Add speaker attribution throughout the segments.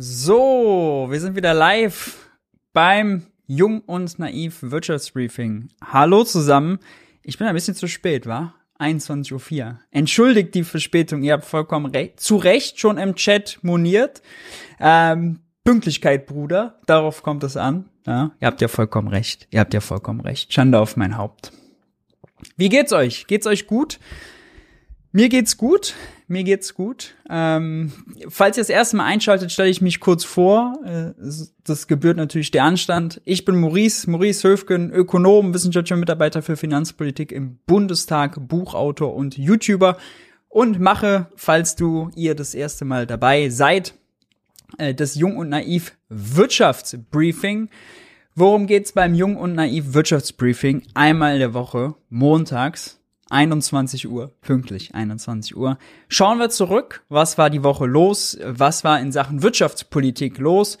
Speaker 1: So, wir sind wieder live beim Jung und Naiv Wirtschaftsbriefing. Hallo zusammen. Ich bin ein bisschen zu spät, wa? 21.04 Uhr. Entschuldigt die Verspätung, ihr habt vollkommen recht. Zu Recht schon im Chat moniert. Ähm, Pünktlichkeit, Bruder, darauf kommt es an. Ja, ihr habt ja vollkommen recht. Ihr habt ja vollkommen recht. Schande auf mein Haupt. Wie geht's euch? Geht's euch gut? Mir geht's gut. Mir geht's gut. Ähm, falls ihr das erste Mal einschaltet, stelle ich mich kurz vor. Äh, das gebührt natürlich der Anstand. Ich bin Maurice, Maurice Höfgen, Ökonom, wissenschaftlicher Mitarbeiter für Finanzpolitik im Bundestag, Buchautor und YouTuber und mache, falls du ihr das erste Mal dabei seid, äh, das Jung und Naiv Wirtschaftsbriefing. Worum geht's beim Jung und Naiv Wirtschaftsbriefing? Einmal in der Woche, montags 21 Uhr, pünktlich 21 Uhr. Schauen wir zurück. Was war die Woche los? Was war in Sachen Wirtschaftspolitik los?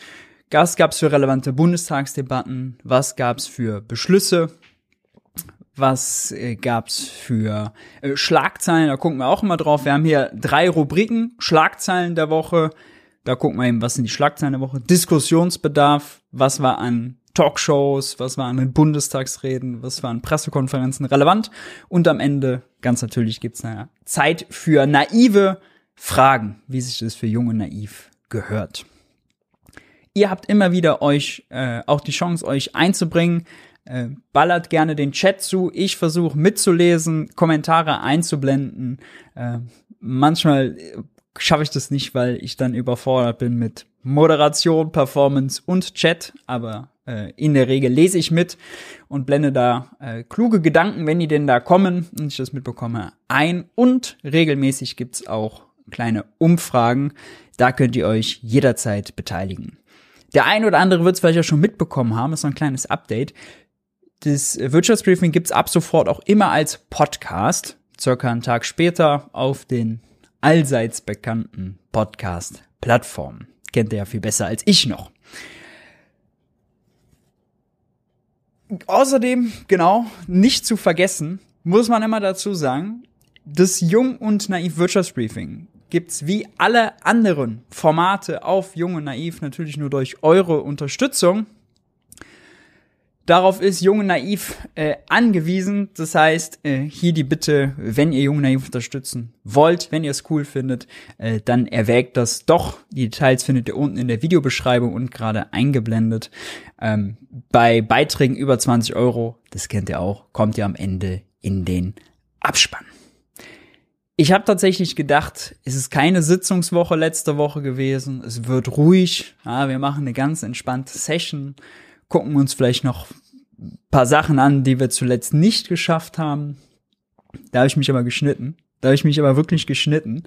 Speaker 1: Was gab's für relevante Bundestagsdebatten? Was gab's für Beschlüsse? Was äh, gab's für äh, Schlagzeilen? Da gucken wir auch immer drauf. Wir haben hier drei Rubriken. Schlagzeilen der Woche. Da gucken wir eben, was sind die Schlagzeilen der Woche? Diskussionsbedarf. Was war an Talkshows, was waren in Bundestagsreden, was waren Pressekonferenzen relevant. Und am Ende, ganz natürlich, gibt's eine Zeit für naive Fragen, wie sich das für junge naiv gehört. Ihr habt immer wieder euch äh, auch die Chance, euch einzubringen. Äh, ballert gerne den Chat zu. Ich versuche mitzulesen, Kommentare einzublenden. Äh, manchmal schaffe ich das nicht, weil ich dann überfordert bin mit Moderation, Performance und Chat. Aber äh, in der Regel lese ich mit und blende da äh, kluge Gedanken, wenn die denn da kommen und ich das mitbekomme, ein. Und regelmäßig gibt's auch kleine Umfragen. Da könnt ihr euch jederzeit beteiligen. Der ein oder andere wird es vielleicht auch schon mitbekommen haben, ist so ein kleines Update. Das Wirtschaftsbriefing gibt's ab sofort auch immer als Podcast, circa einen Tag später auf den allseits bekannten Podcast-Plattformen. Kennt ihr ja viel besser als ich noch. Außerdem, genau, nicht zu vergessen, muss man immer dazu sagen, das Jung und Naiv Wirtschaftsbriefing gibt's wie alle anderen Formate auf Jung und Naiv natürlich nur durch eure Unterstützung. Darauf ist Jung Naiv äh, angewiesen. Das heißt, äh, hier die Bitte, wenn ihr Jung Naiv unterstützen wollt, wenn ihr es cool findet, äh, dann erwägt das doch. Die Details findet ihr unten in der Videobeschreibung und gerade eingeblendet. Ähm, bei Beiträgen über 20 Euro, das kennt ihr auch, kommt ihr am Ende in den Abspann. Ich habe tatsächlich gedacht, es ist keine Sitzungswoche letzte Woche gewesen. Es wird ruhig. Ja, wir machen eine ganz entspannte Session gucken uns vielleicht noch ein paar Sachen an, die wir zuletzt nicht geschafft haben. Da habe ich mich aber geschnitten. Da habe ich mich aber wirklich geschnitten.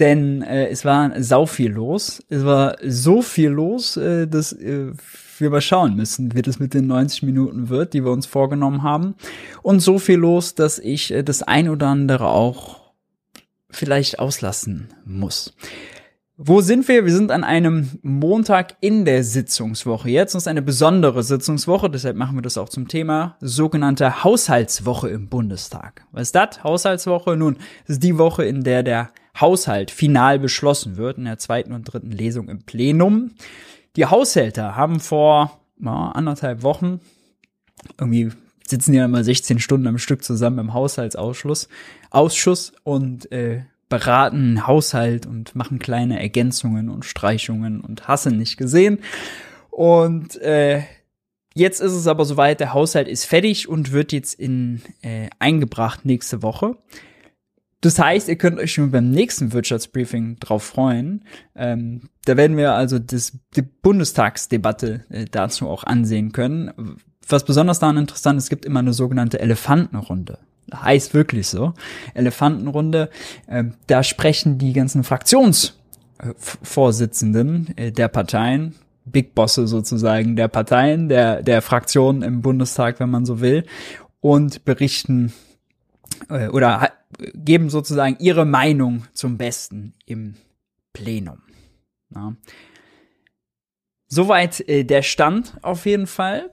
Speaker 1: Denn äh, es war sau viel los. Es war so viel los, äh, dass äh, wir mal schauen müssen, wie das mit den 90 Minuten wird, die wir uns vorgenommen haben. Und so viel los, dass ich äh, das ein oder andere auch vielleicht auslassen muss. Wo sind wir? Wir sind an einem Montag in der Sitzungswoche. Jetzt ist eine besondere Sitzungswoche, deshalb machen wir das auch zum Thema sogenannte Haushaltswoche im Bundestag. Was ist das? Haushaltswoche? Nun, das ist die Woche, in der der Haushalt final beschlossen wird, in der zweiten und dritten Lesung im Plenum. Die Haushälter haben vor ja, anderthalb Wochen irgendwie sitzen ja immer 16 Stunden am Stück zusammen im Haushaltsausschuss Ausschuss und äh, beraten Haushalt und machen kleine Ergänzungen und Streichungen und hasse nicht gesehen. Und äh, jetzt ist es aber soweit, der Haushalt ist fertig und wird jetzt in äh, eingebracht nächste Woche. Das heißt, ihr könnt euch schon beim nächsten Wirtschaftsbriefing drauf freuen. Ähm, da werden wir also das, die Bundestagsdebatte äh, dazu auch ansehen können. Was besonders daran interessant ist, es gibt immer eine sogenannte Elefantenrunde heißt wirklich so, Elefantenrunde, äh, da sprechen die ganzen Fraktionsvorsitzenden äh, der Parteien, Big Bosse sozusagen der Parteien, der, der Fraktionen im Bundestag, wenn man so will, und berichten äh, oder geben sozusagen ihre Meinung zum Besten im Plenum. Ja. Soweit äh, der Stand auf jeden Fall.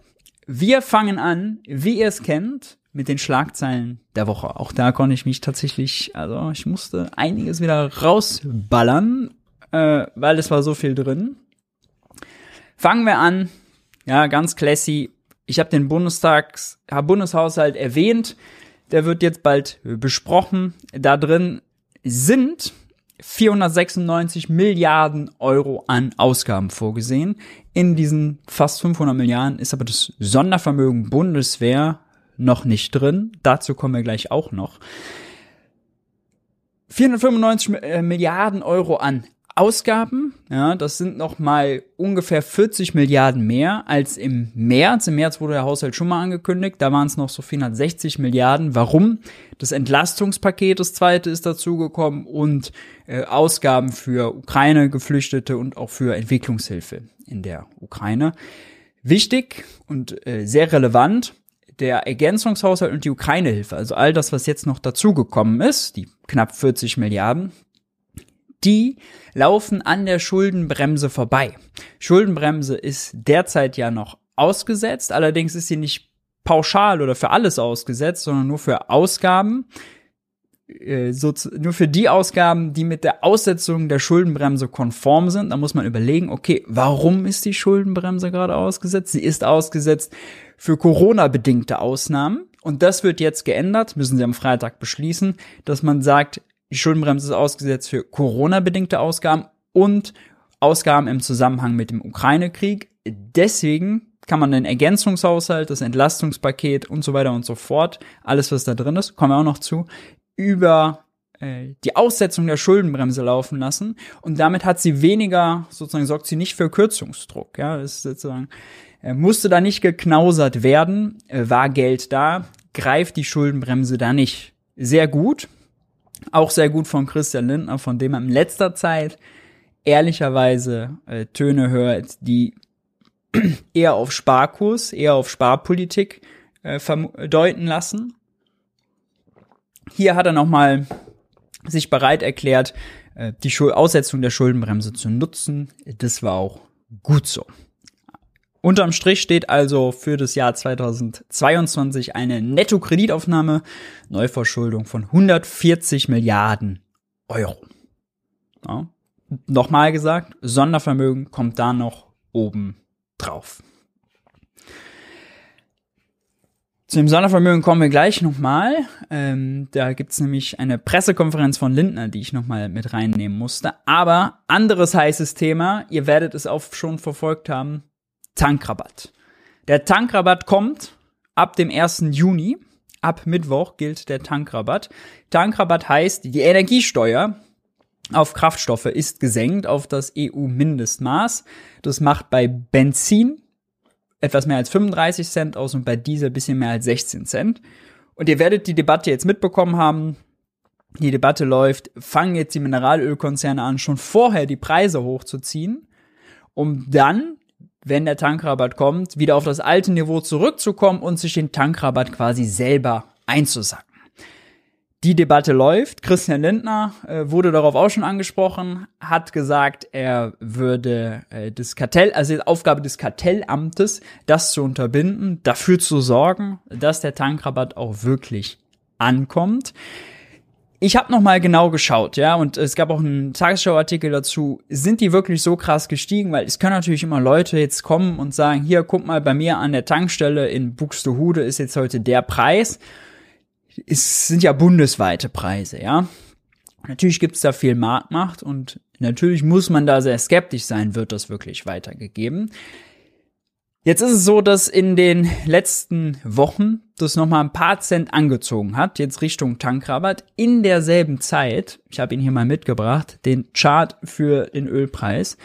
Speaker 1: Wir fangen an, wie ihr es kennt, mit den Schlagzeilen der Woche. Auch da konnte ich mich tatsächlich, also ich musste einiges wieder rausballern, äh, weil es war so viel drin. Fangen wir an. Ja, ganz classy. Ich habe den Bundestags Bundeshaushalt erwähnt. Der wird jetzt bald besprochen. Da drin sind 496 Milliarden Euro an Ausgaben vorgesehen. In diesen fast 500 Milliarden ist aber das Sondervermögen Bundeswehr noch nicht drin. Dazu kommen wir gleich auch noch. 495 äh, Milliarden Euro an Ausgaben, ja, das sind noch mal ungefähr 40 Milliarden mehr als im März. Im März wurde der Haushalt schon mal angekündigt, da waren es noch so 460 Milliarden. Warum? Das Entlastungspaket, das zweite, ist dazugekommen und äh, Ausgaben für Ukraine, Geflüchtete und auch für Entwicklungshilfe in der Ukraine. Wichtig und äh, sehr relevant, der Ergänzungshaushalt und die Ukraine-Hilfe, also all das, was jetzt noch dazugekommen ist, die knapp 40 Milliarden, die laufen an der Schuldenbremse vorbei. Schuldenbremse ist derzeit ja noch ausgesetzt, allerdings ist sie nicht pauschal oder für alles ausgesetzt, sondern nur für Ausgaben, äh, so, nur für die Ausgaben, die mit der Aussetzung der Schuldenbremse konform sind. Da muss man überlegen, okay, warum ist die Schuldenbremse gerade ausgesetzt? Sie ist ausgesetzt für Corona-bedingte Ausnahmen. Und das wird jetzt geändert, müssen Sie am Freitag beschließen, dass man sagt, die Schuldenbremse ist ausgesetzt für Corona-bedingte Ausgaben und Ausgaben im Zusammenhang mit dem Ukraine-Krieg. Deswegen kann man den Ergänzungshaushalt, das Entlastungspaket und so weiter und so fort, alles was da drin ist, kommen wir auch noch zu, über äh, die Aussetzung der Schuldenbremse laufen lassen und damit hat sie weniger, sozusagen sorgt sie nicht für Kürzungsdruck. Ja, ist sozusagen musste da nicht geknausert werden, äh, war Geld da, greift die Schuldenbremse da nicht. Sehr gut, auch sehr gut von Christian Lindner, von dem man in letzter Zeit ehrlicherweise äh, Töne hört, die eher auf Sparkurs, eher auf Sparpolitik äh, deuten lassen. Hier hat er nochmal sich bereit erklärt, äh, die Schul Aussetzung der Schuldenbremse zu nutzen. Das war auch gut so. Unterm Strich steht also für das Jahr 2022 eine Netto-Kreditaufnahme, Neuverschuldung von 140 Milliarden Euro. Ja. Nochmal gesagt, Sondervermögen kommt da noch oben drauf. Zu dem Sondervermögen kommen wir gleich nochmal. Ähm, da gibt's nämlich eine Pressekonferenz von Lindner, die ich nochmal mit reinnehmen musste. Aber anderes heißes Thema, ihr werdet es auch schon verfolgt haben, Tankrabatt. Der Tankrabatt kommt ab dem 1. Juni. Ab Mittwoch gilt der Tankrabatt. Tankrabatt heißt, die Energiesteuer auf Kraftstoffe ist gesenkt auf das EU-Mindestmaß. Das macht bei Benzin etwas mehr als 35 Cent aus und bei Diesel bisschen mehr als 16 Cent. Und ihr werdet die Debatte jetzt mitbekommen haben. Die Debatte läuft, fangen jetzt die Mineralölkonzerne an, schon vorher die Preise hochzuziehen, um dann wenn der Tankrabatt kommt, wieder auf das alte Niveau zurückzukommen und sich den Tankrabatt quasi selber einzusacken. Die Debatte läuft. Christian Lindner äh, wurde darauf auch schon angesprochen, hat gesagt, er würde äh, das Kartell, also die Aufgabe des Kartellamtes, das zu unterbinden, dafür zu sorgen, dass der Tankrabatt auch wirklich ankommt. Ich habe noch mal genau geschaut, ja, und es gab auch einen Tagesschau-Artikel dazu. Sind die wirklich so krass gestiegen? Weil es können natürlich immer Leute jetzt kommen und sagen, hier, guck mal, bei mir an der Tankstelle in Buxtehude ist jetzt heute der Preis. Es sind ja bundesweite Preise, ja. Natürlich gibt es da viel Marktmacht und natürlich muss man da sehr skeptisch sein, wird das wirklich weitergegeben. Jetzt ist es so, dass in den letzten Wochen das nochmal ein paar Cent angezogen hat, jetzt Richtung Tankrabatt. In derselben Zeit, ich habe ihn hier mal mitgebracht, den Chart für den Ölpreis.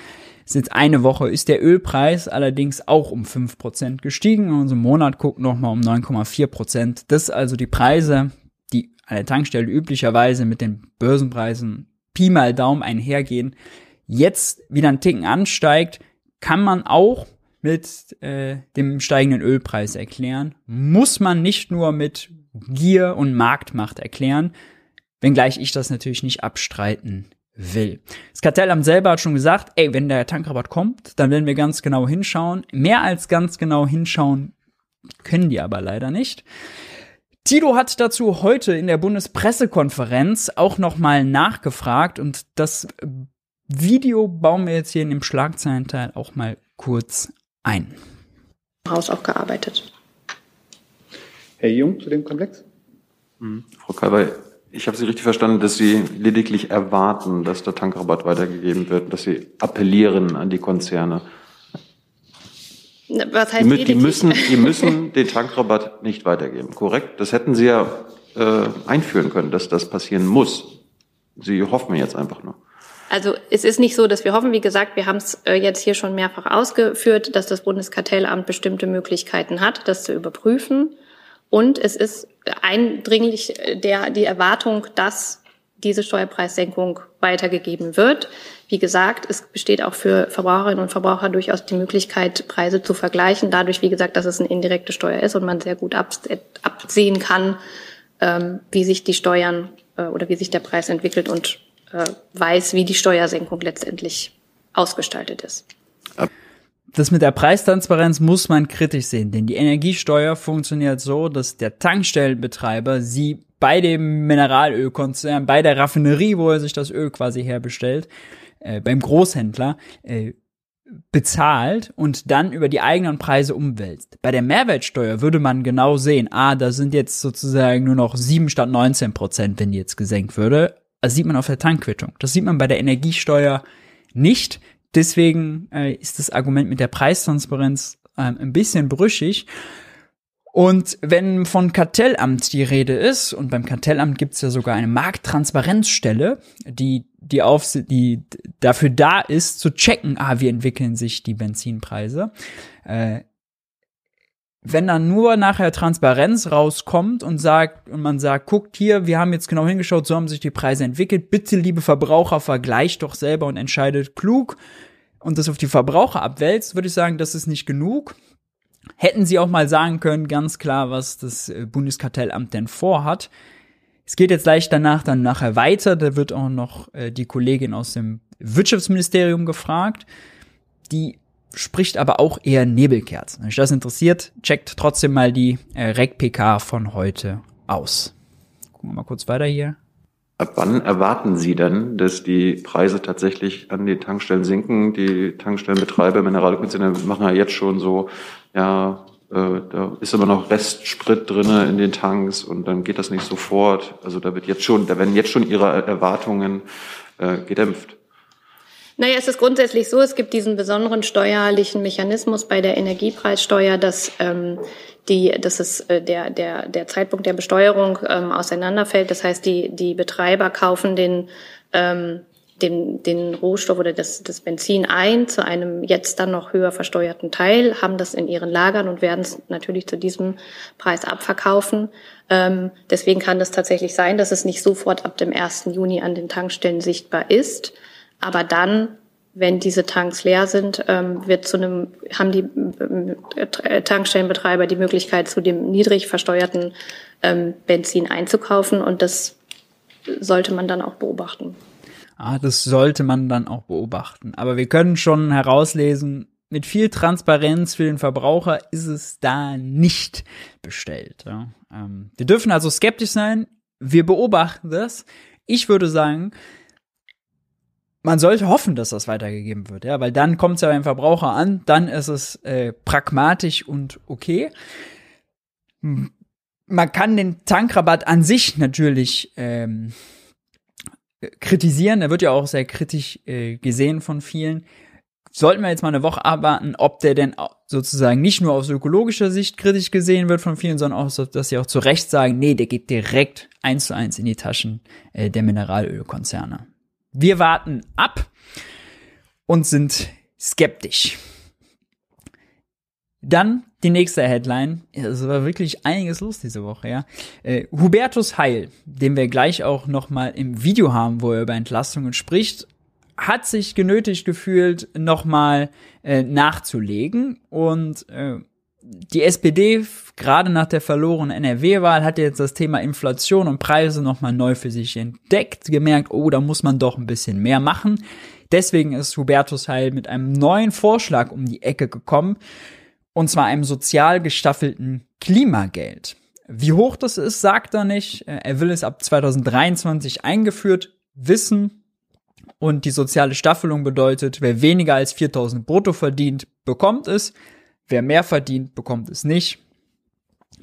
Speaker 1: Ist jetzt eine Woche, ist der Ölpreis allerdings auch um fünf Prozent gestiegen. In unserem Monat guckt nochmal um 9,4%. Prozent. Das also die Preise, die an der Tankstelle üblicherweise mit den Börsenpreisen Pi mal Daumen einhergehen, jetzt wieder einen Ticken ansteigt, kann man auch mit äh, dem steigenden Ölpreis erklären, muss man nicht nur mit Gier und Marktmacht erklären, wenngleich ich das natürlich nicht abstreiten will. Das Kartellamt selber hat schon gesagt, ey, wenn der Tankrabatt kommt, dann werden wir ganz genau hinschauen. Mehr als ganz genau hinschauen können die aber leider nicht. Tito hat dazu heute in der Bundespressekonferenz auch nochmal nachgefragt und das Video bauen wir jetzt hier in dem Schlagzeilenteil auch mal kurz ein.
Speaker 2: Haus auch gearbeitet.
Speaker 3: Herr Jung zu dem Komplex?
Speaker 4: Mhm. Frau Kalber, ich habe Sie richtig verstanden, dass Sie lediglich erwarten, dass der Tankrabatt weitergegeben wird, dass Sie appellieren an die Konzerne.
Speaker 2: Was heißt
Speaker 4: die, die müssen, die müssen den Tankrabatt nicht weitergeben, korrekt? Das hätten Sie ja äh, einführen können, dass das passieren muss. Sie hoffen jetzt einfach nur.
Speaker 2: Also es ist nicht so, dass wir hoffen. Wie gesagt, wir haben es äh, jetzt hier schon mehrfach ausgeführt, dass das Bundeskartellamt bestimmte Möglichkeiten hat, das zu überprüfen. Und es ist eindringlich äh, der, die Erwartung, dass diese Steuerpreissenkung weitergegeben wird. Wie gesagt, es besteht auch für Verbraucherinnen und Verbraucher durchaus die Möglichkeit, Preise zu vergleichen. Dadurch, wie gesagt, dass es eine indirekte Steuer ist und man sehr gut absehen kann, ähm, wie sich die Steuern äh, oder wie sich der Preis entwickelt und äh, weiß, wie die Steuersenkung letztendlich ausgestaltet ist.
Speaker 1: Das mit der Preistransparenz muss man kritisch sehen, denn die Energiesteuer funktioniert so, dass der Tankstellenbetreiber sie bei dem Mineralölkonzern, bei der Raffinerie, wo er sich das Öl quasi herbestellt, äh, beim Großhändler, äh, bezahlt und dann über die eigenen Preise umwälzt. Bei der Mehrwertsteuer würde man genau sehen, ah, da sind jetzt sozusagen nur noch sieben statt 19 Prozent, wenn die jetzt gesenkt würde. Das sieht man auf der Tankquittung. Das sieht man bei der Energiesteuer nicht. Deswegen äh, ist das Argument mit der Preistransparenz äh, ein bisschen brüchig. Und wenn von Kartellamt die Rede ist, und beim Kartellamt gibt es ja sogar eine Markttransparenzstelle, die, die, auf, die dafür da ist, zu checken, ah, wie entwickeln sich die Benzinpreise. Äh, wenn dann nur nachher Transparenz rauskommt und sagt, und man sagt, guckt hier, wir haben jetzt genau hingeschaut, so haben sich die Preise entwickelt. Bitte, liebe Verbraucher, vergleicht doch selber und entscheidet klug und das auf die Verbraucher abwälzt, würde ich sagen, das ist nicht genug. Hätten sie auch mal sagen können, ganz klar, was das äh, Bundeskartellamt denn vorhat. Es geht jetzt gleich danach dann nachher weiter. Da wird auch noch äh, die Kollegin aus dem Wirtschaftsministerium gefragt. Die spricht aber auch eher Nebelkerzen. Wenn euch das interessiert, checkt trotzdem mal die äh, REC-PK von heute aus. Gucken wir mal kurz weiter hier.
Speaker 4: Ab wann erwarten Sie denn, dass die Preise tatsächlich an den Tankstellen sinken? Die Tankstellenbetreiber, Mineralkonzerne machen ja jetzt schon so, ja, äh, da ist immer noch Restsprit drinne in den Tanks und dann geht das nicht sofort. Also da wird jetzt schon, da werden jetzt schon Ihre Erwartungen äh, gedämpft.
Speaker 2: Naja, es ist grundsätzlich so, es gibt diesen besonderen steuerlichen Mechanismus bei der Energiepreissteuer, dass ähm, die, dass es äh, der, der, der Zeitpunkt der Besteuerung ähm, auseinanderfällt. Das heißt, die, die Betreiber kaufen den, ähm, den, den Rohstoff oder das, das Benzin ein zu einem jetzt dann noch höher versteuerten Teil, haben das in ihren Lagern und werden es natürlich zu diesem Preis abverkaufen. Ähm, deswegen kann es tatsächlich sein, dass es nicht sofort ab dem 1. Juni an den Tankstellen sichtbar ist. Aber dann, wenn diese Tanks leer sind, ähm, wird zu einem, haben die äh, Tankstellenbetreiber die Möglichkeit, zu dem niedrig versteuerten ähm, Benzin einzukaufen und das sollte man dann auch beobachten.
Speaker 1: Ah, das sollte man dann auch beobachten. Aber wir können schon herauslesen, mit viel Transparenz für den Verbraucher ist es da nicht bestellt. Ja. Ähm, wir dürfen also skeptisch sein. Wir beobachten das. Ich würde sagen, man sollte hoffen, dass das weitergegeben wird, ja, weil dann kommt es ja beim Verbraucher an, dann ist es äh, pragmatisch und okay. Man kann den Tankrabatt an sich natürlich ähm, kritisieren, er wird ja auch sehr kritisch äh, gesehen von vielen. Sollten wir jetzt mal eine Woche abwarten, ob der denn sozusagen nicht nur aus ökologischer Sicht kritisch gesehen wird von vielen, sondern auch, dass sie auch zu Recht sagen, nee, der geht direkt eins zu eins in die Taschen äh, der Mineralölkonzerne. Wir warten ab und sind skeptisch. Dann die nächste Headline. Es war wirklich einiges los diese Woche, ja. Äh, Hubertus Heil, den wir gleich auch noch mal im Video haben, wo er über Entlastungen spricht, hat sich genötigt gefühlt, noch mal äh, nachzulegen und äh, die SPD, gerade nach der verlorenen NRW-Wahl, hat jetzt das Thema Inflation und Preise nochmal neu für sich entdeckt, gemerkt, oh, da muss man doch ein bisschen mehr machen. Deswegen ist Hubertus Heil mit einem neuen Vorschlag um die Ecke gekommen, und zwar einem sozial gestaffelten Klimageld. Wie hoch das ist, sagt er nicht. Er will es ab 2023 eingeführt wissen. Und die soziale Staffelung bedeutet, wer weniger als 4000 brutto verdient, bekommt es. Wer mehr verdient, bekommt es nicht.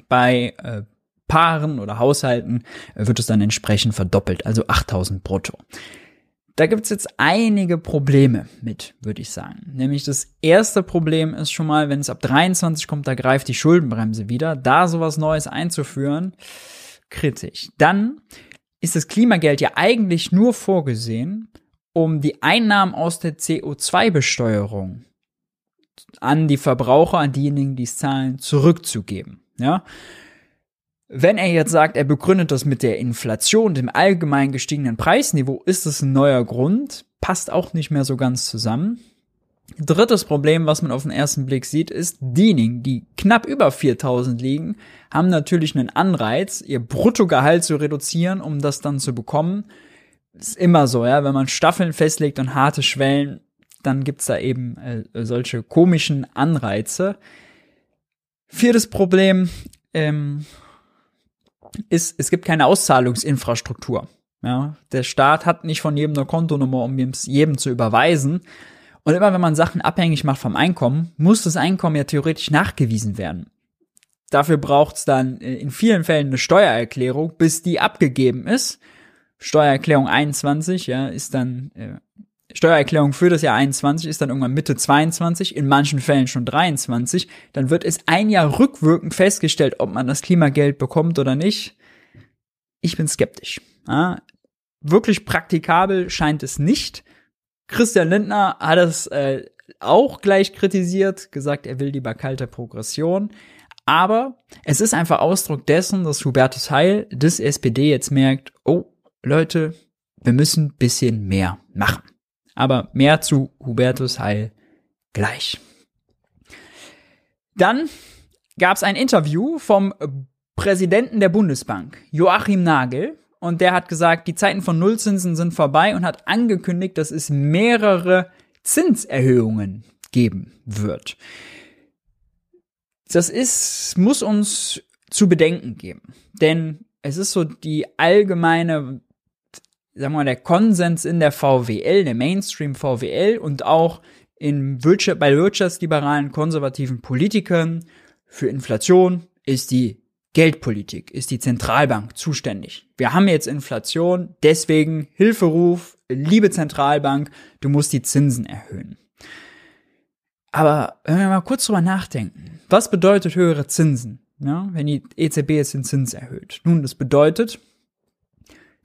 Speaker 1: Bei äh, Paaren oder Haushalten äh, wird es dann entsprechend verdoppelt, also 8000 brutto. Da gibt's jetzt einige Probleme mit, würde ich sagen. Nämlich das erste Problem ist schon mal, wenn es ab 23 kommt, da greift die Schuldenbremse wieder. Da sowas Neues einzuführen, kritisch. Dann ist das Klimageld ja eigentlich nur vorgesehen, um die Einnahmen aus der CO2-Besteuerung an die Verbraucher, an diejenigen, die es zahlen, zurückzugeben. Ja, wenn er jetzt sagt, er begründet das mit der Inflation, dem allgemein gestiegenen Preisniveau, ist es ein neuer Grund, passt auch nicht mehr so ganz zusammen. Drittes Problem, was man auf den ersten Blick sieht, ist, diejenigen, die knapp über 4000 liegen, haben natürlich einen Anreiz, ihr Bruttogehalt zu reduzieren, um das dann zu bekommen. Ist immer so, ja, wenn man Staffeln festlegt und harte Schwellen, dann gibt's da eben äh, solche komischen Anreize. Viertes Problem, ähm, ist, es gibt keine Auszahlungsinfrastruktur. Ja, der Staat hat nicht von jedem eine Kontonummer, um jedem zu überweisen. Und immer wenn man Sachen abhängig macht vom Einkommen, muss das Einkommen ja theoretisch nachgewiesen werden. Dafür braucht es dann äh, in vielen Fällen eine Steuererklärung, bis die abgegeben ist. Steuererklärung 21, ja, ist dann äh, Steuererklärung für das Jahr 21 ist dann irgendwann Mitte 22, in manchen Fällen schon 23, dann wird es ein Jahr rückwirkend festgestellt, ob man das Klimageld bekommt oder nicht. Ich bin skeptisch. Ja, wirklich praktikabel scheint es nicht. Christian Lindner hat es äh, auch gleich kritisiert, gesagt, er will lieber kalte Progression. Aber es ist einfach Ausdruck dessen, dass Hubertus Heil des SPD jetzt merkt, oh, Leute, wir müssen bisschen mehr machen. Aber mehr zu Hubertus Heil gleich. Dann gab es ein Interview vom Präsidenten der Bundesbank, Joachim Nagel, und der hat gesagt, die Zeiten von Nullzinsen sind vorbei und hat angekündigt, dass es mehrere Zinserhöhungen geben wird. Das ist, muss uns zu bedenken geben. Denn es ist so die allgemeine sagen wir mal, der Konsens in der VWL, der Mainstream VWL und auch in Wirtschaft, bei wirtschaftsliberalen konservativen Politikern für Inflation ist die Geldpolitik, ist die Zentralbank zuständig. Wir haben jetzt Inflation, deswegen Hilferuf, liebe Zentralbank, du musst die Zinsen erhöhen. Aber wenn wir mal kurz drüber nachdenken, was bedeutet höhere Zinsen, ja, wenn die EZB jetzt den Zins erhöht? Nun, das bedeutet,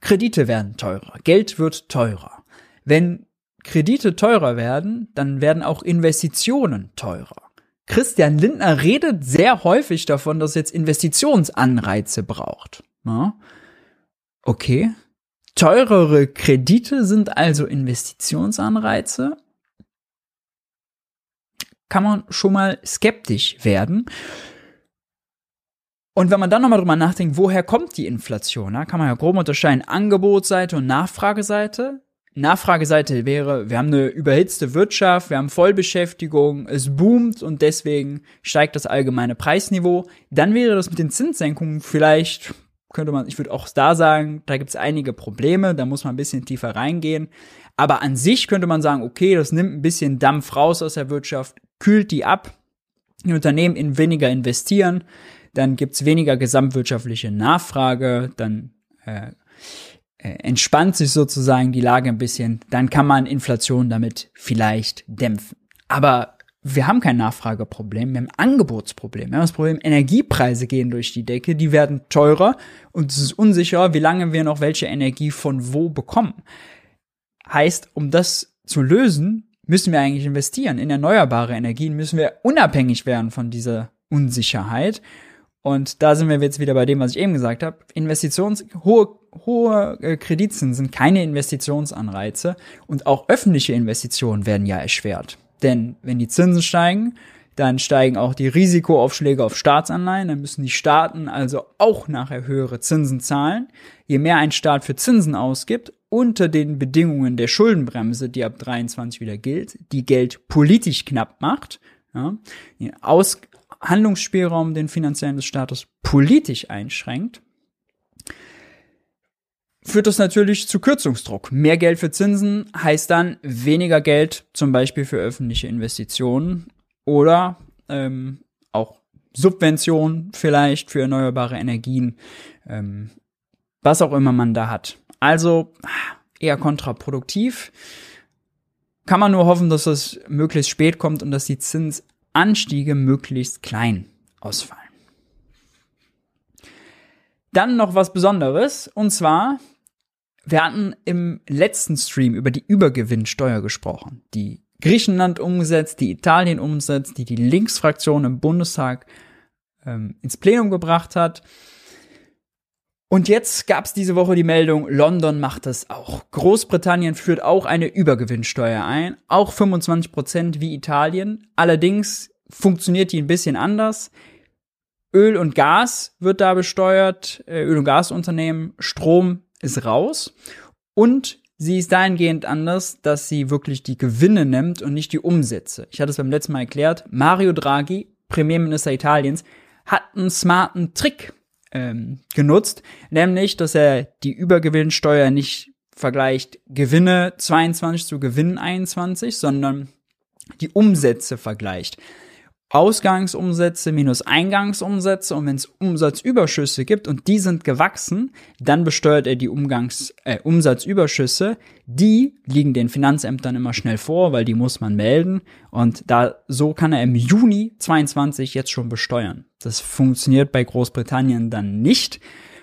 Speaker 1: Kredite werden teurer, Geld wird teurer. Wenn Kredite teurer werden, dann werden auch Investitionen teurer. Christian Lindner redet sehr häufig davon, dass jetzt Investitionsanreize braucht. Ja? Okay. Teurere Kredite sind also Investitionsanreize. Kann man schon mal skeptisch werden. Und wenn man dann nochmal drüber nachdenkt, woher kommt die Inflation, na, kann man ja grob unterscheiden Angebotsseite und Nachfrageseite. Nachfrageseite wäre, wir haben eine überhitzte Wirtschaft, wir haben Vollbeschäftigung, es boomt und deswegen steigt das allgemeine Preisniveau. Dann wäre das mit den Zinssenkungen vielleicht, könnte man, ich würde auch da sagen, da gibt es einige Probleme, da muss man ein bisschen tiefer reingehen. Aber an sich könnte man sagen, okay, das nimmt ein bisschen Dampf raus aus der Wirtschaft, kühlt die ab, die Unternehmen in weniger investieren, dann gibt's weniger gesamtwirtschaftliche Nachfrage, dann äh, äh, entspannt sich sozusagen die Lage ein bisschen, dann kann man Inflation damit vielleicht dämpfen. Aber wir haben kein Nachfrageproblem, wir haben Angebotsproblem. Wir haben das Problem, Energiepreise gehen durch die Decke, die werden teurer und es ist unsicher, wie lange wir noch welche Energie von wo bekommen. Heißt, um das zu lösen, müssen wir eigentlich investieren. In erneuerbare Energien müssen wir unabhängig werden von dieser Unsicherheit. Und da sind wir jetzt wieder bei dem, was ich eben gesagt habe. Investitions, hohe, hohe äh, Kreditzinsen sind keine Investitionsanreize und auch öffentliche Investitionen werden ja erschwert. Denn wenn die Zinsen steigen, dann steigen auch die Risikoaufschläge auf Staatsanleihen, dann müssen die Staaten also auch nachher höhere Zinsen zahlen. Je mehr ein Staat für Zinsen ausgibt, unter den Bedingungen der Schuldenbremse, die ab 23 wieder gilt, die Geld politisch knapp macht, ja, aus, Handlungsspielraum den finanziellen des Staates politisch einschränkt, führt das natürlich zu Kürzungsdruck. Mehr Geld für Zinsen heißt dann weniger Geld zum Beispiel für öffentliche Investitionen oder ähm, auch Subventionen vielleicht für erneuerbare Energien, ähm, was auch immer man da hat. Also eher kontraproduktiv. Kann man nur hoffen, dass es möglichst spät kommt und dass die Zinsanstiege möglichst klein ausfallen. Dann noch was Besonderes, und zwar, wir hatten im letzten Stream über die Übergewinnsteuer gesprochen, die Griechenland umgesetzt, die Italien umsetzt, die die Linksfraktion im Bundestag ähm, ins Plenum gebracht hat. Und jetzt gab es diese Woche die Meldung, London macht das auch. Großbritannien führt auch eine Übergewinnsteuer ein, auch 25 Prozent wie Italien. Allerdings funktioniert die ein bisschen anders. Öl und Gas wird da besteuert, äh, Öl- und Gasunternehmen, Strom ist raus. Und sie ist dahingehend anders, dass sie wirklich die Gewinne nimmt und nicht die Umsätze. Ich hatte es beim letzten Mal erklärt. Mario Draghi, Premierminister Italiens, hat einen smarten Trick ähm, genutzt, nämlich, dass er die Übergewinnsteuer nicht vergleicht Gewinne 22 zu Gewinn 21, sondern die Umsätze vergleicht. Ausgangsumsätze minus Eingangsumsätze und wenn es Umsatzüberschüsse gibt und die sind gewachsen, dann besteuert er die Umgangs äh, Umsatzüberschüsse. Die liegen den Finanzämtern immer schnell vor, weil die muss man melden und da so kann er im Juni 22 jetzt schon besteuern. Das funktioniert bei Großbritannien dann nicht.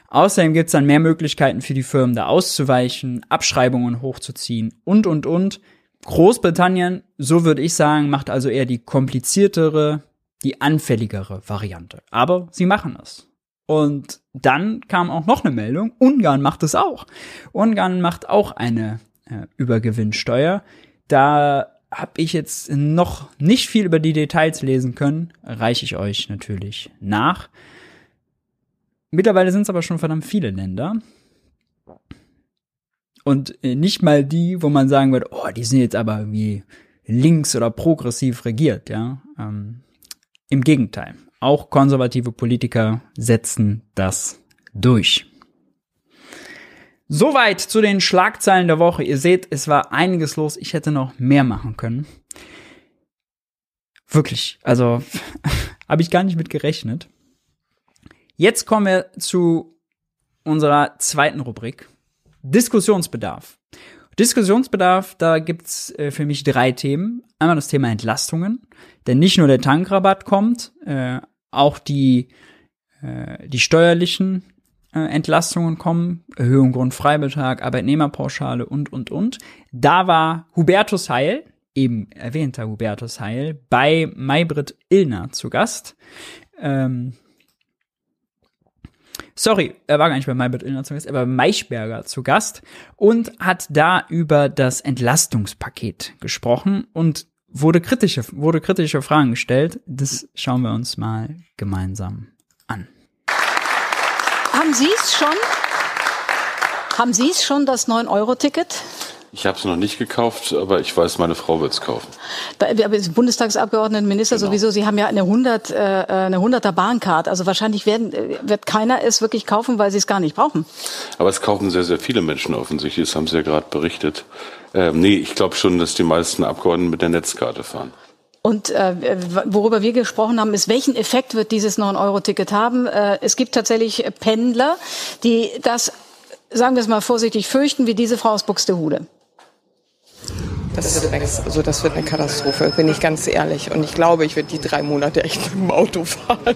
Speaker 1: Außerdem gibt es dann mehr Möglichkeiten für die Firmen da auszuweichen, Abschreibungen hochzuziehen und und und. Großbritannien, so würde ich sagen, macht also eher die kompliziertere, die anfälligere Variante. Aber sie machen es. Und dann kam auch noch eine Meldung, Ungarn macht es auch. Ungarn macht auch eine äh, Übergewinnsteuer. Da habe ich jetzt noch nicht viel über die Details lesen können, reiche ich euch natürlich nach. Mittlerweile sind es aber schon verdammt viele Länder. Und äh, nicht mal die, wo man sagen würde, oh, die sind jetzt aber irgendwie links oder progressiv regiert, ja. Ähm, Im Gegenteil. Auch konservative Politiker setzen das durch. Soweit zu den Schlagzeilen der Woche. Ihr seht, es war einiges los. Ich hätte noch mehr machen können. Wirklich. Also habe ich gar nicht mit gerechnet. Jetzt kommen wir zu unserer zweiten Rubrik. Diskussionsbedarf. Diskussionsbedarf, da gibt's äh, für mich drei Themen. Einmal das Thema Entlastungen, denn nicht nur der Tankrabatt kommt, äh, auch die, äh, die steuerlichen äh, Entlastungen kommen, Erhöhung Grundfreibetrag, Arbeitnehmerpauschale und, und, und. Da war Hubertus Heil, eben erwähnter Hubertus Heil, bei Maybrit Illner zu Gast. Ähm, sorry, er war gar nicht bei Maybrit Illner zu Gast, er war bei Maischberger zu Gast und hat da über das Entlastungspaket gesprochen und wurde kritische, wurde kritische Fragen gestellt. Das schauen wir uns mal gemeinsam an.
Speaker 5: Haben Sie es schon? Haben Sie es schon, das 9-Euro-Ticket?
Speaker 6: Ich habe es noch nicht gekauft, aber ich weiß, meine Frau wird es kaufen.
Speaker 5: Aber Bundestagsabgeordneten, Minister genau. sowieso, Sie haben ja eine 100 äh, eine 100er Bahncard. Also wahrscheinlich werden, äh, wird keiner es wirklich kaufen, weil sie es gar nicht brauchen.
Speaker 6: Aber es kaufen sehr, sehr viele Menschen offensichtlich. Das haben Sie ja gerade berichtet. Ähm, nee, ich glaube schon, dass die meisten Abgeordneten mit der Netzkarte fahren.
Speaker 5: Und äh, worüber wir gesprochen haben, ist, welchen Effekt wird dieses 9-Euro-Ticket haben? Äh, es gibt tatsächlich Pendler, die das, sagen wir es mal vorsichtig, fürchten, wie diese Frau aus Buxtehude.
Speaker 7: Das wird, eine, also das wird eine Katastrophe, bin ich ganz ehrlich. Und ich glaube, ich werde die drei Monate echt mit dem Auto fahren.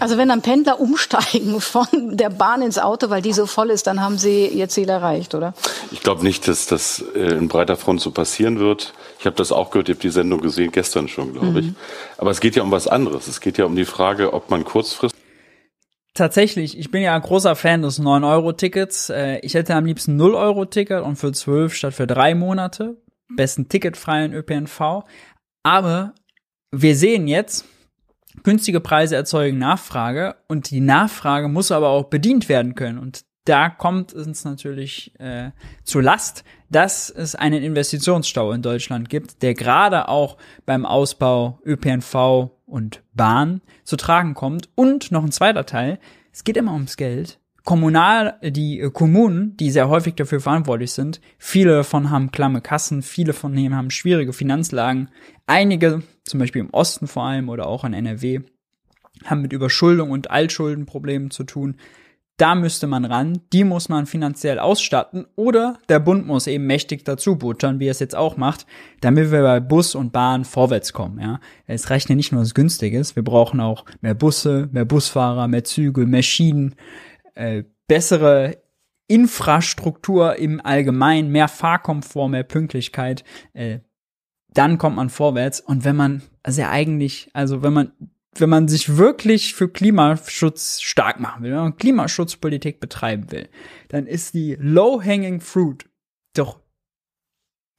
Speaker 5: Also wenn dann Pendler umsteigen von der Bahn ins Auto, weil die so voll ist, dann haben sie ihr Ziel erreicht, oder?
Speaker 6: Ich glaube nicht, dass das äh, in breiter Front so passieren wird. Ich habe das auch gehört, ich habe die Sendung gesehen, gestern schon, glaube mhm. ich. Aber es geht ja um was anderes. Es geht ja um die Frage, ob man kurzfristig
Speaker 1: tatsächlich, ich bin ja ein großer Fan des 9-Euro-Tickets. Äh, ich hätte am liebsten 0-Euro-Ticket und für 12 statt für drei Monate. Besten ticketfreien ÖPNV. Aber wir sehen jetzt, günstige Preise erzeugen Nachfrage und die Nachfrage muss aber auch bedient werden können. Und da kommt es natürlich äh, zu Last, dass es einen Investitionsstau in Deutschland gibt, der gerade auch beim Ausbau ÖPNV und Bahn zu tragen kommt. Und noch ein zweiter Teil, es geht immer ums Geld. Kommunal, die äh, Kommunen, die sehr häufig dafür verantwortlich sind, viele davon haben klamme Kassen, viele von denen haben schwierige Finanzlagen. Einige, zum Beispiel im Osten vor allem oder auch in NRW, haben mit Überschuldung und Altschuldenproblemen zu tun. Da müsste man ran, die muss man finanziell ausstatten oder der Bund muss eben mächtig dazu buttern, wie er es jetzt auch macht, damit wir bei Bus und Bahn vorwärts kommen. Ja, Es reicht ja nicht nur was Günstiges, wir brauchen auch mehr Busse, mehr Busfahrer, mehr Züge, mehr Schienen, äh, bessere Infrastruktur im Allgemeinen, mehr Fahrkomfort, mehr Pünktlichkeit. Äh, dann kommt man vorwärts. Und wenn man, also ja eigentlich, also wenn man wenn man sich wirklich für Klimaschutz stark machen will, wenn man Klimaschutzpolitik betreiben will, dann ist die low-hanging fruit doch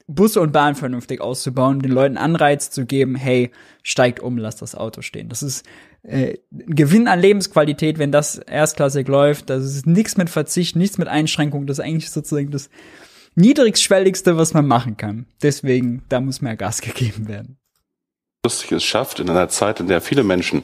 Speaker 1: Busse und Bahn vernünftig auszubauen, den Leuten Anreiz zu geben, hey, steigt um, lass das Auto stehen. Das ist äh, Gewinn an Lebensqualität, wenn das erstklassig läuft. Das ist nichts mit Verzicht, nichts mit Einschränkung. Das ist eigentlich sozusagen das niedrigschwelligste, was man machen kann. Deswegen, da muss mehr Gas gegeben werden
Speaker 6: lustig es schafft, in einer Zeit, in der viele Menschen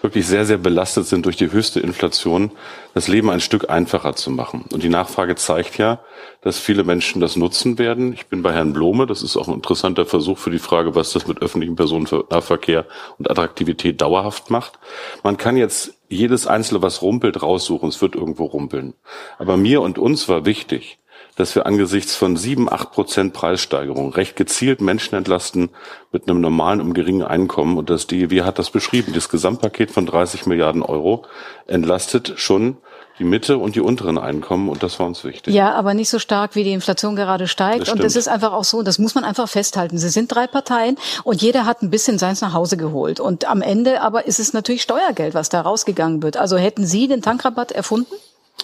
Speaker 6: wirklich sehr, sehr belastet sind durch die höchste Inflation, das Leben ein Stück einfacher zu machen. Und die Nachfrage zeigt ja, dass viele Menschen das nutzen werden. Ich bin bei Herrn Blome. Das ist auch ein interessanter Versuch für die Frage, was das mit öffentlichem Personennahverkehr und Attraktivität dauerhaft macht. Man kann jetzt jedes Einzelne, was rumpelt, raussuchen. Es wird irgendwo rumpeln. Aber mir und uns war wichtig, dass wir angesichts von sieben, acht Prozent Preissteigerung recht gezielt Menschen entlasten mit einem normalen und geringen Einkommen. Und das DEW hat das beschrieben. Das Gesamtpaket von 30 Milliarden Euro entlastet schon die Mitte und die unteren Einkommen und das war uns wichtig.
Speaker 5: Ja, aber nicht so stark, wie die Inflation gerade steigt. Und es ist einfach auch so, das muss man einfach festhalten. Sie sind drei Parteien und jeder hat ein bisschen seins nach Hause geholt. Und am Ende aber ist es natürlich Steuergeld, was da rausgegangen wird. Also hätten Sie den Tankrabatt erfunden?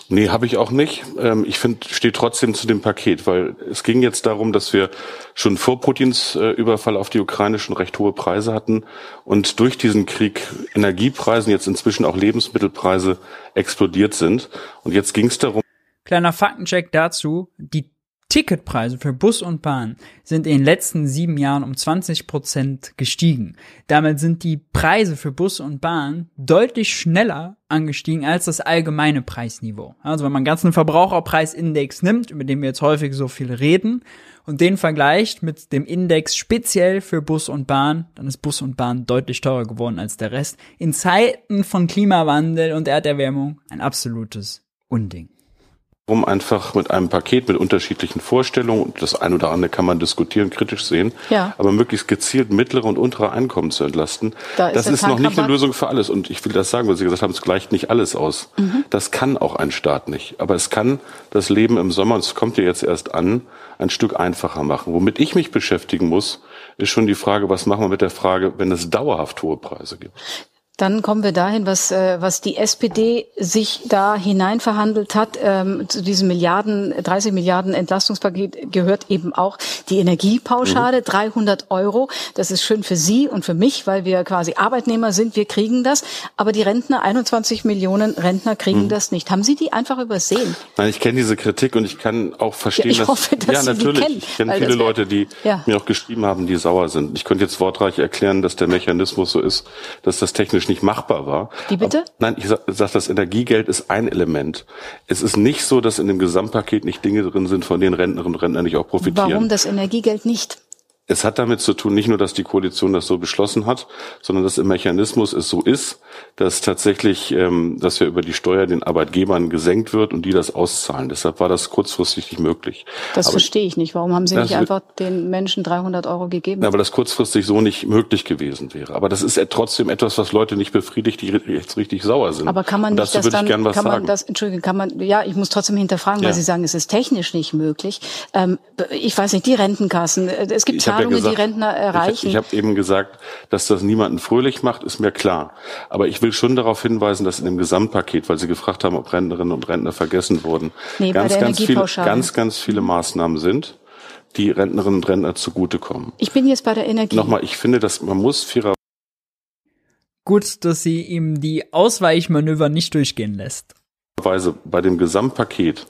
Speaker 6: Nee, habe ich auch nicht. Ähm, ich finde, steht trotzdem zu dem Paket, weil es ging jetzt darum, dass wir schon vor Putins äh, Überfall auf die Ukraine schon recht hohe Preise hatten und durch diesen Krieg Energiepreisen, jetzt inzwischen auch Lebensmittelpreise explodiert sind. Und jetzt ging es darum.
Speaker 1: Kleiner Faktencheck dazu. Die Ticketpreise für Bus und Bahn sind in den letzten sieben Jahren um 20 Prozent gestiegen. Damit sind die Preise für Bus und Bahn deutlich schneller angestiegen als das allgemeine Preisniveau. Also wenn man ganzen Verbraucherpreisindex nimmt, über den wir jetzt häufig so viel reden, und den vergleicht mit dem Index speziell für Bus und Bahn, dann ist Bus und Bahn deutlich teurer geworden als der Rest. In Zeiten von Klimawandel und Erderwärmung ein absolutes Unding
Speaker 6: um einfach mit einem Paket mit unterschiedlichen Vorstellungen, das ein oder andere kann man diskutieren, kritisch sehen, ja. aber möglichst gezielt mittlere und untere Einkommen zu entlasten. Da das ist, ist noch nicht eine Lösung für alles. Und ich will das sagen, weil Sie gesagt haben, es gleicht nicht alles aus. Mhm. Das kann auch ein Staat nicht. Aber es kann das Leben im Sommer, und es kommt ja jetzt erst an, ein Stück einfacher machen. Womit ich mich beschäftigen muss, ist schon die Frage, was machen wir mit der Frage, wenn es dauerhaft hohe Preise gibt?
Speaker 5: Dann kommen wir dahin, was, äh, was die SPD sich da hineinverhandelt hat. Ähm, zu diesem Milliarden, 30 Milliarden Entlastungspaket gehört eben auch die Energiepauschale, mhm. 300 Euro. Das ist schön für Sie und für mich, weil wir quasi Arbeitnehmer sind. Wir kriegen das. Aber die Rentner, 21 Millionen Rentner kriegen mhm. das nicht. Haben Sie die einfach übersehen?
Speaker 6: Nein, ich kenne diese Kritik und ich kann auch verstehen, ja,
Speaker 5: ich dass, hoffe, dass
Speaker 6: ja, natürlich. Kennen, ich kenne viele Leute, die ja. mir auch geschrieben haben, die sauer sind. Ich könnte jetzt wortreich erklären, dass der Mechanismus so ist, dass das technisch nicht machbar war.
Speaker 5: Wie bitte?
Speaker 6: Aber, nein, ich sage, sag, das Energiegeld ist ein Element. Es ist nicht so, dass in dem Gesamtpaket nicht Dinge drin sind, von denen Rentnerinnen und Rentner nicht auch profitieren.
Speaker 5: Warum das Energiegeld nicht?
Speaker 6: Es hat damit zu tun, nicht nur, dass die Koalition das so beschlossen hat, sondern dass im Mechanismus es so ist, dass tatsächlich, ähm, dass ja über die Steuer den Arbeitgebern gesenkt wird und die das auszahlen. Deshalb war das kurzfristig nicht möglich.
Speaker 5: Das aber, verstehe ich nicht. Warum haben Sie nicht einfach den Menschen 300 Euro gegeben?
Speaker 6: Ja, weil das kurzfristig so nicht möglich gewesen wäre. Aber das ist trotzdem etwas, was Leute nicht befriedigt, die jetzt richtig sauer sind.
Speaker 5: Aber kann man nicht das dann, kann man sagen. das, Entschuldigung, kann man, ja, ich muss trotzdem hinterfragen, weil ja. Sie sagen, es ist technisch nicht möglich. Ähm, ich weiß nicht, die Rentenkassen, äh, es gibt Zahlungen, ja gesagt, die Rentner erreichen.
Speaker 6: Ich, ich habe eben gesagt, dass das niemanden fröhlich macht, ist mir klar. Aber ich will schon darauf hinweisen, dass in dem Gesamtpaket, weil Sie gefragt haben, ob Rentnerinnen und Rentner vergessen wurden, nee, ganz, ganz viele, ganz, ganz viele Maßnahmen sind, die Rentnerinnen und Rentner zugutekommen.
Speaker 5: Ich bin jetzt bei der Energie.
Speaker 6: Nochmal, ich finde, dass man muss fairer
Speaker 1: Gut, dass sie ihm die Ausweichmanöver nicht durchgehen lässt.
Speaker 6: Weise bei dem Gesamtpaket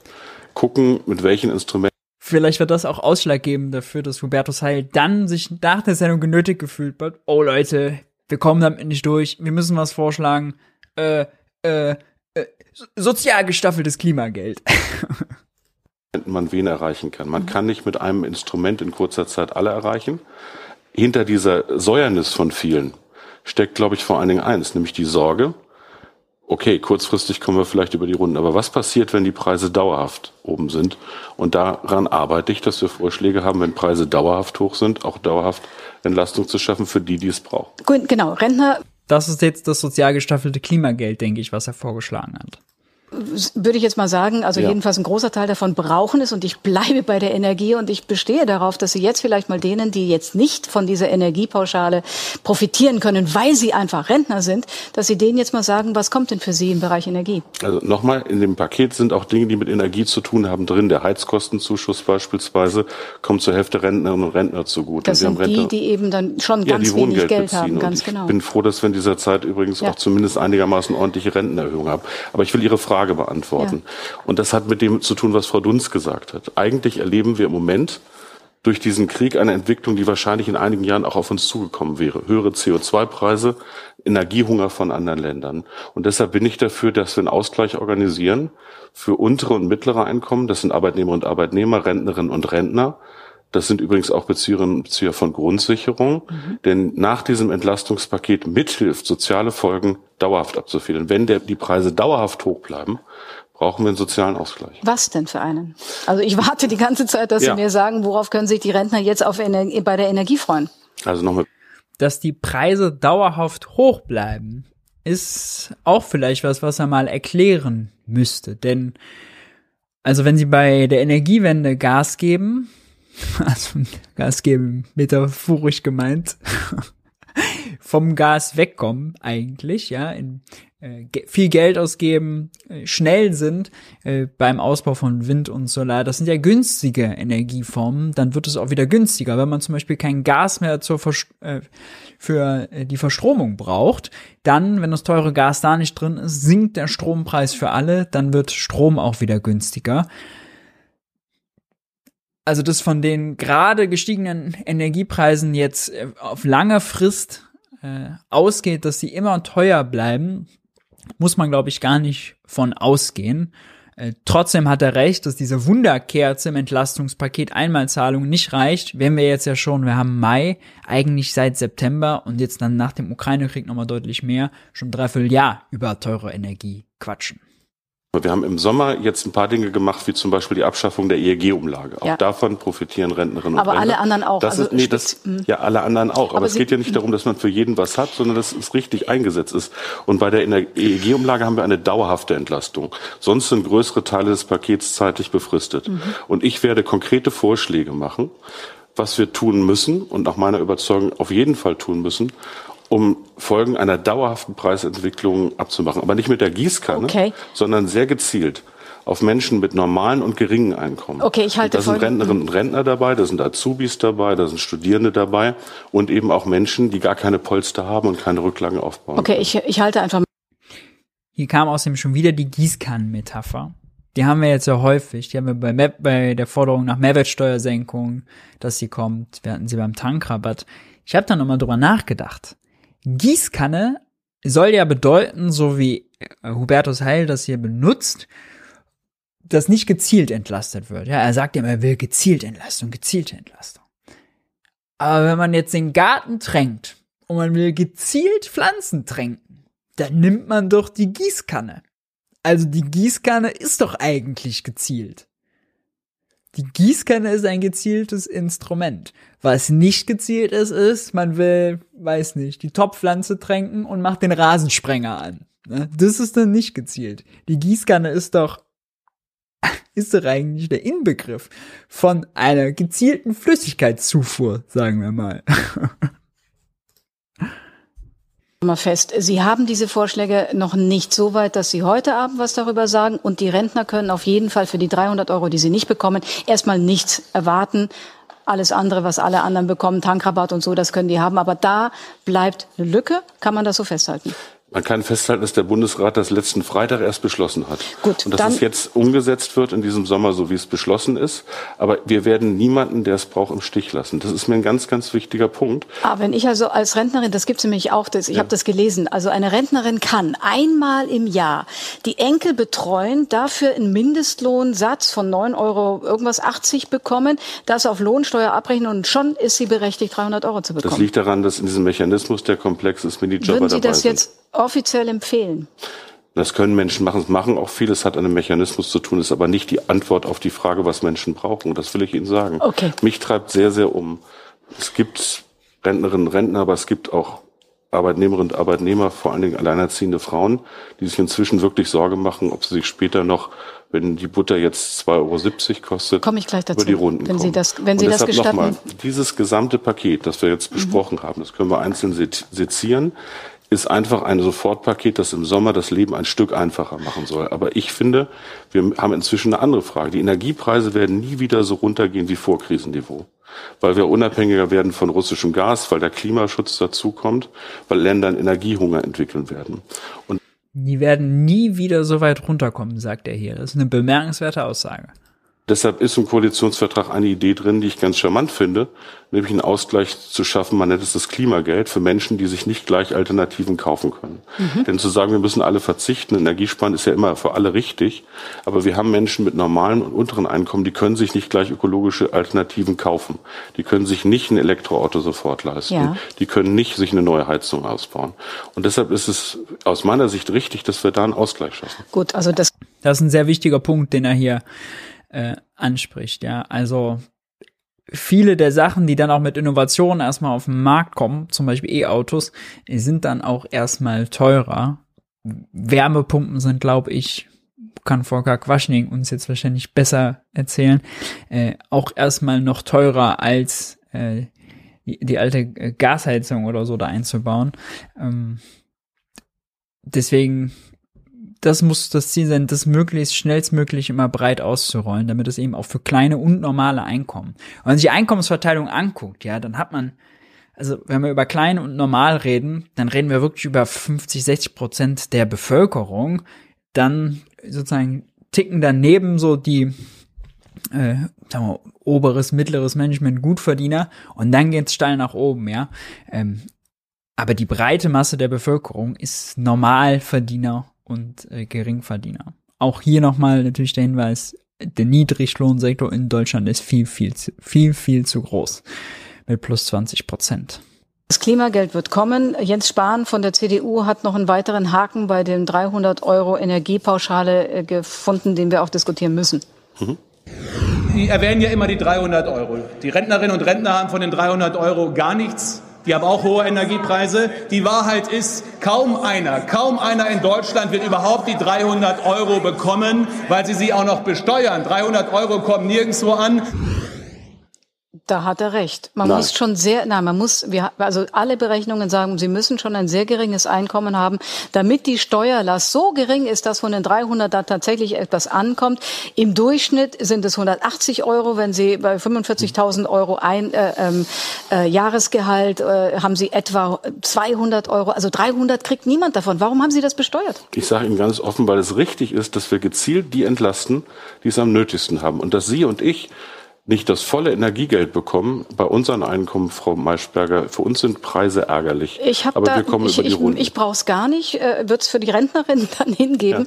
Speaker 6: gucken, mit welchen Instrumenten
Speaker 1: Vielleicht wird das auch ausschlaggebend dafür, dass Hubertus Heil dann sich nach der Sendung genötigt gefühlt wird. Oh Leute, wir kommen damit nicht durch. Wir müssen was vorschlagen. Äh, äh, äh, sozial gestaffeltes Klimageld.
Speaker 6: man wen erreichen kann. Man kann nicht mit einem Instrument in kurzer Zeit alle erreichen. Hinter dieser Säuernis von vielen steckt, glaube ich, vor allen Dingen eins, nämlich die Sorge, okay, kurzfristig kommen wir vielleicht über die Runden, aber was passiert, wenn die Preise dauerhaft oben sind? Und daran arbeite ich, dass wir Vorschläge haben, wenn Preise dauerhaft hoch sind, auch dauerhaft Entlastung zu schaffen für die, die es brauchen.
Speaker 5: Genau, Rentner.
Speaker 1: Das ist jetzt das sozial gestaffelte Klimageld, denke ich, was er vorgeschlagen hat
Speaker 5: würde ich jetzt mal sagen, also ja. jedenfalls ein großer Teil davon brauchen es und ich bleibe bei der Energie und ich bestehe darauf, dass Sie jetzt vielleicht mal denen, die jetzt nicht von dieser Energiepauschale profitieren können, weil sie einfach Rentner sind, dass Sie denen jetzt mal sagen, was kommt denn für Sie im Bereich Energie?
Speaker 6: Also nochmal, in dem Paket sind auch Dinge, die mit Energie zu tun haben drin. Der Heizkostenzuschuss beispielsweise kommt zur Hälfte Rentnerinnen und Rentner zugute.
Speaker 5: Das sind die, die eben dann schon
Speaker 6: ja,
Speaker 5: ganz wenig Geld haben, ganz
Speaker 6: ich
Speaker 5: genau.
Speaker 6: Ich bin froh, dass wir in dieser Zeit übrigens ja. auch zumindest einigermaßen ordentliche Rentenerhöhungen haben. Aber ich will Ihre Frage Frage beantworten. Ja. Und das hat mit dem zu tun, was Frau Dunz gesagt hat. Eigentlich erleben wir im Moment durch diesen Krieg eine Entwicklung, die wahrscheinlich in einigen Jahren auch auf uns zugekommen wäre. Höhere CO2-Preise, Energiehunger von anderen Ländern. Und deshalb bin ich dafür, dass wir einen Ausgleich organisieren für untere und mittlere Einkommen. Das sind Arbeitnehmerinnen und Arbeitnehmer, Rentnerinnen und Rentner. Das sind übrigens auch Bezieherinnen und Bezieher von Grundsicherung. Mhm. Denn nach diesem Entlastungspaket mithilft, soziale Folgen dauerhaft abzufedern. Wenn der, die Preise dauerhaft hoch bleiben, brauchen wir einen sozialen Ausgleich.
Speaker 5: Was denn für einen? Also ich warte die ganze Zeit, dass ja. Sie mir sagen, worauf können sich die Rentner jetzt auf Ener bei der Energie freuen?
Speaker 6: Also nochmal.
Speaker 1: Dass die Preise dauerhaft hoch bleiben, ist auch vielleicht was, was er mal erklären müsste. Denn, also wenn Sie bei der Energiewende Gas geben, also Gas geben, metaphorisch gemeint, vom Gas wegkommen eigentlich, ja, in, äh, viel Geld ausgeben, äh, schnell sind äh, beim Ausbau von Wind und Solar. Das sind ja günstige Energieformen. Dann wird es auch wieder günstiger, wenn man zum Beispiel kein Gas mehr zur Vers äh, für äh, die Verstromung braucht. Dann, wenn das teure Gas da nicht drin ist, sinkt der Strompreis für alle. Dann wird Strom auch wieder günstiger also das von den gerade gestiegenen Energiepreisen jetzt äh, auf lange Frist äh, ausgeht, dass sie immer teuer bleiben, muss man, glaube ich, gar nicht von ausgehen. Äh, trotzdem hat er recht, dass diese Wunderkerze im Entlastungspaket Einmalzahlung nicht reicht. Wenn wir jetzt ja schon, wir haben Mai, eigentlich seit September und jetzt dann nach dem Ukraine-Krieg nochmal deutlich mehr, schon dreiviertel Jahr über teure Energie quatschen.
Speaker 6: Wir haben im Sommer jetzt ein paar Dinge gemacht, wie zum Beispiel die Abschaffung der EEG-Umlage. Auch ja. davon profitieren Rentnerinnen und
Speaker 5: aber
Speaker 6: Rentner.
Speaker 5: Aber alle anderen auch.
Speaker 6: Das also ist, nee, das, hm. ja, alle anderen auch. Aber, aber es geht ja nicht darum, dass man für jeden was hat, sondern dass es richtig eingesetzt ist. Und bei der EEG-Umlage haben wir eine dauerhafte Entlastung. Sonst sind größere Teile des Pakets zeitlich befristet. Mhm. Und ich werde konkrete Vorschläge machen, was wir tun müssen und nach meiner Überzeugung auf jeden Fall tun müssen, um Folgen einer dauerhaften Preisentwicklung abzumachen. Aber nicht mit der Gießkanne, okay. sondern sehr gezielt auf Menschen mit normalen und geringen Einkommen.
Speaker 5: Okay, ich halte
Speaker 6: Da sind Rentnerinnen und Rentner dabei, da sind Azubis dabei, da sind Studierende dabei und eben auch Menschen, die gar keine Polster haben und keine Rücklagen aufbauen.
Speaker 5: Okay, ich, ich halte einfach.
Speaker 1: Hier kam außerdem schon wieder die Gießkannenmetapher. Die haben wir jetzt ja häufig. Die haben wir bei, bei der Forderung nach Mehrwertsteuersenkung, dass sie kommt. Wir hatten sie beim Tankrabatt. Ich habe da nochmal drüber nachgedacht. Gießkanne soll ja bedeuten, so wie äh, Hubertus Heil das hier benutzt, dass nicht gezielt entlastet wird. Ja, er sagt ja, er will gezielt Entlastung, gezielte Entlastung. Aber wenn man jetzt den Garten tränkt und man will gezielt Pflanzen tränken, dann nimmt man doch die Gießkanne. Also die Gießkanne ist doch eigentlich gezielt. Die Gießkanne ist ein gezieltes Instrument. Was nicht gezielt ist, ist, man will, weiß nicht, die Topfpflanze tränken und macht den Rasensprenger an. Ne? Das ist dann nicht gezielt. Die Gießkanne ist doch, ist doch eigentlich der Inbegriff von einer gezielten Flüssigkeitszufuhr, sagen wir mal.
Speaker 5: mal fest, Sie haben diese Vorschläge noch nicht so weit, dass Sie heute Abend was darüber sagen und die Rentner können auf jeden Fall für die 300 Euro, die sie nicht bekommen, erstmal nichts erwarten. Alles andere, was alle anderen bekommen, Tankrabatt und so, das können die haben. Aber da bleibt eine Lücke. Kann man das so festhalten?
Speaker 6: Man kann festhalten, dass der Bundesrat das letzten Freitag erst beschlossen hat.
Speaker 5: Gut,
Speaker 6: und dass es jetzt umgesetzt wird in diesem Sommer, so wie es beschlossen ist. Aber wir werden niemanden, der es braucht, im Stich lassen. Das ist mir ein ganz, ganz wichtiger Punkt.
Speaker 5: Aber wenn ich also als Rentnerin, das gibt's nämlich auch, das, ich habe das gelesen, also eine Rentnerin kann einmal im Jahr die Enkel betreuen, dafür einen Mindestlohnsatz von 9 Euro irgendwas 80 bekommen, das auf Lohnsteuer abrechnen und schon ist sie berechtigt, 300 Euro zu
Speaker 6: Das
Speaker 5: bekommen.
Speaker 6: liegt daran, dass in diesem Mechanismus der komplex ist, wenn die Jobber
Speaker 5: Würden Sie
Speaker 6: dabei
Speaker 5: das
Speaker 6: sind.
Speaker 5: Offiziell empfehlen?
Speaker 6: Das können Menschen machen. Es machen auch vieles, hat an einem Mechanismus zu tun, ist aber nicht die Antwort auf die Frage, was Menschen brauchen. Das will ich Ihnen sagen.
Speaker 5: Okay.
Speaker 6: Mich treibt sehr, sehr um. Es gibt Rentnerinnen und Rentner, aber es gibt auch Arbeitnehmerinnen und Arbeitnehmer, vor allen Dingen alleinerziehende Frauen, die sich inzwischen wirklich Sorge machen, ob sie sich später noch, wenn die Butter jetzt 2,70 Euro kostet,
Speaker 5: Komme ich gleich dazu,
Speaker 6: über die Runden
Speaker 5: wenn Sie
Speaker 6: kommen.
Speaker 5: das- wenn Sie
Speaker 6: und
Speaker 5: das
Speaker 6: deshalb
Speaker 5: gestatten. Mhm.
Speaker 6: Nochmal, dieses gesamte Paket, das wir jetzt besprochen haben, das können wir einzeln se- sezieren, ist einfach ein Sofortpaket, das im Sommer das Leben ein Stück einfacher machen soll. Aber ich finde, wir haben inzwischen eine andere Frage. Die Energiepreise werden nie wieder so runtergehen wie vor Krisenniveau. Weil wir unabhängiger werden von russischem Gas, weil der Klimaschutz dazukommt, weil Länder einen Energiehunger entwickeln werden. Und
Speaker 1: Die werden nie wieder so weit runterkommen, sagt er hier. Das ist eine bemerkenswerte Aussage.
Speaker 6: Deshalb ist im Koalitionsvertrag eine Idee drin, die ich ganz charmant finde, nämlich einen Ausgleich zu schaffen, man nennt es das Klimageld, für Menschen, die sich nicht gleich Alternativen kaufen können. Denn zu sagen, wir müssen alle verzichten, Energiesparen ist ja immer für alle richtig, aber wir haben Menschen mit normalen und unteren Einkommen, die können sich nicht gleich ökologische Alternativen kaufen. Die können sich nicht ein Elektroauto sofort leisten.
Speaker 5: Ja.
Speaker 6: Die können nicht sich eine neue Heizung ausbauen. Und deshalb ist es aus meiner Sicht richtig, dass wir da einen Ausgleich schaffen.
Speaker 5: Gut, also das
Speaker 1: Das ist ein sehr wichtiger Punkt, den er hier äh, anspricht. Ja, also viele der Sachen, die dann auch mit Innovationen erstmal auf den Markt kommen, zum Beispiel E-Autos, sind dann auch erstmal teurer. Wärmepumpen sind, glaube ich, kann Volker Quaschning uns jetzt wahrscheinlich besser erzählen, äh, auch erstmal noch teurer als äh, die, die alte Gasheizung oder so da einzubauen. Ähm, deswegen das muss das Ziel sein, das möglichst schnellstmöglich immer breit auszurollen, damit es eben auch für kleine und normale Einkommen. Wenn man sich die Einkommensverteilung anguckt, ja, dann hat man, also wenn wir über klein und normal reden, dann reden wir wirklich über 50, 60 Prozent der Bevölkerung. Dann sozusagen ticken daneben so die äh, sagen wir, oberes, mittleres Management Gutverdiener und dann geht's steil nach oben, ja. Ähm, aber die breite Masse der Bevölkerung ist Normalverdiener und äh, Geringverdiener. Auch hier nochmal natürlich der Hinweis, der Niedriglohnsektor in Deutschland ist viel, viel, viel, viel zu groß. Mit plus 20 Prozent.
Speaker 5: Das Klimageld wird kommen. Jens Spahn von der CDU hat noch einen weiteren Haken bei den 300 Euro Energiepauschale äh, gefunden, den wir auch diskutieren müssen.
Speaker 8: Sie erwähnen ja immer die 300 Euro. Die Rentnerinnen und Rentner haben von den 300 Euro gar nichts. Die haben auch hohe Energiepreise. Die Wahrheit ist, kaum einer, kaum einer in Deutschland wird überhaupt die 300 Euro bekommen, weil sie sie auch noch besteuern. 300 Euro kommen nirgendwo an.
Speaker 5: Da hat er recht. Man
Speaker 6: Nein.
Speaker 5: muss schon sehr, nein, man muss, wir, also alle Berechnungen sagen, Sie müssen schon ein sehr geringes Einkommen haben, damit die Steuerlast so gering ist, dass von den 300 da tatsächlich etwas ankommt. Im Durchschnitt sind es 180 Euro, wenn Sie bei 45.000 Euro ein äh, ähm, äh, Jahresgehalt äh, haben Sie etwa 200 Euro, also 300 kriegt niemand davon. Warum haben Sie das besteuert?
Speaker 6: Ich sage Ihnen ganz offen, weil es richtig ist, dass wir gezielt die entlasten, die es am nötigsten haben. Und dass Sie und ich nicht das volle Energiegeld bekommen, bei unseren Einkommen, Frau Maischberger, für uns sind Preise ärgerlich.
Speaker 5: Ich habe
Speaker 6: Aber
Speaker 5: da,
Speaker 6: wir kommen
Speaker 5: ich,
Speaker 6: über die
Speaker 5: ich,
Speaker 6: Runden.
Speaker 5: ich brauche es gar nicht, äh, wird es für die Rentnerin dann hingeben.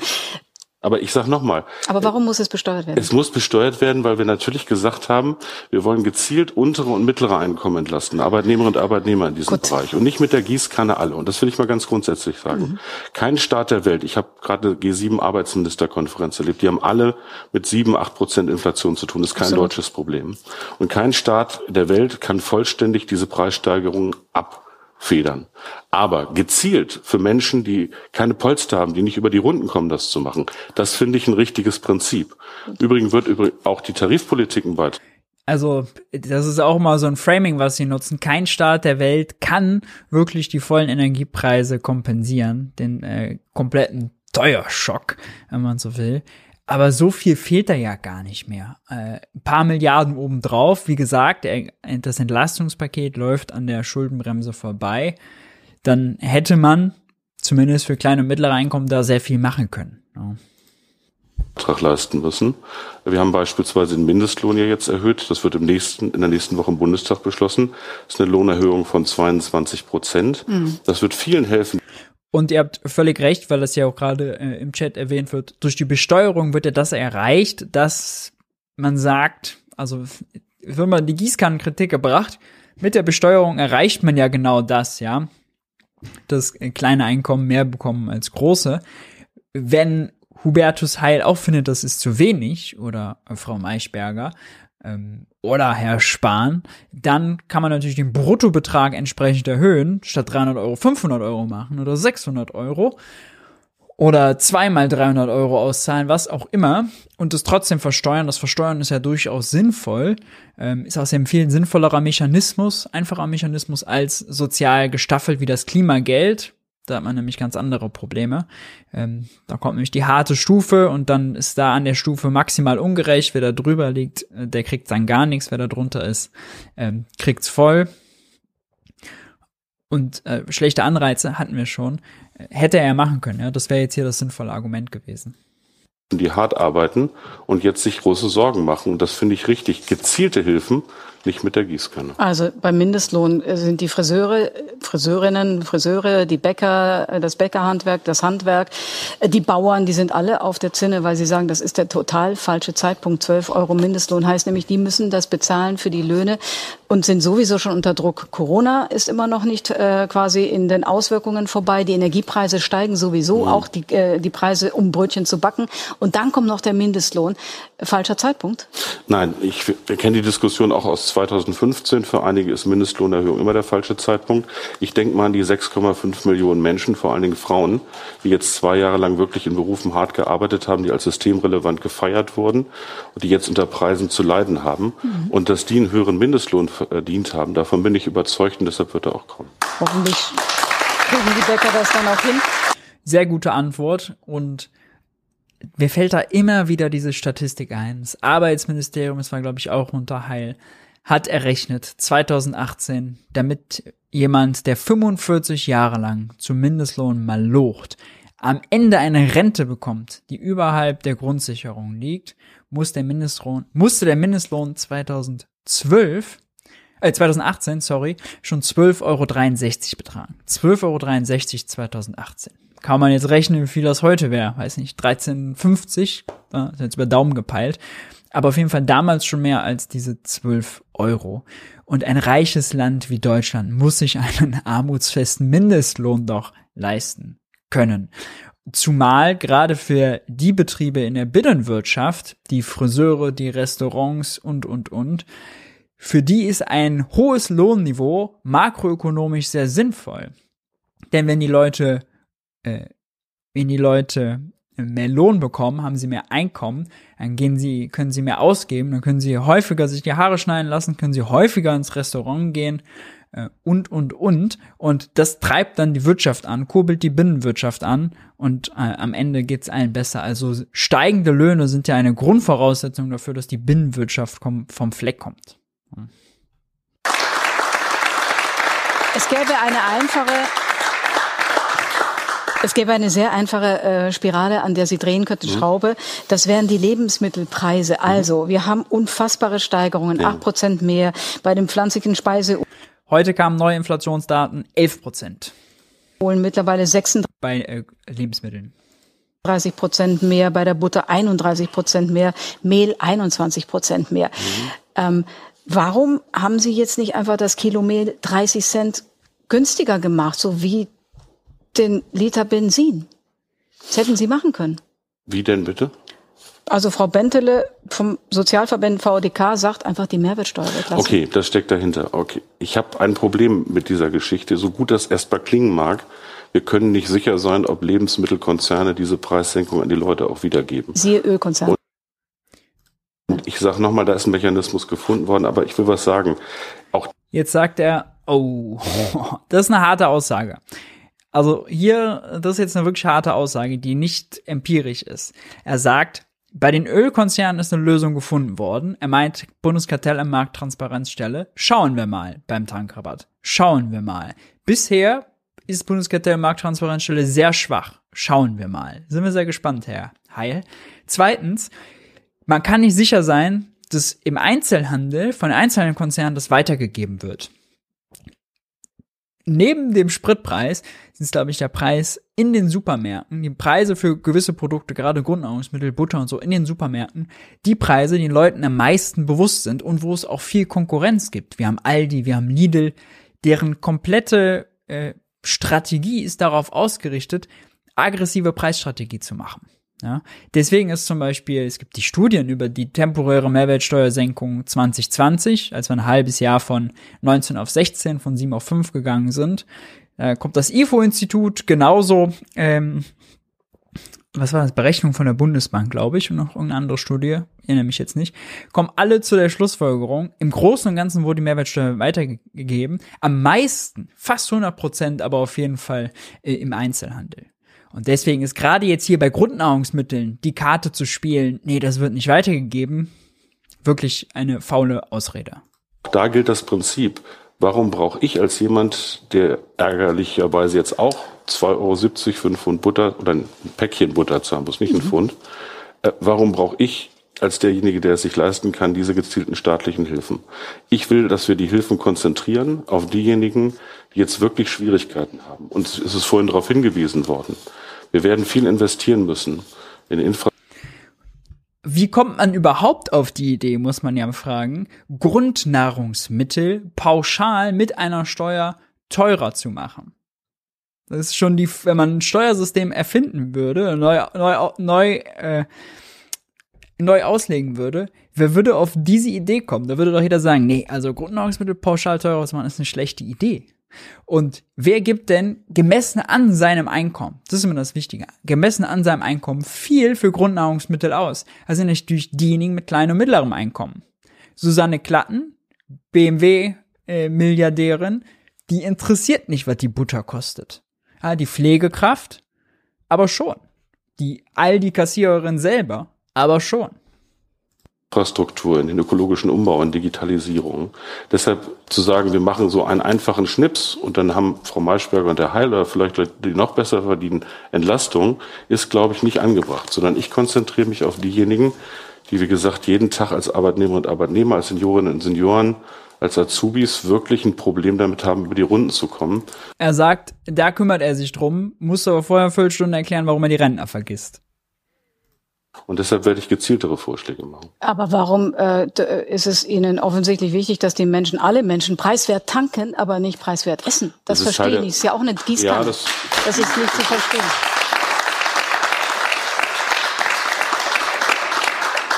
Speaker 6: Aber ich sage nochmal,
Speaker 5: Aber warum muss es besteuert werden?
Speaker 6: es muss besteuert werden, weil wir natürlich gesagt haben, wir wollen gezielt untere und mittlere Einkommen entlasten, Arbeitnehmerinnen und Arbeitnehmer in diesem
Speaker 5: Gut.
Speaker 6: Bereich und nicht mit der Gießkanne alle. Und das will ich mal ganz grundsätzlich sagen.
Speaker 5: Mhm.
Speaker 6: Kein Staat der Welt, ich habe gerade G7 Arbeitsministerkonferenz erlebt, die haben alle mit 7, 8 Prozent Inflation zu tun. Das ist kein
Speaker 5: Absolut.
Speaker 6: deutsches Problem. Und kein Staat der Welt kann vollständig diese Preissteigerung abfedern. Aber gezielt für Menschen, die keine Polster haben, die nicht über die Runden kommen, das zu machen, das finde ich ein richtiges Prinzip. Übrigens wird auch die Tarifpolitiken weit.
Speaker 1: Also, das ist auch mal so ein Framing, was sie nutzen. Kein Staat der Welt kann wirklich die vollen Energiepreise kompensieren, den äh, kompletten Steuerschock, wenn man so will. Aber so viel fehlt da ja gar nicht mehr. Äh, ein paar Milliarden obendrauf. Wie gesagt, das Entlastungspaket läuft an der Schuldenbremse vorbei. Dann hätte man zumindest für kleine und mittlere Einkommen da sehr viel machen können. Ja.
Speaker 6: Beitrag leisten müssen. Wir haben beispielsweise den Mindestlohn ja jetzt erhöht. Das wird im nächsten, in der nächsten Woche im Bundestag beschlossen. Das ist eine Lohnerhöhung von 22 Prozent. Mhm. Das wird vielen helfen.
Speaker 1: Und ihr habt völlig recht, weil das ja auch gerade äh, im Chat erwähnt wird. Durch die Besteuerung wird ja das erreicht, dass man sagt, also wenn man die Gießkannenkritik gebracht, mit der Besteuerung erreicht man ja genau das, ja. Dass kleine Einkommen mehr bekommen als große. Wenn Hubertus Heil auch findet, das ist zu wenig, oder Frau Maischberger, oder Herr Spahn, dann kann man natürlich den Bruttobetrag entsprechend erhöhen, statt 300 Euro 500 Euro machen oder 600 Euro oder zweimal 300 Euro auszahlen, was auch immer, und das trotzdem versteuern. Das Versteuern ist ja durchaus sinnvoll, ähm, ist außerdem viel sinnvollerer Mechanismus, einfacher Mechanismus als sozial gestaffelt wie das Klimageld, da hat man nämlich ganz andere Probleme. Ähm, da kommt nämlich die harte Stufe und dann ist da an der Stufe maximal ungerecht. Wer da drüber liegt, äh, der kriegt dann gar nichts. Wer da drunter ist, ähm, kriegt's voll. Und äh, schlechte Anreize hatten wir schon. Äh, hätte er machen können. Ja? Das wäre jetzt hier das sinnvolle Argument gewesen
Speaker 6: die hart arbeiten und jetzt sich große Sorgen machen. Und das finde ich richtig. Gezielte Hilfen nicht mit der Gießkanne.
Speaker 5: Also beim Mindestlohn sind die Friseure, Friseurinnen, Friseure, die Bäcker, das Bäckerhandwerk, das Handwerk, die Bauern, die sind alle auf der Zinne, weil sie sagen, das ist der total falsche Zeitpunkt. 12 Euro Mindestlohn heißt nämlich, die müssen das bezahlen für die Löhne und sind sowieso schon unter Druck. Corona ist immer noch nicht äh, quasi in den Auswirkungen vorbei. Die Energiepreise steigen sowieso, mhm. auch die, äh, die Preise, um Brötchen zu backen. Und dann kommt noch der Mindestlohn. Falscher Zeitpunkt?
Speaker 6: Nein, ich, wir kennen die Diskussion auch aus 2015. Für einige ist Mindestlohnerhöhung immer der falsche Zeitpunkt. Ich denke mal an die 6,5 Millionen Menschen, vor allen Dingen Frauen, die jetzt zwei Jahre lang wirklich in Berufen hart gearbeitet haben, die als systemrelevant gefeiert wurden und die jetzt unter Preisen zu leiden haben. Mhm. Und dass die einen höheren Mindestlohn verdient haben, davon bin ich überzeugt und deshalb wird er auch kommen.
Speaker 5: Hoffentlich kriegen die Bäcker das dann auch hin.
Speaker 1: Sehr gute Antwort und mir fällt da immer wieder diese Statistik ein. Das Arbeitsministerium, das war glaube ich auch unter Heil, hat errechnet 2018, damit jemand, der 45 Jahre lang zum Mindestlohn mal locht, am Ende eine Rente bekommt, die überhalb der Grundsicherung liegt, muss der Mindestlohn, musste der Mindestlohn 2012, äh 2018, sorry, schon 12,63 Euro betragen. 12,63 Euro 2018 kann man jetzt rechnen, wie viel das heute wäre. Weiß nicht, 13,50, äh, jetzt über Daumen gepeilt. Aber auf jeden Fall damals schon mehr als diese 12 Euro. Und ein reiches Land wie Deutschland muss sich einen armutsfesten Mindestlohn doch leisten können. Zumal gerade für die Betriebe in der Binnenwirtschaft, die Friseure, die Restaurants und, und, und, für die ist ein hohes Lohnniveau makroökonomisch sehr sinnvoll. Denn wenn die Leute äh, wenn die Leute mehr Lohn bekommen, haben sie mehr Einkommen, dann gehen sie, können sie mehr ausgeben, dann können sie häufiger sich die Haare schneiden lassen, können sie häufiger ins Restaurant gehen äh, und, und, und. Und das treibt dann die Wirtschaft an, kurbelt die Binnenwirtschaft an und äh, am Ende geht's allen besser. Also steigende Löhne sind ja eine Grundvoraussetzung dafür, dass die Binnenwirtschaft vom, vom Fleck kommt.
Speaker 5: Es gäbe eine einfache es gäbe eine sehr einfache äh, Spirale, an der Sie drehen könnten, mhm. Schraube. Das wären die Lebensmittelpreise. Mhm. Also, wir haben unfassbare Steigerungen, acht ja. Prozent mehr bei den pflanzlichen Speise.
Speaker 1: Heute kamen neue Inflationsdaten, 11 Prozent.
Speaker 5: Mittlerweile 36
Speaker 1: bei äh, Lebensmitteln.
Speaker 5: 30 Prozent mehr, bei der Butter 31 Prozent mehr, Mehl 21 Prozent mehr. Mhm. Ähm, warum haben Sie jetzt nicht einfach das Kilo Mehl 30 Cent günstiger gemacht, so wie den Liter Benzin. Das hätten Sie machen können.
Speaker 6: Wie denn bitte?
Speaker 5: Also Frau Bentele vom Sozialverband VDK sagt einfach die Mehrwertsteuer weglassen.
Speaker 6: Okay, das steckt dahinter. Okay, ich habe ein Problem mit dieser Geschichte. So gut das erstmal klingen mag, wir können nicht sicher sein, ob Lebensmittelkonzerne diese Preissenkung an die Leute auch wiedergeben.
Speaker 5: Siehe Ölkonzerne.
Speaker 6: Und ich sage nochmal, da ist ein Mechanismus gefunden worden, aber ich will was sagen. Auch
Speaker 1: Jetzt sagt er, oh, das ist eine harte Aussage. Also hier, das ist jetzt eine wirklich harte Aussage, die nicht empirisch ist. Er sagt, bei den Ölkonzernen ist eine Lösung gefunden worden. Er meint, Bundeskartell- und Markttransparenzstelle. Schauen wir mal beim Tankrabatt. Schauen wir mal. Bisher ist Bundeskartell- und Markttransparenzstelle sehr schwach. Schauen wir mal. Sind wir sehr gespannt, Herr Heil. Zweitens, man kann nicht sicher sein, dass im Einzelhandel von einzelnen Konzernen das weitergegeben wird. Neben dem Spritpreis es, glaube ich, der Preis in den Supermärkten, die Preise für gewisse Produkte, gerade Grundnahrungsmittel, Butter und so in den Supermärkten, die Preise, die den Leuten am meisten bewusst sind und wo es auch viel Konkurrenz gibt. Wir haben Aldi, wir haben Lidl, deren komplette äh, Strategie ist darauf ausgerichtet, aggressive Preisstrategie zu machen. Ja, deswegen ist zum Beispiel, es gibt die Studien über die temporäre Mehrwertsteuersenkung 2020, als wir ein halbes Jahr von 19 auf 16, von 7 auf 5 gegangen sind. Da kommt das IFO-Institut genauso, ähm, was war das, Berechnung von der Bundesbank, glaube ich, und noch irgendeine andere Studie, erinnere mich jetzt nicht, kommen alle zu der Schlussfolgerung, im Großen und Ganzen wurde die Mehrwertsteuer weitergegeben, am meisten, fast 100 Prozent, aber auf jeden Fall äh, im Einzelhandel. Und deswegen ist gerade jetzt hier bei Grundnahrungsmitteln die Karte zu spielen, nee, das wird nicht weitergegeben, wirklich eine faule Ausrede.
Speaker 6: Da gilt das Prinzip. Warum brauche ich als jemand, der ärgerlicherweise jetzt auch 2,70 Euro für einen Pfund Butter oder ein Päckchen Butter zahlen muss, nicht ein mhm. Pfund, äh, warum brauche ich als derjenige, der es sich leisten kann, diese gezielten staatlichen Hilfen. Ich will, dass wir die Hilfen konzentrieren auf diejenigen, die jetzt wirklich Schwierigkeiten haben. Und es ist vorhin darauf hingewiesen worden. Wir werden viel investieren müssen in Infrastruktur.
Speaker 1: Wie kommt man überhaupt auf die Idee, muss man ja fragen, Grundnahrungsmittel pauschal mit einer Steuer teurer zu machen? Das ist schon die, wenn man ein Steuersystem erfinden würde, neu, neu, neu, äh, neu auslegen würde, wer würde auf diese Idee kommen? Da würde doch jeder sagen, nee, also Grundnahrungsmittel pauschal teurer zu machen, ist eine schlechte Idee. Und wer gibt denn gemessen an seinem Einkommen, das ist immer das Wichtige, gemessen an seinem Einkommen viel für Grundnahrungsmittel aus? Also natürlich diejenigen mit kleinem und mittlerem Einkommen. Susanne Klatten, BMW-Milliardärin, äh, die interessiert nicht, was die Butter kostet. Ja, die Pflegekraft, aber schon. Die Aldi-Kassiererin selber, aber schon.
Speaker 6: Infrastruktur, in den ökologischen Umbau, in Digitalisierung. Deshalb zu sagen, wir machen so einen einfachen Schnips und dann haben Frau Maischberger und der Heiler vielleicht Leute, die noch besser verdienen, Entlastung, ist, glaube ich, nicht angebracht, sondern ich konzentriere mich auf diejenigen, die, wie gesagt, jeden Tag als Arbeitnehmer und Arbeitnehmer, als Seniorinnen und Senioren, als Azubis wirklich ein Problem damit haben, über die Runden zu kommen.
Speaker 1: Er sagt, da kümmert er sich drum, muss aber vorher eine Viertelstunde erklären, warum er die Rentner vergisst.
Speaker 6: Und deshalb werde ich gezieltere Vorschläge machen.
Speaker 5: Aber warum äh, ist es Ihnen offensichtlich wichtig, dass die Menschen, alle Menschen, preiswert tanken, aber nicht preiswert essen? Das, das verstehe ich. Das ist ja auch eine Gießkanne. Ja, das, das ist nicht zu verstehen.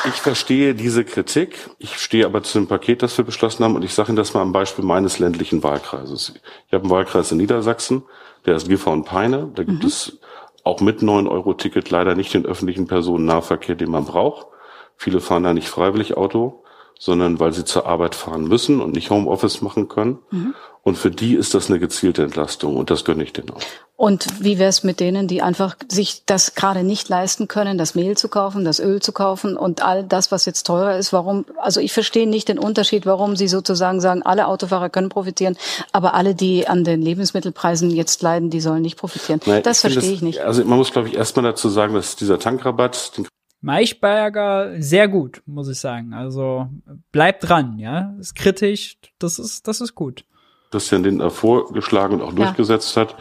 Speaker 6: Ich verstehe diese Kritik. Ich stehe aber zu dem Paket, das wir beschlossen haben. Und ich sage Ihnen das mal am Beispiel meines ländlichen Wahlkreises. Ich habe einen Wahlkreis in Niedersachsen, der ist Giffer und Peine. Da gibt mhm. es auch mit 9-Euro-Ticket leider nicht den öffentlichen Personennahverkehr, den man braucht. Viele fahren da nicht freiwillig Auto, sondern weil sie zur Arbeit fahren müssen und nicht Homeoffice machen können. Mhm. Und für die ist das eine gezielte Entlastung und das gönne ich denen auch.
Speaker 5: Und wie wäre es mit denen, die einfach sich das gerade nicht leisten können, das Mehl zu kaufen, das Öl zu kaufen und all das, was jetzt teurer ist? Warum? Also ich verstehe nicht den Unterschied, warum Sie sozusagen sagen, alle Autofahrer können profitieren, aber alle, die an den Lebensmittelpreisen jetzt leiden, die sollen nicht profitieren. Nein, das verstehe ich nicht.
Speaker 6: Also man muss, glaube ich, erstmal dazu sagen, dass dieser Tankrabatt, den
Speaker 1: Maischberger sehr gut, muss ich sagen. Also bleibt dran, ja. Ist kritisch, das ist, das ist gut.
Speaker 6: Christian Lindner vorgeschlagen und auch ja. durchgesetzt hat,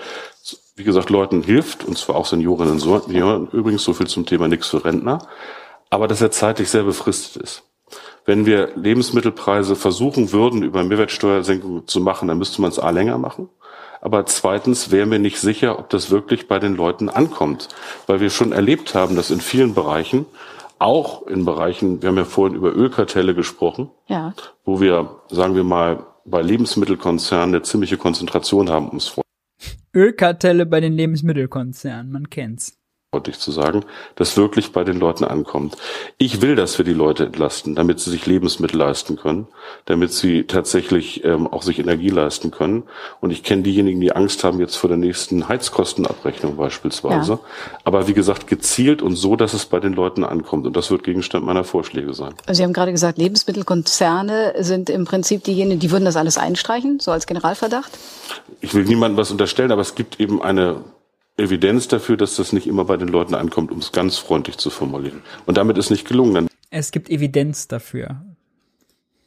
Speaker 6: wie gesagt, Leuten hilft, und zwar auch Seniorinnen und Senioren, übrigens so viel zum Thema nichts für Rentner, aber dass er zeitlich sehr befristet ist. Wenn wir Lebensmittelpreise versuchen würden, über Mehrwertsteuersenkung zu machen, dann müsste man es A länger machen. Aber zweitens wäre mir nicht sicher, ob das wirklich bei den Leuten ankommt. Weil wir schon erlebt haben, dass in vielen Bereichen, auch in Bereichen, wir haben ja vorhin über Ölkartelle gesprochen, ja. wo wir, sagen wir mal, bei Lebensmittelkonzernen eine ziemliche Konzentration haben ums Volk.
Speaker 1: Ölkartelle bei den Lebensmittelkonzernen, man kennt's.
Speaker 6: Deutlich zu sagen, das wirklich bei den Leuten ankommt. Ich will, dass wir die Leute entlasten, damit sie sich Lebensmittel leisten können, damit sie tatsächlich ähm, auch sich Energie leisten können. Und ich kenne diejenigen, die Angst haben jetzt vor der nächsten Heizkostenabrechnung beispielsweise. Ja. Aber wie gesagt, gezielt und so, dass es bei den Leuten ankommt. Und das wird Gegenstand meiner Vorschläge sein.
Speaker 5: Sie haben gerade gesagt, Lebensmittelkonzerne sind im Prinzip diejenigen, die würden das alles einstreichen, so als Generalverdacht?
Speaker 6: Ich will niemandem was unterstellen, aber es gibt eben eine Evidenz dafür, dass das nicht immer bei den Leuten ankommt, um es ganz freundlich zu formulieren. Und damit ist nicht gelungen.
Speaker 1: Es gibt Evidenz dafür.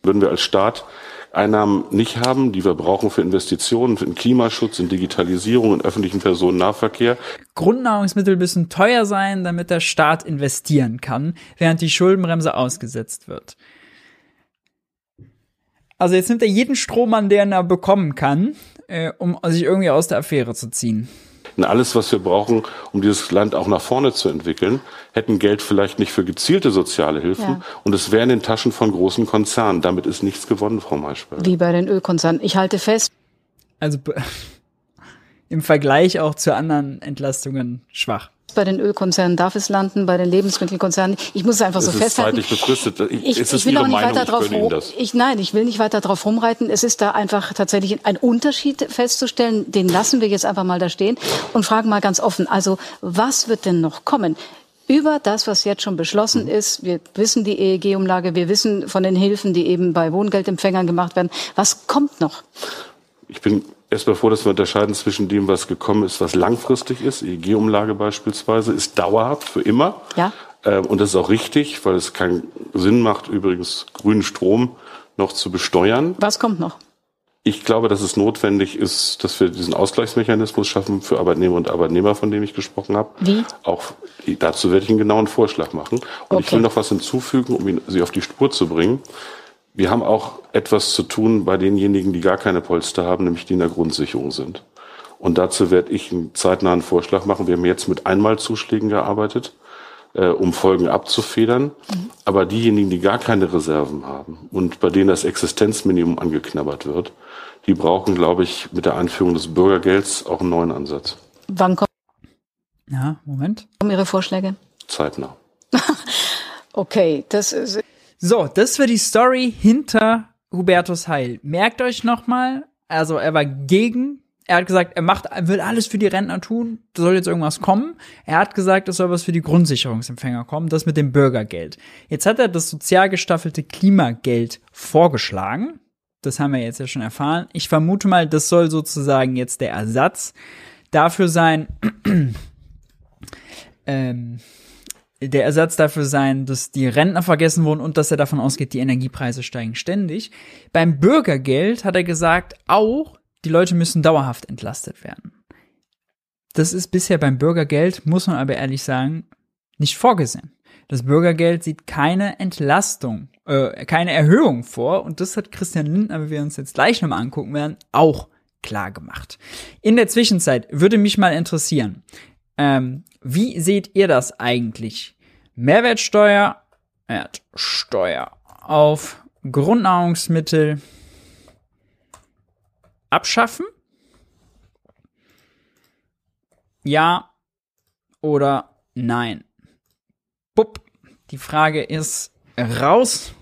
Speaker 6: Würden wir als Staat Einnahmen nicht haben, die wir brauchen für Investitionen, für den Klimaschutz, in Digitalisierung, in öffentlichen Personennahverkehr.
Speaker 1: Grundnahrungsmittel müssen teuer sein, damit der Staat investieren kann, während die Schuldenbremse ausgesetzt wird. Also jetzt nimmt er jeden Strohmann, den er bekommen kann, äh, um sich irgendwie aus der Affäre zu ziehen
Speaker 6: alles, was wir brauchen, um dieses Land auch nach vorne zu entwickeln, hätten Geld vielleicht nicht für gezielte soziale Hilfen ja. und es wäre in den Taschen von großen Konzernen. Damit ist nichts gewonnen, Frau Maischberg.
Speaker 5: Wie bei den Ölkonzernen. Ich halte fest.
Speaker 1: Also im Vergleich auch zu anderen Entlastungen schwach.
Speaker 5: Bei den Ölkonzernen darf es landen, bei den Lebensmittelkonzernen. Ich muss es einfach es so festhalten.
Speaker 6: Zeitlich befristet.
Speaker 5: Ich, ich, ich will auch nicht Meinung, weiter drauf rum, ich, nein, ich will nicht weiter drauf rumreiten. Es ist da einfach tatsächlich ein Unterschied festzustellen. Den lassen wir jetzt einfach mal da stehen und fragen mal ganz offen. Also, was wird denn noch kommen? über das, was jetzt schon beschlossen mhm. ist. Wir wissen die EEG-Umlage, wir wissen von den Hilfen, die eben bei Wohngeldempfängern gemacht werden. Was kommt noch?
Speaker 6: Ich bin erstmal vor, dass wir unterscheiden zwischen dem, was gekommen ist, was langfristig ist. EEG-Umlage beispielsweise ist dauerhaft für immer.
Speaker 5: Ja.
Speaker 6: Ähm, und das ist auch richtig, weil es keinen Sinn macht, übrigens grünen Strom noch zu besteuern.
Speaker 5: Was kommt noch?
Speaker 6: Ich glaube, dass es notwendig ist, dass wir diesen Ausgleichsmechanismus schaffen für Arbeitnehmer und Arbeitnehmer, von dem ich gesprochen habe.
Speaker 5: Wie?
Speaker 6: Auch dazu werde ich einen genauen Vorschlag machen. Und okay. ich will noch was hinzufügen, um Sie auf die Spur zu bringen. Wir haben auch etwas zu tun bei denjenigen, die gar keine Polster haben, nämlich die in der Grundsicherung sind. Und dazu werde ich einen zeitnahen Vorschlag machen. Wir haben jetzt mit Einmalzuschlägen gearbeitet, äh, um Folgen abzufedern. Mhm. Aber diejenigen, die gar keine Reserven haben und bei denen das Existenzminimum angeknabbert wird, die brauchen, glaube ich, mit der Einführung des Bürgergelds auch einen neuen Ansatz.
Speaker 5: Wann kommt?
Speaker 1: Ja, Moment.
Speaker 5: Kommen Ihre Vorschläge?
Speaker 6: Zeitnah.
Speaker 5: okay, das ist
Speaker 1: so, das war die Story hinter Hubertus Heil. Merkt euch nochmal, also er war gegen, er hat gesagt, er macht, er will alles für die Rentner tun, da soll jetzt irgendwas kommen. Er hat gesagt, es soll was für die Grundsicherungsempfänger kommen, das mit dem Bürgergeld. Jetzt hat er das sozial gestaffelte Klimageld vorgeschlagen. Das haben wir jetzt ja schon erfahren. Ich vermute mal, das soll sozusagen jetzt der Ersatz dafür sein, ähm, der Ersatz dafür sein, dass die Rentner vergessen wurden und dass er davon ausgeht, die Energiepreise steigen ständig. Beim Bürgergeld hat er gesagt, auch die Leute müssen dauerhaft entlastet werden. Das ist bisher beim Bürgergeld, muss man aber ehrlich sagen, nicht vorgesehen. Das Bürgergeld sieht keine Entlastung, äh, keine Erhöhung vor und das hat Christian Lindner, wie wir uns jetzt gleich nochmal angucken werden, auch klar gemacht. In der Zwischenzeit würde mich mal interessieren, ähm, wie seht ihr das eigentlich? Mehrwertsteuer, Mehrwertsteuer auf Grundnahrungsmittel abschaffen? Ja oder nein? Bupp, die Frage ist raus.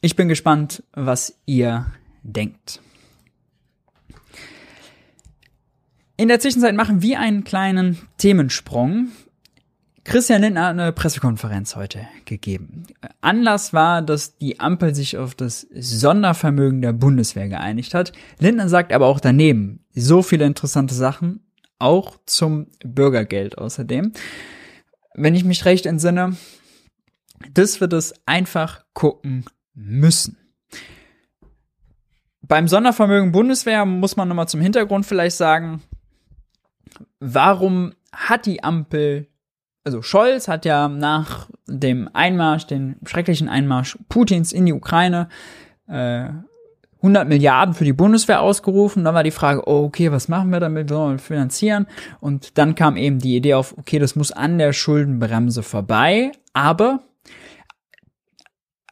Speaker 1: Ich bin gespannt, was ihr denkt. In der Zwischenzeit machen wir einen kleinen Themensprung. Christian Lindner hat eine Pressekonferenz heute gegeben. Anlass war, dass die Ampel sich auf das Sondervermögen der Bundeswehr geeinigt hat. Lindner sagt aber auch daneben so viele interessante Sachen, auch zum Bürgergeld außerdem. Wenn ich mich recht entsinne, das wird es einfach gucken müssen. Beim Sondervermögen Bundeswehr muss man nochmal zum Hintergrund vielleicht sagen, warum hat die Ampel, also Scholz hat ja nach dem Einmarsch, den schrecklichen Einmarsch Putins in die Ukraine, äh, 100 Milliarden für die Bundeswehr ausgerufen. Dann war die Frage, oh, okay, was machen wir damit? Wir sollen finanzieren? Und dann kam eben die Idee auf, okay, das muss an der Schuldenbremse vorbei. Aber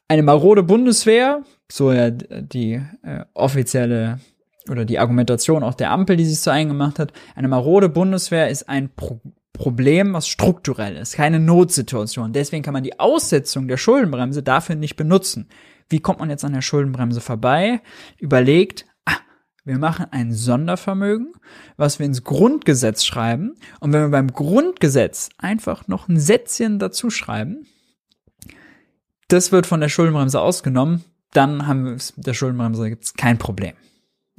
Speaker 1: eine marode Bundeswehr, so ja die äh, offizielle oder die Argumentation auch der Ampel, die sich so eingemacht hat, eine marode Bundeswehr ist ein Pro Problem, was strukturell ist, keine Notsituation. Deswegen kann man die Aussetzung der Schuldenbremse dafür nicht benutzen. Wie kommt man jetzt an der Schuldenbremse vorbei? Überlegt, ah, wir machen ein Sondervermögen, was wir ins Grundgesetz schreiben. Und wenn wir beim Grundgesetz einfach noch ein Sätzchen dazu schreiben, das wird von der Schuldenbremse ausgenommen, dann haben wir der Schuldenbremse gibt's kein Problem.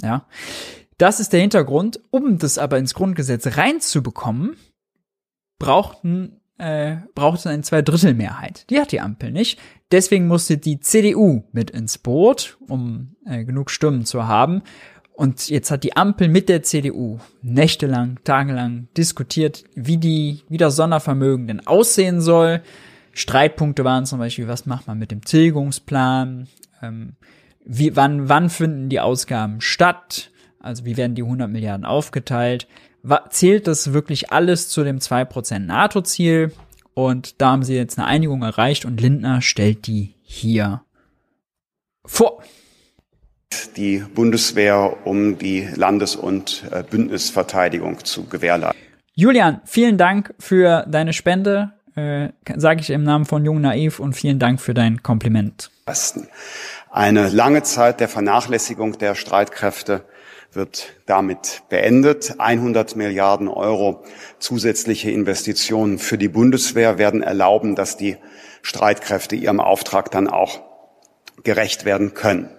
Speaker 1: Ja. Das ist der Hintergrund. Um das aber ins Grundgesetz reinzubekommen, brauchten äh, brauchte eine Zweidrittelmehrheit. Die hat die Ampel nicht. Deswegen musste die CDU mit ins Boot, um äh, genug Stimmen zu haben. Und jetzt hat die Ampel mit der CDU nächtelang, tagelang diskutiert, wie die, wie das Sondervermögen denn aussehen soll. Streitpunkte waren zum Beispiel, was macht man mit dem Tilgungsplan? Ähm, wie, wann, wann finden die Ausgaben statt? Also wie werden die 100 Milliarden aufgeteilt? Zählt das wirklich alles zu dem 2% NATO-Ziel? Und da haben sie jetzt eine Einigung erreicht und Lindner stellt die hier vor.
Speaker 9: Die Bundeswehr, um die Landes- und äh, Bündnisverteidigung zu gewährleisten.
Speaker 1: Julian, vielen Dank für deine Spende, äh, sage ich im Namen von Jung Naiv und vielen Dank für dein Kompliment.
Speaker 9: Eine lange Zeit der Vernachlässigung der Streitkräfte wird damit beendet. 100 Milliarden Euro zusätzliche Investitionen für die Bundeswehr werden erlauben, dass die Streitkräfte ihrem Auftrag dann auch gerecht werden können.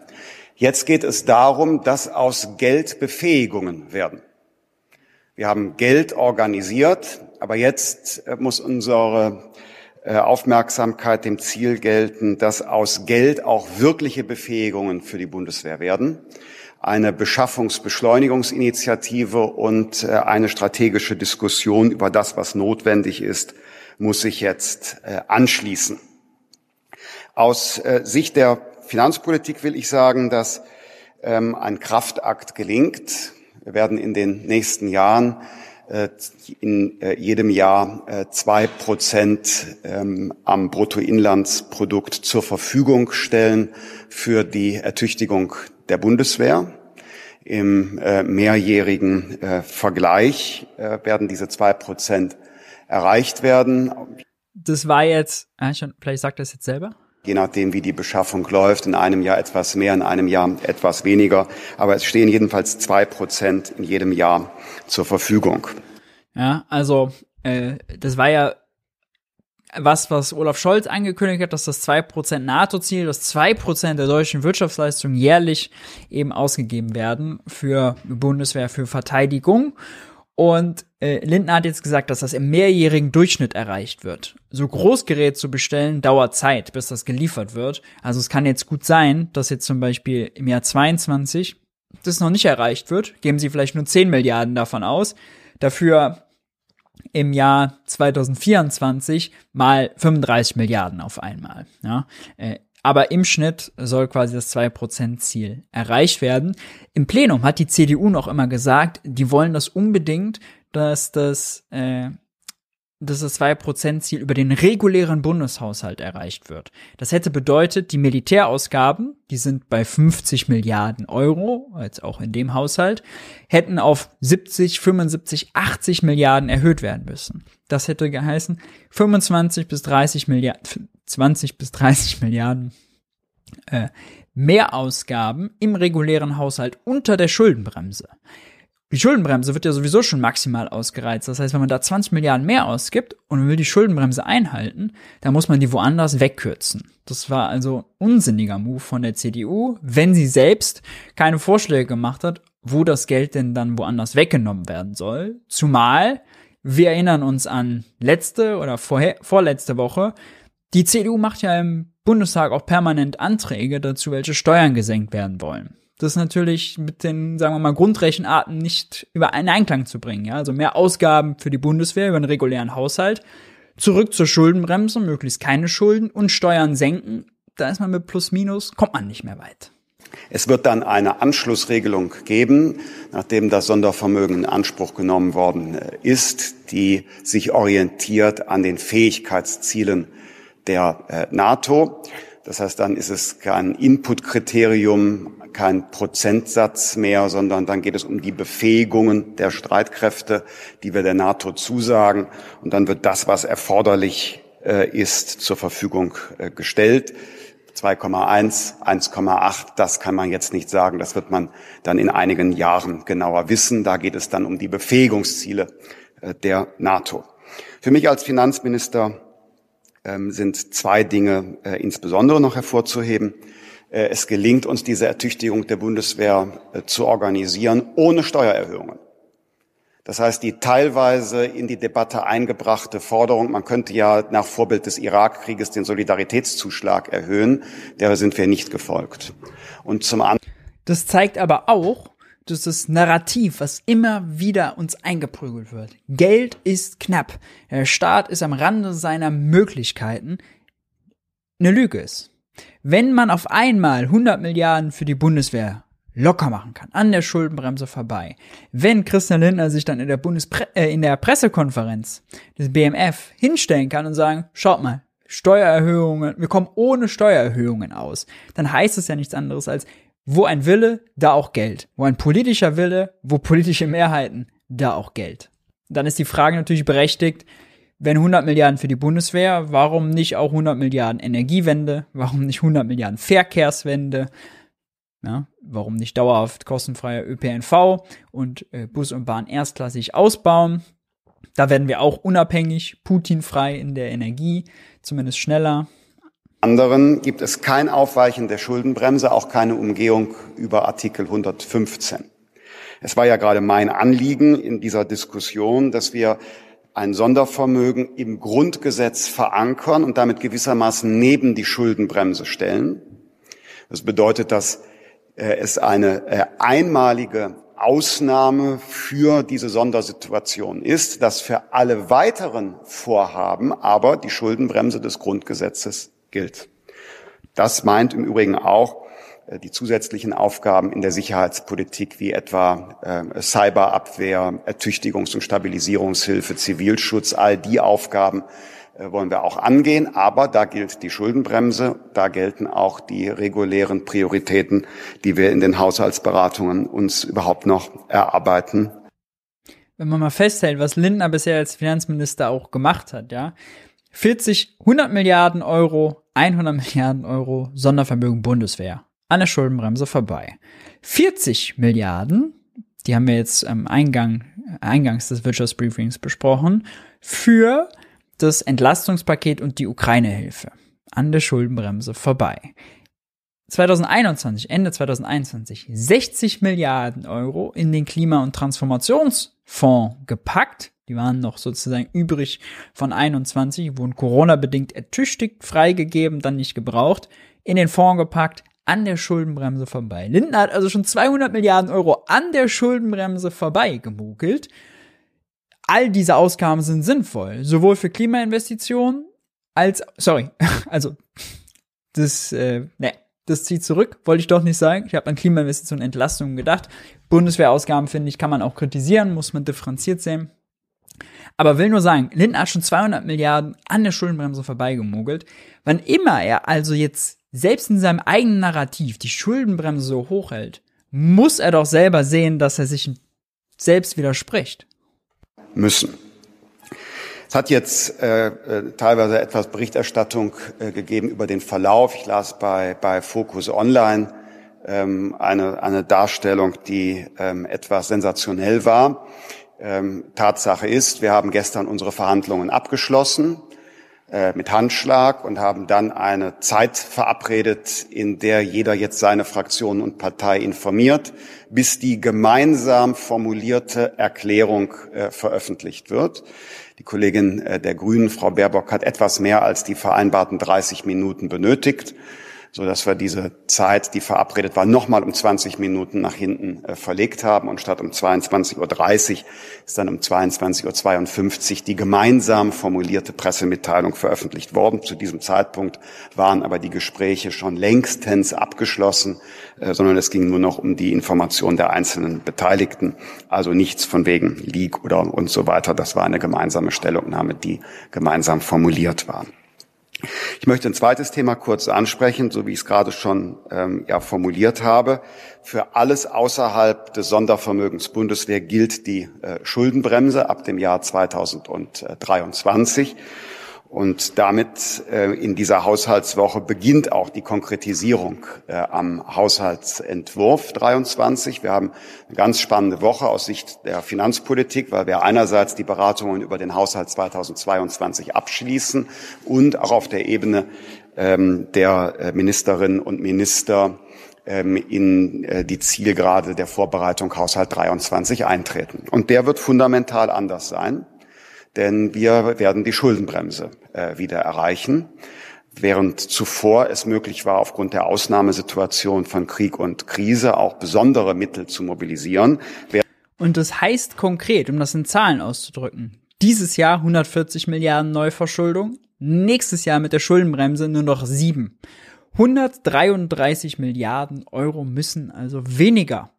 Speaker 9: Jetzt geht es darum, dass aus Geld Befähigungen werden. Wir haben Geld organisiert, aber jetzt muss unsere Aufmerksamkeit dem Ziel gelten, dass aus Geld auch wirkliche Befähigungen für die Bundeswehr werden eine Beschaffungsbeschleunigungsinitiative und äh, eine strategische Diskussion über das, was notwendig ist, muss sich jetzt äh, anschließen. Aus äh, Sicht der Finanzpolitik will ich sagen, dass ähm, ein Kraftakt gelingt. Wir werden in den nächsten Jahren in jedem Jahr zwei Prozent ähm, am Bruttoinlandsprodukt zur Verfügung stellen für die Ertüchtigung der Bundeswehr. Im äh, mehrjährigen äh, Vergleich äh, werden diese zwei Prozent erreicht werden.
Speaker 1: Das war jetzt, äh, vielleicht sagt er es jetzt selber?
Speaker 9: Je nachdem, wie die Beschaffung läuft, in einem Jahr etwas mehr, in einem Jahr etwas weniger. Aber es stehen jedenfalls zwei Prozent in jedem Jahr zur Verfügung.
Speaker 1: Ja, also äh, das war ja was, was Olaf Scholz angekündigt hat, dass das 2% NATO-Ziel, das 2% der deutschen Wirtschaftsleistung jährlich eben ausgegeben werden für Bundeswehr, für Verteidigung. Und äh, Lindner hat jetzt gesagt, dass das im mehrjährigen Durchschnitt erreicht wird. So Großgerät zu bestellen, dauert Zeit, bis das geliefert wird. Also es kann jetzt gut sein, dass jetzt zum Beispiel im Jahr 22 das noch nicht erreicht wird. Geben Sie vielleicht nur 10 Milliarden davon aus. Dafür im Jahr 2024 mal 35 Milliarden auf einmal. Ja? Äh, aber im Schnitt soll quasi das 2%-Ziel erreicht werden. Im Plenum hat die CDU noch immer gesagt, die wollen das unbedingt, dass das äh, dass das 2%-Ziel über den regulären Bundeshaushalt erreicht wird. Das hätte bedeutet, die Militärausgaben, die sind bei 50 Milliarden Euro, jetzt auch in dem Haushalt, hätten auf 70, 75, 80 Milliarden erhöht werden müssen. Das hätte geheißen 25 bis 30 Milliarden, 20 bis 30 Milliarden äh, Mehrausgaben im regulären Haushalt unter der Schuldenbremse. Die Schuldenbremse wird ja sowieso schon maximal ausgereizt. Das heißt, wenn man da 20 Milliarden mehr ausgibt und man will die Schuldenbremse einhalten, dann muss man die woanders wegkürzen. Das war also unsinniger Move von der CDU, wenn sie selbst keine Vorschläge gemacht hat, wo das Geld denn dann woanders weggenommen werden soll. Zumal wir erinnern uns an letzte oder vorher, vorletzte Woche. Die CDU macht ja im Bundestag auch permanent Anträge dazu, welche Steuern gesenkt werden wollen das natürlich mit den, sagen wir mal, Grundrechenarten nicht über einen Einklang zu bringen. Ja? Also mehr Ausgaben für die Bundeswehr über einen regulären Haushalt, zurück zur Schuldenbremse, möglichst keine Schulden und Steuern senken. Da ist man mit Plus Minus, kommt man nicht mehr weit.
Speaker 9: Es wird dann eine Anschlussregelung geben, nachdem das Sondervermögen in Anspruch genommen worden äh, ist, die sich orientiert an den Fähigkeitszielen der äh, NATO. Das heißt, dann ist es kein Inputkriterium, kein Prozentsatz mehr, sondern dann geht es um die Befähigungen der Streitkräfte, die wir der NATO zusagen. Und dann wird das, was erforderlich äh, ist, zur Verfügung äh, gestellt. 2,1, 1,8, das kann man jetzt nicht sagen. Das wird man dann in einigen Jahren genauer wissen. Da geht es dann um die Befähigungsziele äh, der NATO. Für mich als Finanzminister sind zwei Dinge äh, insbesondere noch hervorzuheben. Äh, es gelingt uns, diese Ertüchtigung der Bundeswehr zu organisieren ohne Steuererhöhungen. Das heißt, die teilweise in die Debatte eingebrachte Forderung, man könnte ja nach Vorbild des Irakkrieges den Solidaritätszuschlag erhöhen, der sind wir nicht gefolgt. Und zum anderen.
Speaker 1: Das zeigt aber auch, dass das Narrativ, was immer wieder uns eingeprügelt wird. Geld ist knapp. Der Staat ist am Rande seiner Möglichkeiten. Eine Lüge ist. Wenn man auf einmal 100 Milliarden für die Bundeswehr locker machen kann, an der Schuldenbremse vorbei. Wenn Christian Lindner sich dann in der Bundespre äh, in der Pressekonferenz des BMF hinstellen kann und sagen, schaut mal, Steuererhöhungen, wir kommen ohne Steuererhöhungen aus, dann heißt es ja nichts anderes als, wo ein Wille, da auch Geld. Wo ein politischer Wille, wo politische Mehrheiten, da auch Geld. Dann ist die Frage natürlich berechtigt, wenn 100 Milliarden für die Bundeswehr, warum nicht auch 100 Milliarden Energiewende? Warum nicht 100 Milliarden Verkehrswende? Ja, warum nicht dauerhaft kostenfreier ÖPNV und äh, Bus und Bahn erstklassig ausbauen? Da werden wir auch unabhängig, Putin-frei in der Energie, zumindest schneller.
Speaker 9: Anderen gibt es kein Aufweichen der Schuldenbremse, auch keine Umgehung über Artikel 115. Es war ja gerade mein Anliegen in dieser Diskussion, dass wir ein Sondervermögen im Grundgesetz verankern und damit gewissermaßen neben die Schuldenbremse stellen. Das bedeutet, dass äh, es eine äh, einmalige Ausnahme für diese Sondersituation ist, dass für alle weiteren Vorhaben aber die Schuldenbremse des Grundgesetzes gilt. Das meint im Übrigen auch äh, die zusätzlichen Aufgaben in der Sicherheitspolitik wie etwa äh, Cyberabwehr, Ertüchtigungs- und Stabilisierungshilfe, Zivilschutz, all die Aufgaben, äh, wollen wir auch angehen. Aber da gilt die Schuldenbremse, da gelten auch die regulären Prioritäten, die wir in den Haushaltsberatungen uns überhaupt noch erarbeiten.
Speaker 1: Wenn man mal festhält, was Lindner bisher als Finanzminister auch gemacht hat, ja, 40, 100 Milliarden Euro, 100 Milliarden Euro Sondervermögen Bundeswehr an der Schuldenbremse vorbei. 40 Milliarden, die haben wir jetzt am Eingang, eingangs des Wirtschaftsbriefings besprochen, für das Entlastungspaket und die Ukraine-Hilfe an der Schuldenbremse vorbei. 2021, Ende 2021, 60 Milliarden Euro in den Klima- und Transformationsfonds gepackt. Die waren noch sozusagen übrig von 21, wurden Corona-bedingt ertüchtigt, freigegeben, dann nicht gebraucht, in den Fonds gepackt, an der Schuldenbremse vorbei. Lindner hat also schon 200 Milliarden Euro an der Schuldenbremse vorbei gemogelt all diese Ausgaben sind sinnvoll, sowohl für Klimainvestitionen als, sorry, also das, äh, ne, das zieht zurück, wollte ich doch nicht sagen. Ich habe an Klimainvestitionen Entlastungen gedacht. Bundeswehrausgaben, finde ich, kann man auch kritisieren, muss man differenziert sehen. Aber will nur sagen, Lindner hat schon 200 Milliarden an der Schuldenbremse vorbeigemogelt. Wann immer er also jetzt selbst in seinem eigenen Narrativ die Schuldenbremse so hochhält, muss er doch selber sehen, dass er sich selbst widerspricht
Speaker 9: müssen. Es hat jetzt äh, äh, teilweise etwas Berichterstattung äh, gegeben über den Verlauf. Ich las bei, bei Focus Online ähm, eine, eine Darstellung, die ähm, etwas sensationell war. Ähm, Tatsache ist, wir haben gestern unsere Verhandlungen abgeschlossen äh, mit Handschlag und haben dann eine Zeit verabredet, in der jeder jetzt seine Fraktion und Partei informiert, bis die gemeinsam formulierte Erklärung äh, veröffentlicht wird. Die Kollegin äh, der Grünen, Frau Baerbock, hat etwas mehr als die vereinbarten 30 Minuten benötigt so dass wir diese Zeit, die verabredet war, nochmal um 20 Minuten nach hinten äh, verlegt haben und statt um 22.30 Uhr ist dann um 22.52 Uhr die gemeinsam formulierte Pressemitteilung veröffentlicht worden. Zu diesem Zeitpunkt waren aber die Gespräche schon längstens abgeschlossen, äh, sondern es ging nur noch um die Information der einzelnen Beteiligten. Also nichts von wegen Leak oder und so weiter. Das war eine gemeinsame Stellungnahme, die gemeinsam formuliert war. Ich möchte ein zweites Thema kurz ansprechen, so wie ich es gerade schon ähm, ja, formuliert habe. Für alles außerhalb des Sondervermögens Bundeswehr gilt die äh, Schuldenbremse ab dem Jahr 2023. Und damit äh, in dieser Haushaltswoche beginnt auch die Konkretisierung äh, am Haushaltsentwurf 23. Wir haben eine ganz spannende Woche aus Sicht der Finanzpolitik, weil wir einerseits die Beratungen über den Haushalt 2022 abschließen und auch auf der Ebene ähm, der äh, Ministerinnen und Minister ähm, in äh, die Zielgerade der Vorbereitung Haushalt 23 eintreten. Und der wird fundamental anders sein denn wir werden die Schuldenbremse äh, wieder erreichen. Während zuvor es möglich war, aufgrund der Ausnahmesituation von Krieg und Krise auch besondere Mittel zu mobilisieren.
Speaker 1: Und das heißt konkret, um das in Zahlen auszudrücken, dieses Jahr 140 Milliarden Neuverschuldung, nächstes Jahr mit der Schuldenbremse nur noch sieben. 133 Milliarden Euro müssen also weniger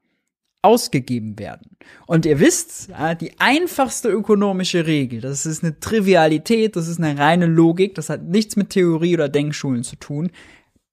Speaker 1: ausgegeben werden. Und ihr wisst, die einfachste ökonomische Regel, das ist eine Trivialität, das ist eine reine Logik, das hat nichts mit Theorie oder Denkschulen zu tun.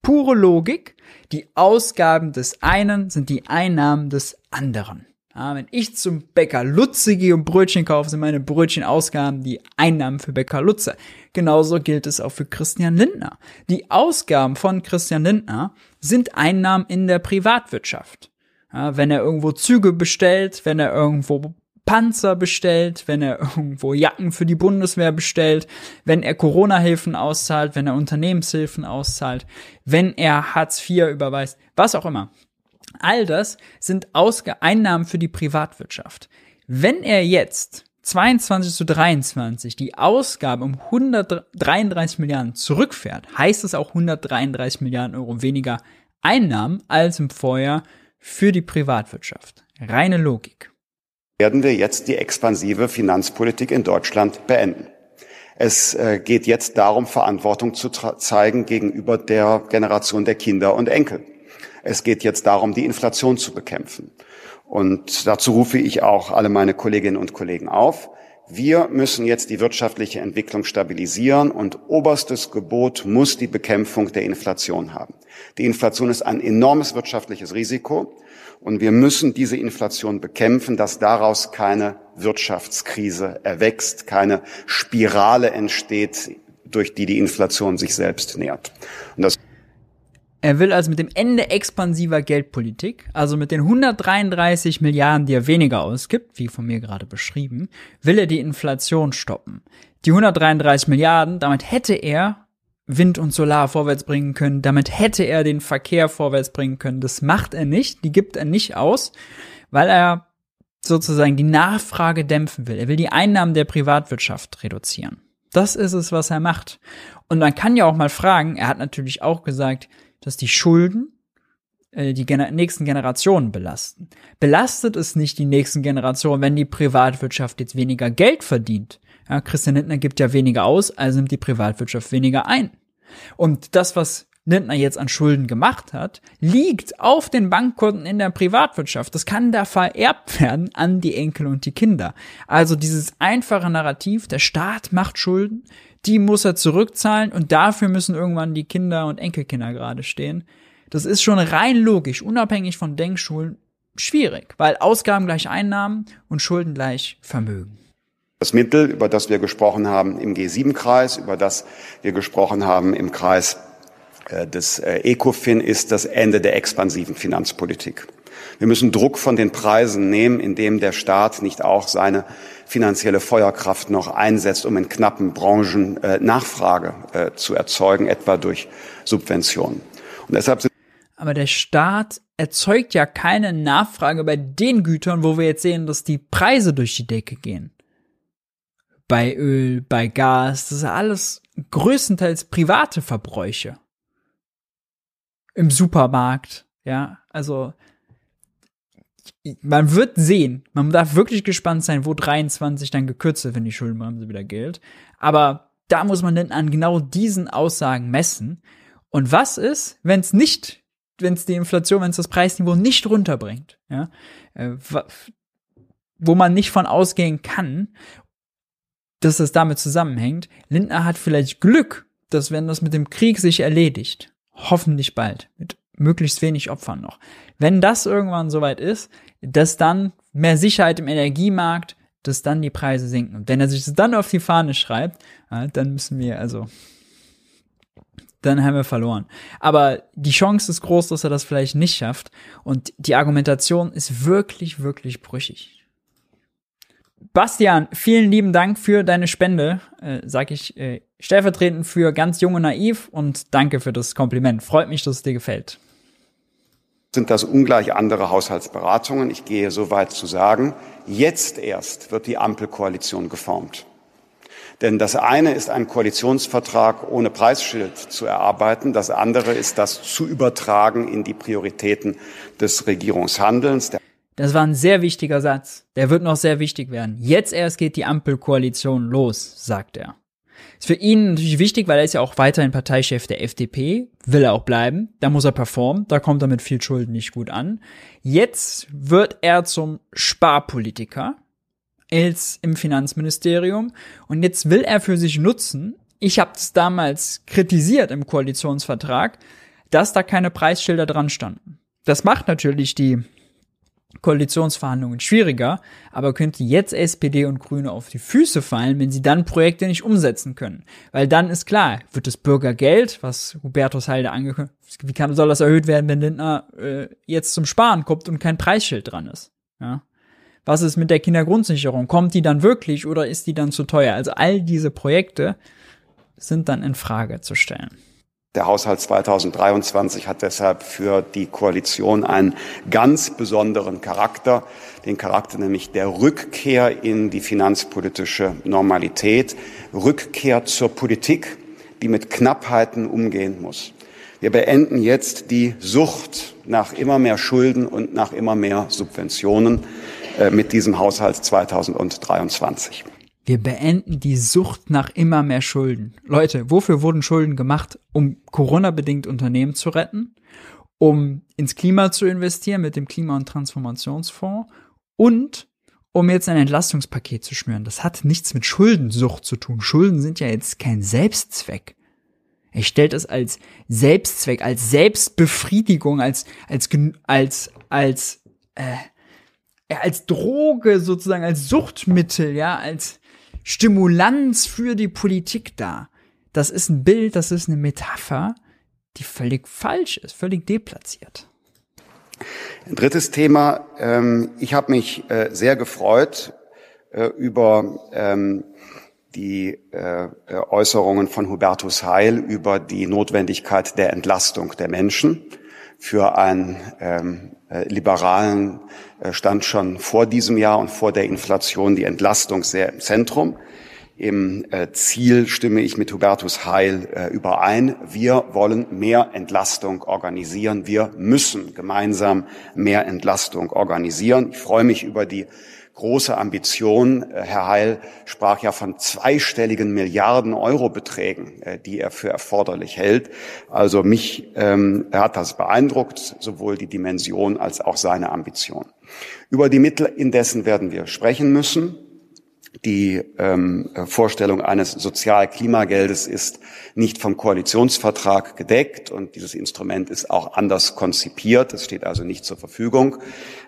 Speaker 1: Pure Logik, die Ausgaben des einen sind die Einnahmen des anderen. Wenn ich zum Bäcker Lutze gehe und Brötchen kaufe, sind meine Brötchenausgaben die Einnahmen für Bäcker Lutze. Genauso gilt es auch für Christian Lindner. Die Ausgaben von Christian Lindner sind Einnahmen in der Privatwirtschaft. Ja, wenn er irgendwo Züge bestellt, wenn er irgendwo Panzer bestellt, wenn er irgendwo Jacken für die Bundeswehr bestellt, wenn er Corona-Hilfen auszahlt, wenn er Unternehmenshilfen auszahlt, wenn er Hartz IV überweist, was auch immer. All das sind Ausge Einnahmen für die Privatwirtschaft. Wenn er jetzt 22 zu 23 die Ausgabe um 133 Milliarden zurückfährt, heißt es auch 133 Milliarden Euro weniger Einnahmen als im Vorjahr für die Privatwirtschaft. Reine Logik.
Speaker 9: Werden wir jetzt die expansive Finanzpolitik in Deutschland beenden? Es äh, geht jetzt darum, Verantwortung zu zeigen gegenüber der Generation der Kinder und Enkel. Es geht jetzt darum, die Inflation zu bekämpfen. Und dazu rufe ich auch alle meine Kolleginnen und Kollegen auf. Wir müssen jetzt die wirtschaftliche Entwicklung stabilisieren und oberstes Gebot muss die Bekämpfung der Inflation haben. Die Inflation ist ein enormes wirtschaftliches Risiko und wir müssen diese Inflation bekämpfen, dass daraus keine Wirtschaftskrise erwächst, keine Spirale entsteht, durch die die Inflation sich selbst nährt. Und das
Speaker 1: er will also mit dem Ende expansiver Geldpolitik, also mit den 133 Milliarden, die er weniger ausgibt, wie von mir gerade beschrieben, will er die Inflation stoppen. Die 133 Milliarden, damit hätte er Wind und Solar vorwärts bringen können. Damit hätte er den Verkehr vorwärts bringen können. Das macht er nicht. Die gibt er nicht aus, weil er sozusagen die Nachfrage dämpfen will. Er will die Einnahmen der Privatwirtschaft reduzieren. Das ist es, was er macht. Und man kann ja auch mal fragen, er hat natürlich auch gesagt, dass die Schulden äh, die gener nächsten Generationen belasten. Belastet es nicht die nächsten Generationen, wenn die Privatwirtschaft jetzt weniger Geld verdient? Ja, Christian Lindner gibt ja weniger aus, also nimmt die Privatwirtschaft weniger ein. Und das, was Lindner jetzt an Schulden gemacht hat, liegt auf den Bankkonten in der Privatwirtschaft. Das kann da vererbt werden an die Enkel und die Kinder. Also dieses einfache Narrativ, der Staat macht Schulden, die muss er zurückzahlen und dafür müssen irgendwann die Kinder und Enkelkinder gerade stehen. Das ist schon rein logisch, unabhängig von Denkschulen, schwierig, weil Ausgaben gleich Einnahmen und Schulden gleich Vermögen.
Speaker 9: Das Mittel, über das wir gesprochen haben im G7-Kreis, über das wir gesprochen haben im Kreis äh, des äh, ECOFIN, ist das Ende der expansiven Finanzpolitik. Wir müssen Druck von den Preisen nehmen, indem der Staat nicht auch seine finanzielle Feuerkraft noch einsetzt, um in knappen Branchen äh, Nachfrage äh, zu erzeugen, etwa durch Subventionen. Und deshalb sind
Speaker 1: aber der Staat erzeugt ja keine Nachfrage bei den Gütern, wo wir jetzt sehen, dass die Preise durch die Decke gehen bei Öl, bei Gas, das ist alles größtenteils private Verbräuche. Im Supermarkt, ja, also man wird sehen, man darf wirklich gespannt sein, wo 23 dann gekürzt wird, wenn die Schuldenbremse wieder gilt. Aber da muss man dann an genau diesen Aussagen messen. Und was ist, wenn es nicht, wenn es die Inflation, wenn es das Preisniveau nicht runterbringt, ja, äh, wo man nicht von ausgehen kann dass das damit zusammenhängt. Lindner hat vielleicht Glück, dass wenn das mit dem Krieg sich erledigt, hoffentlich bald, mit möglichst wenig Opfern noch, wenn das irgendwann soweit ist, dass dann mehr Sicherheit im Energiemarkt, dass dann die Preise sinken. Und wenn er sich das dann auf die Fahne schreibt, dann müssen wir also dann haben wir verloren. Aber die Chance ist groß, dass er das vielleicht nicht schafft. Und die Argumentation ist wirklich, wirklich brüchig. Bastian, vielen lieben Dank für deine Spende, äh, sag ich äh, stellvertretend für ganz junge naiv und danke für das Kompliment. Freut mich, dass es dir gefällt.
Speaker 9: Sind das ungleich andere Haushaltsberatungen? Ich gehe so weit zu sagen, jetzt erst wird die Ampelkoalition geformt. Denn das eine ist ein Koalitionsvertrag ohne Preisschild zu erarbeiten. Das andere ist das zu übertragen in die Prioritäten des Regierungshandelns.
Speaker 1: Das war ein sehr wichtiger Satz. Der wird noch sehr wichtig werden. Jetzt erst geht die Ampelkoalition los, sagt er. Ist für ihn natürlich wichtig, weil er ist ja auch weiterhin Parteichef der FDP, will er auch bleiben, da muss er performen, da kommt er mit viel Schulden nicht gut an. Jetzt wird er zum Sparpolitiker, als im Finanzministerium. Und jetzt will er für sich nutzen, ich habe es damals kritisiert im Koalitionsvertrag, dass da keine Preisschilder dran standen. Das macht natürlich die Koalitionsverhandlungen schwieriger, aber könnte jetzt SPD und Grüne auf die Füße fallen, wenn sie dann Projekte nicht umsetzen können. Weil dann ist klar, wird das Bürgergeld, was Hubertus Heide angekündigt, wie kann, soll das erhöht werden, wenn Lindner äh, jetzt zum Sparen kommt und kein Preisschild dran ist. Ja? Was ist mit der Kindergrundsicherung? Kommt die dann wirklich oder ist die dann zu teuer? Also all diese Projekte sind dann in Frage zu stellen.
Speaker 9: Der Haushalt 2023 hat deshalb für die Koalition einen ganz besonderen Charakter, den Charakter nämlich der Rückkehr in die finanzpolitische Normalität, Rückkehr zur Politik, die mit Knappheiten umgehen muss. Wir beenden jetzt die Sucht nach immer mehr Schulden und nach immer mehr Subventionen. Äh, mit diesem Haushalt 2023.
Speaker 1: Wir beenden die Sucht nach immer mehr Schulden. Leute, wofür wurden Schulden gemacht? Um Corona-bedingt Unternehmen zu retten, um ins Klima zu investieren mit dem Klima- und Transformationsfonds und um jetzt ein Entlastungspaket zu schnüren. Das hat nichts mit Schuldensucht zu tun. Schulden sind ja jetzt kein Selbstzweck. Er stellt es als Selbstzweck, als Selbstbefriedigung, als als als als äh, als Droge sozusagen, als Suchtmittel, ja, als Stimulanz für die Politik da. Das ist ein Bild, das ist eine Metapher, die völlig falsch ist, völlig deplatziert.
Speaker 9: Ein drittes Thema. Ähm, ich habe mich äh, sehr gefreut äh, über ähm, die äh, Äußerungen von Hubertus Heil über die Notwendigkeit der Entlastung der Menschen für einen ähm, äh, liberalen äh, stand schon vor diesem Jahr und vor der Inflation die Entlastung sehr im Zentrum. Im äh, Ziel stimme ich mit Hubertus Heil äh, überein. Wir wollen mehr Entlastung organisieren. Wir müssen gemeinsam mehr Entlastung organisieren. Ich freue mich über die große Ambition. Äh, Herr Heil sprach ja von zweistelligen Milliarden Euro Beträgen, die er für erforderlich hält. Also mich ähm, hat das beeindruckt, sowohl die Dimension als auch seine Ambition. Über die Mittel indessen werden wir sprechen müssen. Die ähm, Vorstellung eines Sozialklimageldes ist nicht vom Koalitionsvertrag gedeckt und dieses Instrument ist auch anders konzipiert. Es steht also nicht zur Verfügung.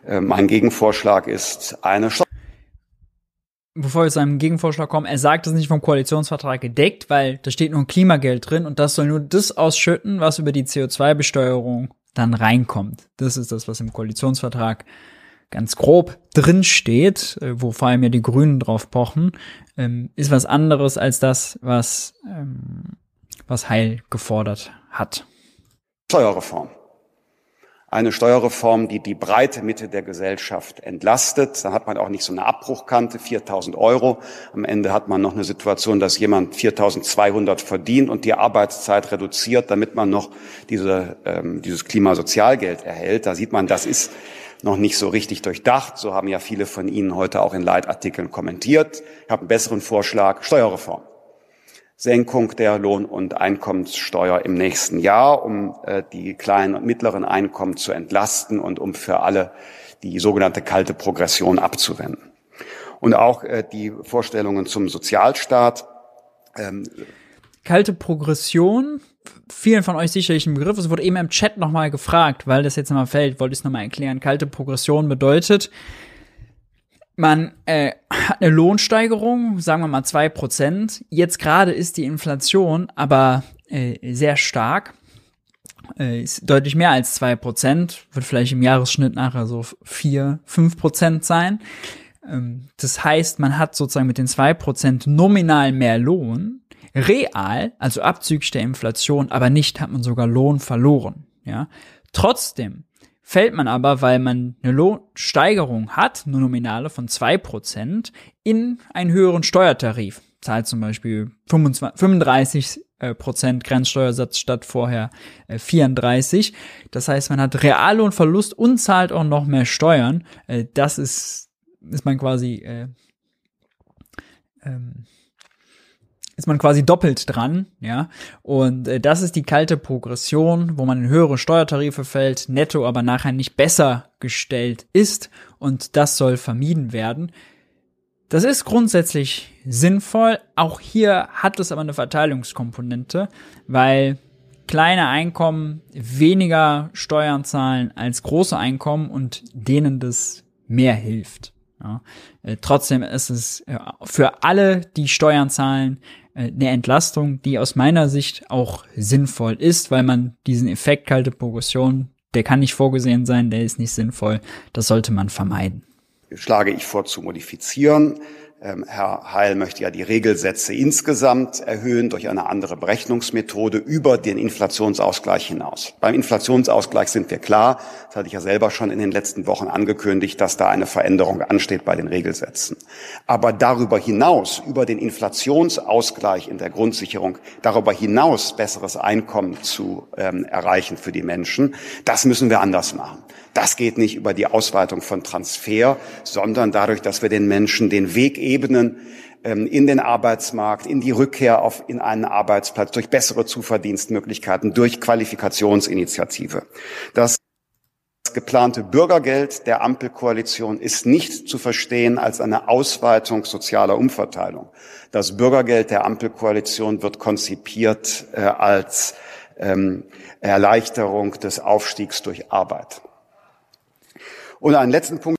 Speaker 9: Äh, mein Gegenvorschlag ist eine Steuer
Speaker 1: bevor wir zu einem Gegenvorschlag kommen, er sagt es nicht vom Koalitionsvertrag gedeckt, weil da steht nur ein Klimageld drin und das soll nur das ausschütten, was über die CO2-Besteuerung dann reinkommt. Das ist das, was im Koalitionsvertrag ganz grob drin steht, äh, wo vor allem ja die Grünen drauf pochen, ähm, ist was anderes als das, was, ähm, was Heil gefordert hat.
Speaker 9: Steuerreform. Eine Steuerreform, die die breite Mitte der Gesellschaft entlastet. Dann hat man auch nicht so eine Abbruchkante, 4.000 Euro. Am Ende hat man noch eine Situation, dass jemand 4.200 verdient und die Arbeitszeit reduziert, damit man noch diese, ähm, dieses Klimasozialgeld erhält. Da sieht man, das ist noch nicht so richtig durchdacht. So haben ja viele von Ihnen heute auch in Leitartikeln kommentiert. Ich habe einen besseren Vorschlag, Steuerreform. Senkung der Lohn- und Einkommenssteuer im nächsten Jahr, um äh, die kleinen und mittleren Einkommen zu entlasten und um für alle die sogenannte kalte Progression abzuwenden. Und auch äh, die Vorstellungen zum Sozialstaat.
Speaker 1: Ähm, kalte Progression, vielen von euch sicherlich ein Begriff. Es wurde eben im Chat nochmal gefragt, weil das jetzt nochmal fällt, wollte ich es nochmal erklären. Kalte Progression bedeutet, man äh, hat eine Lohnsteigerung, sagen wir mal zwei Prozent. Jetzt gerade ist die Inflation aber äh, sehr stark, äh, ist deutlich mehr als zwei Prozent, wird vielleicht im Jahresschnitt nachher so vier, fünf Prozent sein. Ähm, das heißt, man hat sozusagen mit den zwei Prozent nominal mehr Lohn, real, also abzüglich der Inflation, aber nicht hat man sogar Lohn verloren. Ja, trotzdem fällt man aber, weil man eine Lohnsteigerung hat, eine nominale von zwei Prozent, in einen höheren Steuertarif. Zahlt zum Beispiel 25, 35 äh, Prozent Grenzsteuersatz statt vorher äh, 34. Das heißt, man hat Reallohnverlust und zahlt auch noch mehr Steuern. Äh, das ist, ist man quasi äh, ähm, ist man quasi doppelt dran, ja. Und äh, das ist die kalte Progression, wo man in höhere Steuertarife fällt, netto aber nachher nicht besser gestellt ist. Und das soll vermieden werden. Das ist grundsätzlich sinnvoll. Auch hier hat es aber eine Verteilungskomponente, weil kleine Einkommen weniger Steuern zahlen als große Einkommen und denen das mehr hilft. Ja. Äh, trotzdem ist es äh, für alle, die Steuern zahlen, äh, eine Entlastung, die aus meiner Sicht auch sinnvoll ist, weil man diesen Effekt kalte Progression, der kann nicht vorgesehen sein, der ist nicht sinnvoll, das sollte man vermeiden.
Speaker 9: Schlage ich vor zu modifizieren. Ähm, Herr Heil möchte ja die Regelsätze insgesamt erhöhen durch eine andere Berechnungsmethode über den Inflationsausgleich hinaus. Beim Inflationsausgleich sind wir klar, das hatte ich ja selber schon in den letzten Wochen angekündigt, dass da eine Veränderung ansteht bei den Regelsätzen. Aber darüber hinaus, über den Inflationsausgleich in der Grundsicherung, darüber hinaus besseres Einkommen zu ähm, erreichen für die Menschen, das müssen wir anders machen. Das geht nicht über die Ausweitung von Transfer, sondern dadurch, dass wir den Menschen den Weg ebnen ähm, in den Arbeitsmarkt, in die Rückkehr auf, in einen Arbeitsplatz, durch bessere Zuverdienstmöglichkeiten, durch Qualifikationsinitiative. Das geplante Bürgergeld der Ampelkoalition ist nicht zu verstehen als eine Ausweitung sozialer Umverteilung. Das Bürgergeld der Ampelkoalition wird konzipiert äh, als ähm, Erleichterung des Aufstiegs durch Arbeit. Und einen letzten Punkt.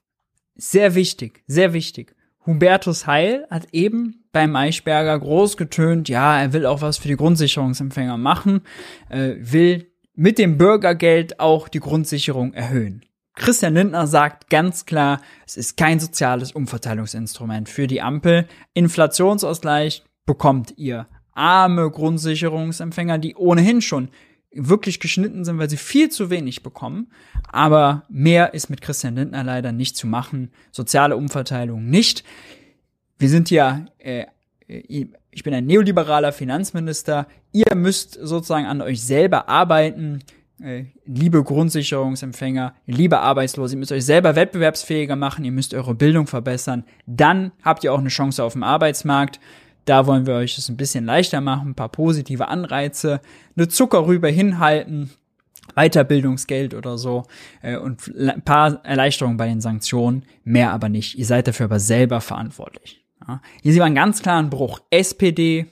Speaker 1: Sehr wichtig, sehr wichtig. Hubertus Heil hat eben beim Maischberger groß getönt, ja, er will auch was für die Grundsicherungsempfänger machen, äh, will mit dem Bürgergeld auch die Grundsicherung erhöhen. Christian Lindner sagt ganz klar, es ist kein soziales Umverteilungsinstrument für die Ampel. Inflationsausgleich bekommt ihr arme Grundsicherungsempfänger, die ohnehin schon wirklich geschnitten sind, weil sie viel zu wenig bekommen. Aber mehr ist mit Christian Lindner leider nicht zu machen. Soziale Umverteilung nicht. Wir sind ja, äh, ich bin ein neoliberaler Finanzminister. Ihr müsst sozusagen an euch selber arbeiten. Äh, liebe Grundsicherungsempfänger, liebe Arbeitslose, ihr müsst euch selber wettbewerbsfähiger machen, ihr müsst eure Bildung verbessern. Dann habt ihr auch eine Chance auf dem Arbeitsmarkt. Da wollen wir euch das ein bisschen leichter machen, ein paar positive Anreize, eine Zuckerrübe hinhalten, Weiterbildungsgeld oder so äh, und ein paar Erleichterungen bei den Sanktionen, mehr aber nicht. Ihr seid dafür aber selber verantwortlich. Ja. Hier sieht man einen ganz klaren Bruch. SPD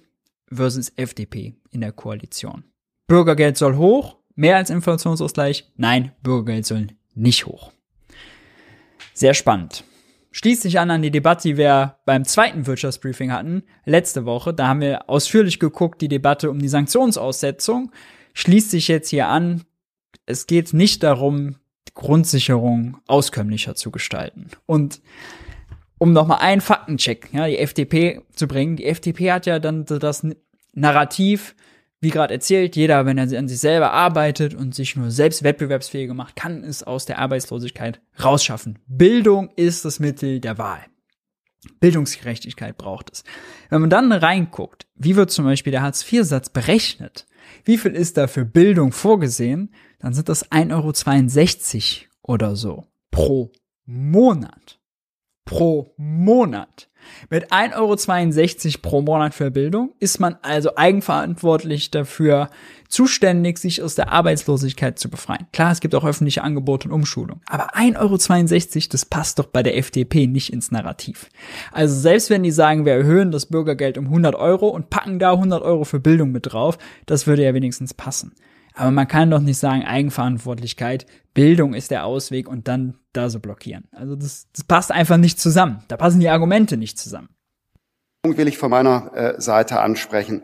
Speaker 1: versus FDP in der Koalition. Bürgergeld soll hoch, mehr als Inflationsausgleich. Nein, Bürgergeld soll nicht hoch. Sehr spannend schließt sich an an die Debatte, die wir beim zweiten Wirtschaftsbriefing hatten, letzte Woche. Da haben wir ausführlich geguckt, die Debatte um die Sanktionsaussetzung. Schließt sich jetzt hier an. Es geht nicht darum, Grundsicherung auskömmlicher zu gestalten. Und um nochmal einen Faktencheck, ja, die FDP zu bringen. Die FDP hat ja dann das Narrativ, wie gerade erzählt, jeder, wenn er an sich selber arbeitet und sich nur selbst wettbewerbsfähiger macht, kann es aus der Arbeitslosigkeit rausschaffen. Bildung ist das Mittel der Wahl. Bildungsgerechtigkeit braucht es. Wenn man dann reinguckt, wie wird zum Beispiel der Hartz-IV-Satz berechnet, wie viel ist da für Bildung vorgesehen, dann sind das 1,62 Euro oder so pro Monat. pro Monat. Mit 1,62 Euro pro Monat für Bildung ist man also eigenverantwortlich dafür zuständig, sich aus der Arbeitslosigkeit zu befreien. Klar, es gibt auch öffentliche Angebote und Umschulung. Aber 1,62 Euro, das passt doch bei der FDP nicht ins Narrativ. Also selbst wenn die sagen, wir erhöhen das Bürgergeld um 100 Euro und packen da 100 Euro für Bildung mit drauf, das würde ja wenigstens passen. Aber man kann doch nicht sagen, Eigenverantwortlichkeit, Bildung ist der Ausweg und dann da so blockieren. Also das, das passt einfach nicht zusammen. Da passen die Argumente nicht zusammen.
Speaker 9: Will ich von meiner äh, Seite ansprechen.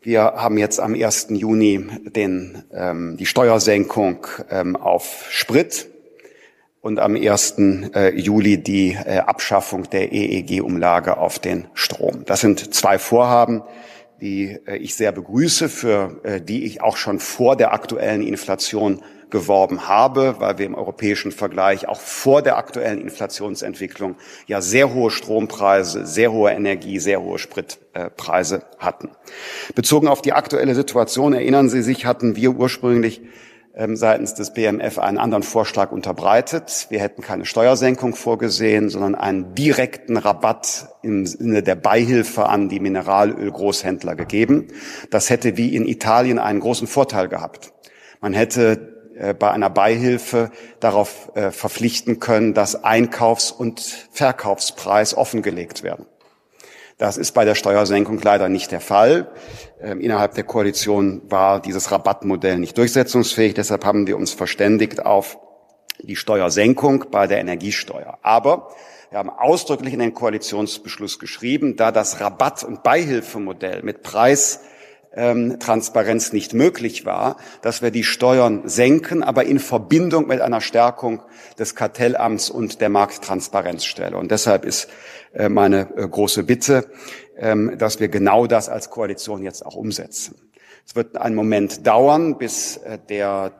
Speaker 9: Wir haben jetzt am 1. Juni den, ähm, die Steuersenkung ähm, auf Sprit und am 1. Äh, Juli die äh, Abschaffung der EEG-Umlage auf den Strom. Das sind zwei Vorhaben, die äh, ich sehr begrüße, für äh, die ich auch schon vor der aktuellen Inflation geworben habe, weil wir im europäischen Vergleich auch vor der aktuellen Inflationsentwicklung ja sehr hohe Strompreise, sehr hohe Energie, sehr hohe Spritpreise hatten. Bezogen auf die aktuelle Situation erinnern Sie sich, hatten wir ursprünglich seitens des BMF einen anderen Vorschlag unterbreitet. Wir hätten keine Steuersenkung vorgesehen, sondern einen direkten Rabatt im Sinne der Beihilfe an die Mineralölgroßhändler gegeben. Das hätte wie in Italien einen großen Vorteil gehabt. Man hätte äh, bei einer Beihilfe darauf äh, verpflichten können, dass Einkaufs- und Verkaufspreis offengelegt werden. Das ist bei der Steuersenkung leider nicht der Fall. Ähm, innerhalb der Koalition war dieses Rabattmodell nicht durchsetzungsfähig. Deshalb haben wir uns verständigt auf die Steuersenkung bei der Energiesteuer. Aber wir haben ausdrücklich in den Koalitionsbeschluss geschrieben, da das Rabatt- und Beihilfemodell mit Preis ähm, nicht möglich war, dass wir die Steuern senken, aber in Verbindung mit einer Stärkung des Kartellamts und der Markttransparenzstelle. Und deshalb ist meine äh, große Bitte, ähm, dass wir genau das als Koalition jetzt auch umsetzen. Es wird einen Moment dauern, bis äh, der,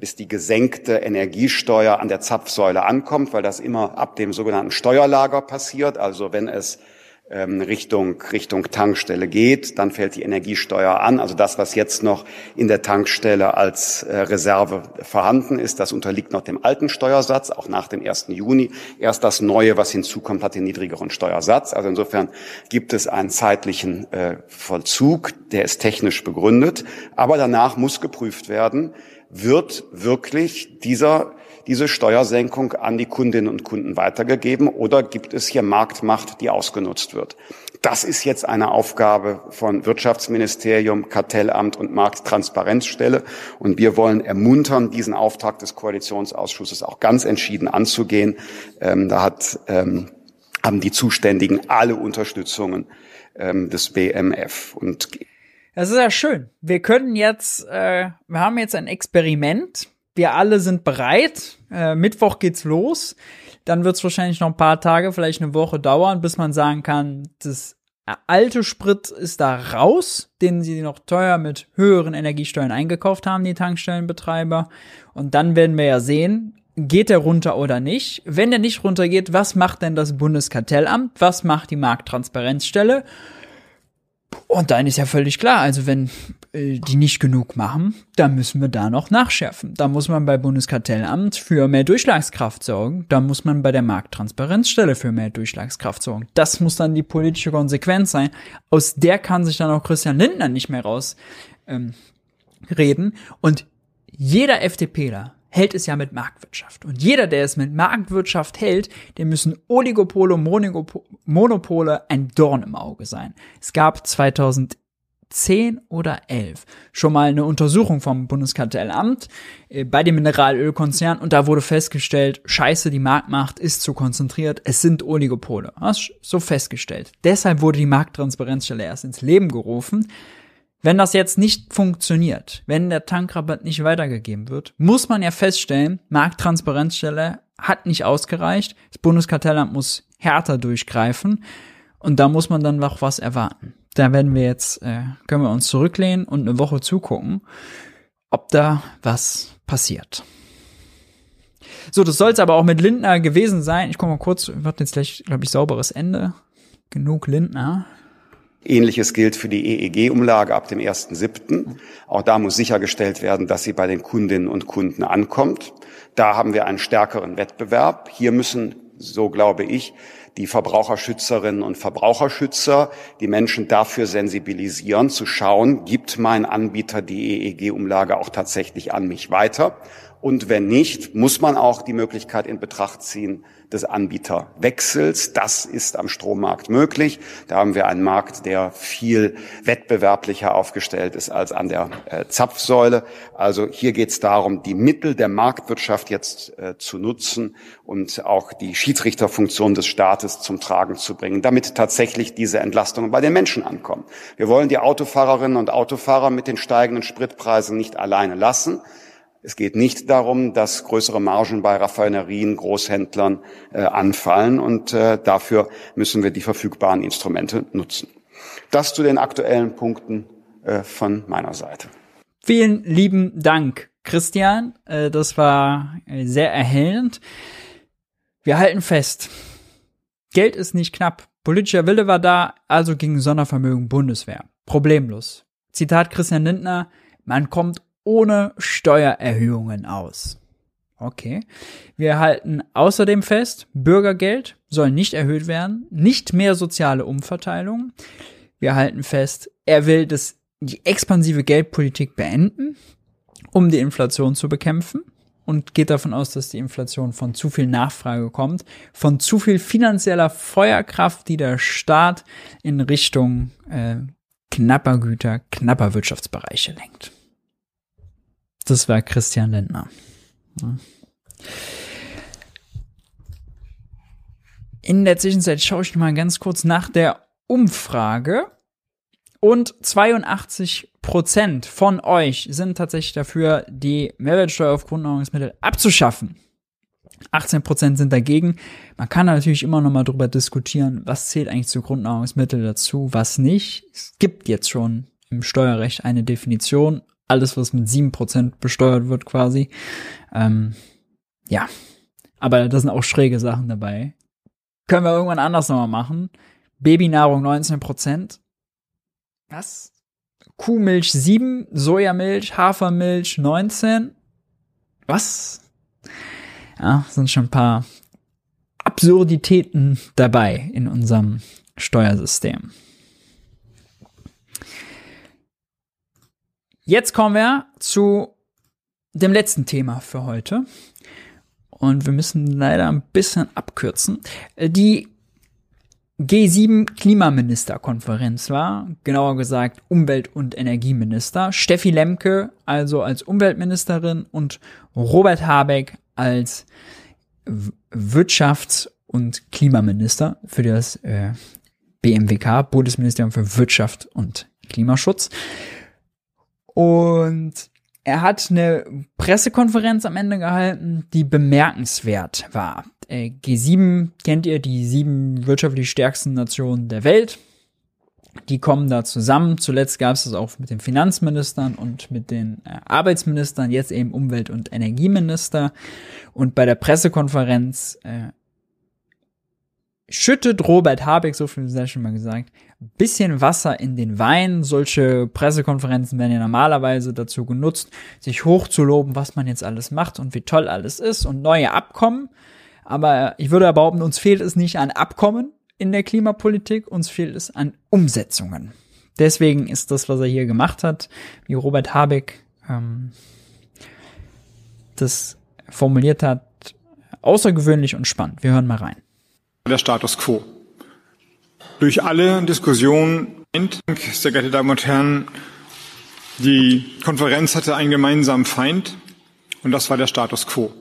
Speaker 9: bis die gesenkte Energiesteuer an der Zapfsäule ankommt, weil das immer ab dem sogenannten Steuerlager passiert. Also wenn es Richtung, Richtung Tankstelle geht, dann fällt die Energiesteuer an. Also das, was jetzt noch in der Tankstelle als äh, Reserve vorhanden ist, das unterliegt noch dem alten Steuersatz, auch nach dem 1. Juni. Erst das Neue, was hinzukommt, hat den niedrigeren Steuersatz. Also insofern gibt es einen zeitlichen äh, Vollzug, der ist technisch begründet. Aber danach muss geprüft werden, wird wirklich dieser diese Steuersenkung an die Kundinnen und Kunden weitergegeben oder gibt es hier Marktmacht, die ausgenutzt wird? Das ist jetzt eine Aufgabe von Wirtschaftsministerium, Kartellamt und Markttransparenzstelle. Und wir wollen ermuntern, diesen Auftrag des Koalitionsausschusses auch ganz entschieden anzugehen. Ähm, da hat, ähm, haben die Zuständigen alle Unterstützungen ähm, des BMF. Und
Speaker 1: das ist ja schön. Wir können jetzt, äh, wir haben jetzt ein Experiment wir alle sind bereit. Äh, Mittwoch geht's los. Dann wird's wahrscheinlich noch ein paar Tage, vielleicht eine Woche dauern, bis man sagen kann, das alte Sprit ist da raus, den sie noch teuer mit höheren Energiesteuern eingekauft haben, die Tankstellenbetreiber. Und dann werden wir ja sehen, geht der runter oder nicht? Wenn der nicht runtergeht, was macht denn das Bundeskartellamt? Was macht die Markttransparenzstelle? Und dann ist ja völlig klar, also wenn äh, die nicht genug machen, dann müssen wir da noch nachschärfen. Da muss man bei Bundeskartellamt für mehr Durchschlagskraft sorgen. Da muss man bei der Markttransparenzstelle für mehr Durchschlagskraft sorgen. Das muss dann die politische Konsequenz sein. Aus der kann sich dann auch Christian Lindner nicht mehr raus ähm, reden. Und jeder FDPler hält es ja mit Marktwirtschaft. Und jeder, der es mit Marktwirtschaft hält, dem müssen Oligopole, Monopole ein Dorn im Auge sein. Es gab 2010 oder 11 schon mal eine Untersuchung vom Bundeskartellamt äh, bei dem Mineralölkonzern und da wurde festgestellt, scheiße, die Marktmacht ist zu konzentriert, es sind Oligopole. Das so festgestellt. Deshalb wurde die Markttransparenzstelle erst ins Leben gerufen, wenn das jetzt nicht funktioniert, wenn der Tankrabatt nicht weitergegeben wird, muss man ja feststellen, Markttransparenzstelle hat nicht ausgereicht. Das Bundeskartellamt muss härter durchgreifen und da muss man dann noch was erwarten. Da werden wir jetzt, äh, können wir uns zurücklehnen und eine Woche zugucken, ob da was passiert. So, das soll es aber auch mit Lindner gewesen sein. Ich komme mal kurz, wird jetzt gleich, glaube ich, sauberes Ende. Genug Lindner.
Speaker 9: Ähnliches gilt für die EEG-Umlage ab dem 1.7. Auch da muss sichergestellt werden, dass sie bei den Kundinnen und Kunden ankommt. Da haben wir einen stärkeren Wettbewerb. Hier müssen so glaube ich, die Verbraucherschützerinnen und Verbraucherschützer, die Menschen dafür sensibilisieren, zu schauen, gibt mein Anbieter die EEG-Umlage auch tatsächlich an mich weiter? Und wenn nicht, muss man auch die Möglichkeit in Betracht ziehen, des Anbieterwechsels. Das ist am Strommarkt möglich. Da haben wir einen Markt, der viel wettbewerblicher aufgestellt ist als an der äh, Zapfsäule. Also hier geht es darum, die Mittel der Marktwirtschaft jetzt äh, zu nutzen und auch die Schiedsrichterfunktion des Staates zum Tragen zu bringen, damit tatsächlich diese Entlastungen bei den Menschen ankommen. Wir wollen die Autofahrerinnen und Autofahrer mit den steigenden Spritpreisen nicht alleine lassen. Es geht nicht darum, dass größere Margen bei Raffinerien, Großhändlern äh, anfallen und äh, dafür müssen wir die verfügbaren Instrumente nutzen. Das zu den aktuellen Punkten äh, von meiner Seite.
Speaker 1: Vielen lieben Dank, Christian. Äh, das war äh, sehr erhellend. Wir halten fest. Geld ist nicht knapp. Politischer Wille war da, also ging Sondervermögen Bundeswehr. Problemlos. Zitat Christian Lindner, man kommt ohne Steuererhöhungen aus. Okay. Wir halten außerdem fest, Bürgergeld soll nicht erhöht werden, nicht mehr soziale Umverteilung. Wir halten fest, er will das, die expansive Geldpolitik beenden, um die Inflation zu bekämpfen und geht davon aus, dass die Inflation von zu viel Nachfrage kommt, von zu viel finanzieller Feuerkraft, die der Staat in Richtung äh, knapper Güter, knapper Wirtschaftsbereiche lenkt. Das war Christian Lindner. In der Zwischenzeit schaue ich mal ganz kurz nach der Umfrage. Und 82 Prozent von euch sind tatsächlich dafür, die Mehrwertsteuer auf Grundnahrungsmittel abzuschaffen. 18 Prozent sind dagegen. Man kann natürlich immer noch mal drüber diskutieren, was zählt eigentlich zu Grundnahrungsmitteln dazu, was nicht. Es gibt jetzt schon im Steuerrecht eine Definition, alles, was mit sieben Prozent besteuert wird quasi. Ähm, ja, aber da sind auch schräge Sachen dabei. Können wir irgendwann anders nochmal machen. Babynahrung 19%. Was? Kuhmilch 7, Sojamilch, Hafermilch 19. Was? Ja, sind schon ein paar Absurditäten dabei in unserem Steuersystem. Jetzt kommen wir zu dem letzten Thema für heute. Und wir müssen leider ein bisschen abkürzen. Die G7 Klimaministerkonferenz war, genauer gesagt Umwelt- und Energieminister. Steffi Lemke also als Umweltministerin und Robert Habeck als Wirtschafts- und Klimaminister für das äh, BMWK, Bundesministerium für Wirtschaft und Klimaschutz. Und er hat eine Pressekonferenz am Ende gehalten, die bemerkenswert war. Äh, G7 kennt ihr, die sieben wirtschaftlich stärksten Nationen der Welt. Die kommen da zusammen. Zuletzt gab es das auch mit den Finanzministern und mit den äh, Arbeitsministern, jetzt eben Umwelt- und Energieminister. Und bei der Pressekonferenz äh, schüttet Robert Habeck, so viel sei schon mal gesagt, bisschen Wasser in den Wein. Solche Pressekonferenzen werden ja normalerweise dazu genutzt, sich hochzuloben, was man jetzt alles macht und wie toll alles ist und neue Abkommen. Aber ich würde behaupten, uns fehlt es nicht an Abkommen in der Klimapolitik, uns fehlt es an Umsetzungen. Deswegen ist das, was er hier gemacht hat, wie Robert Habeck ähm, das formuliert hat, außergewöhnlich und spannend. Wir hören mal rein
Speaker 10: der Status quo. Durch alle Diskussionen, sehr geehrte Damen und Herren, die Konferenz hatte einen gemeinsamen Feind und das war der Status quo.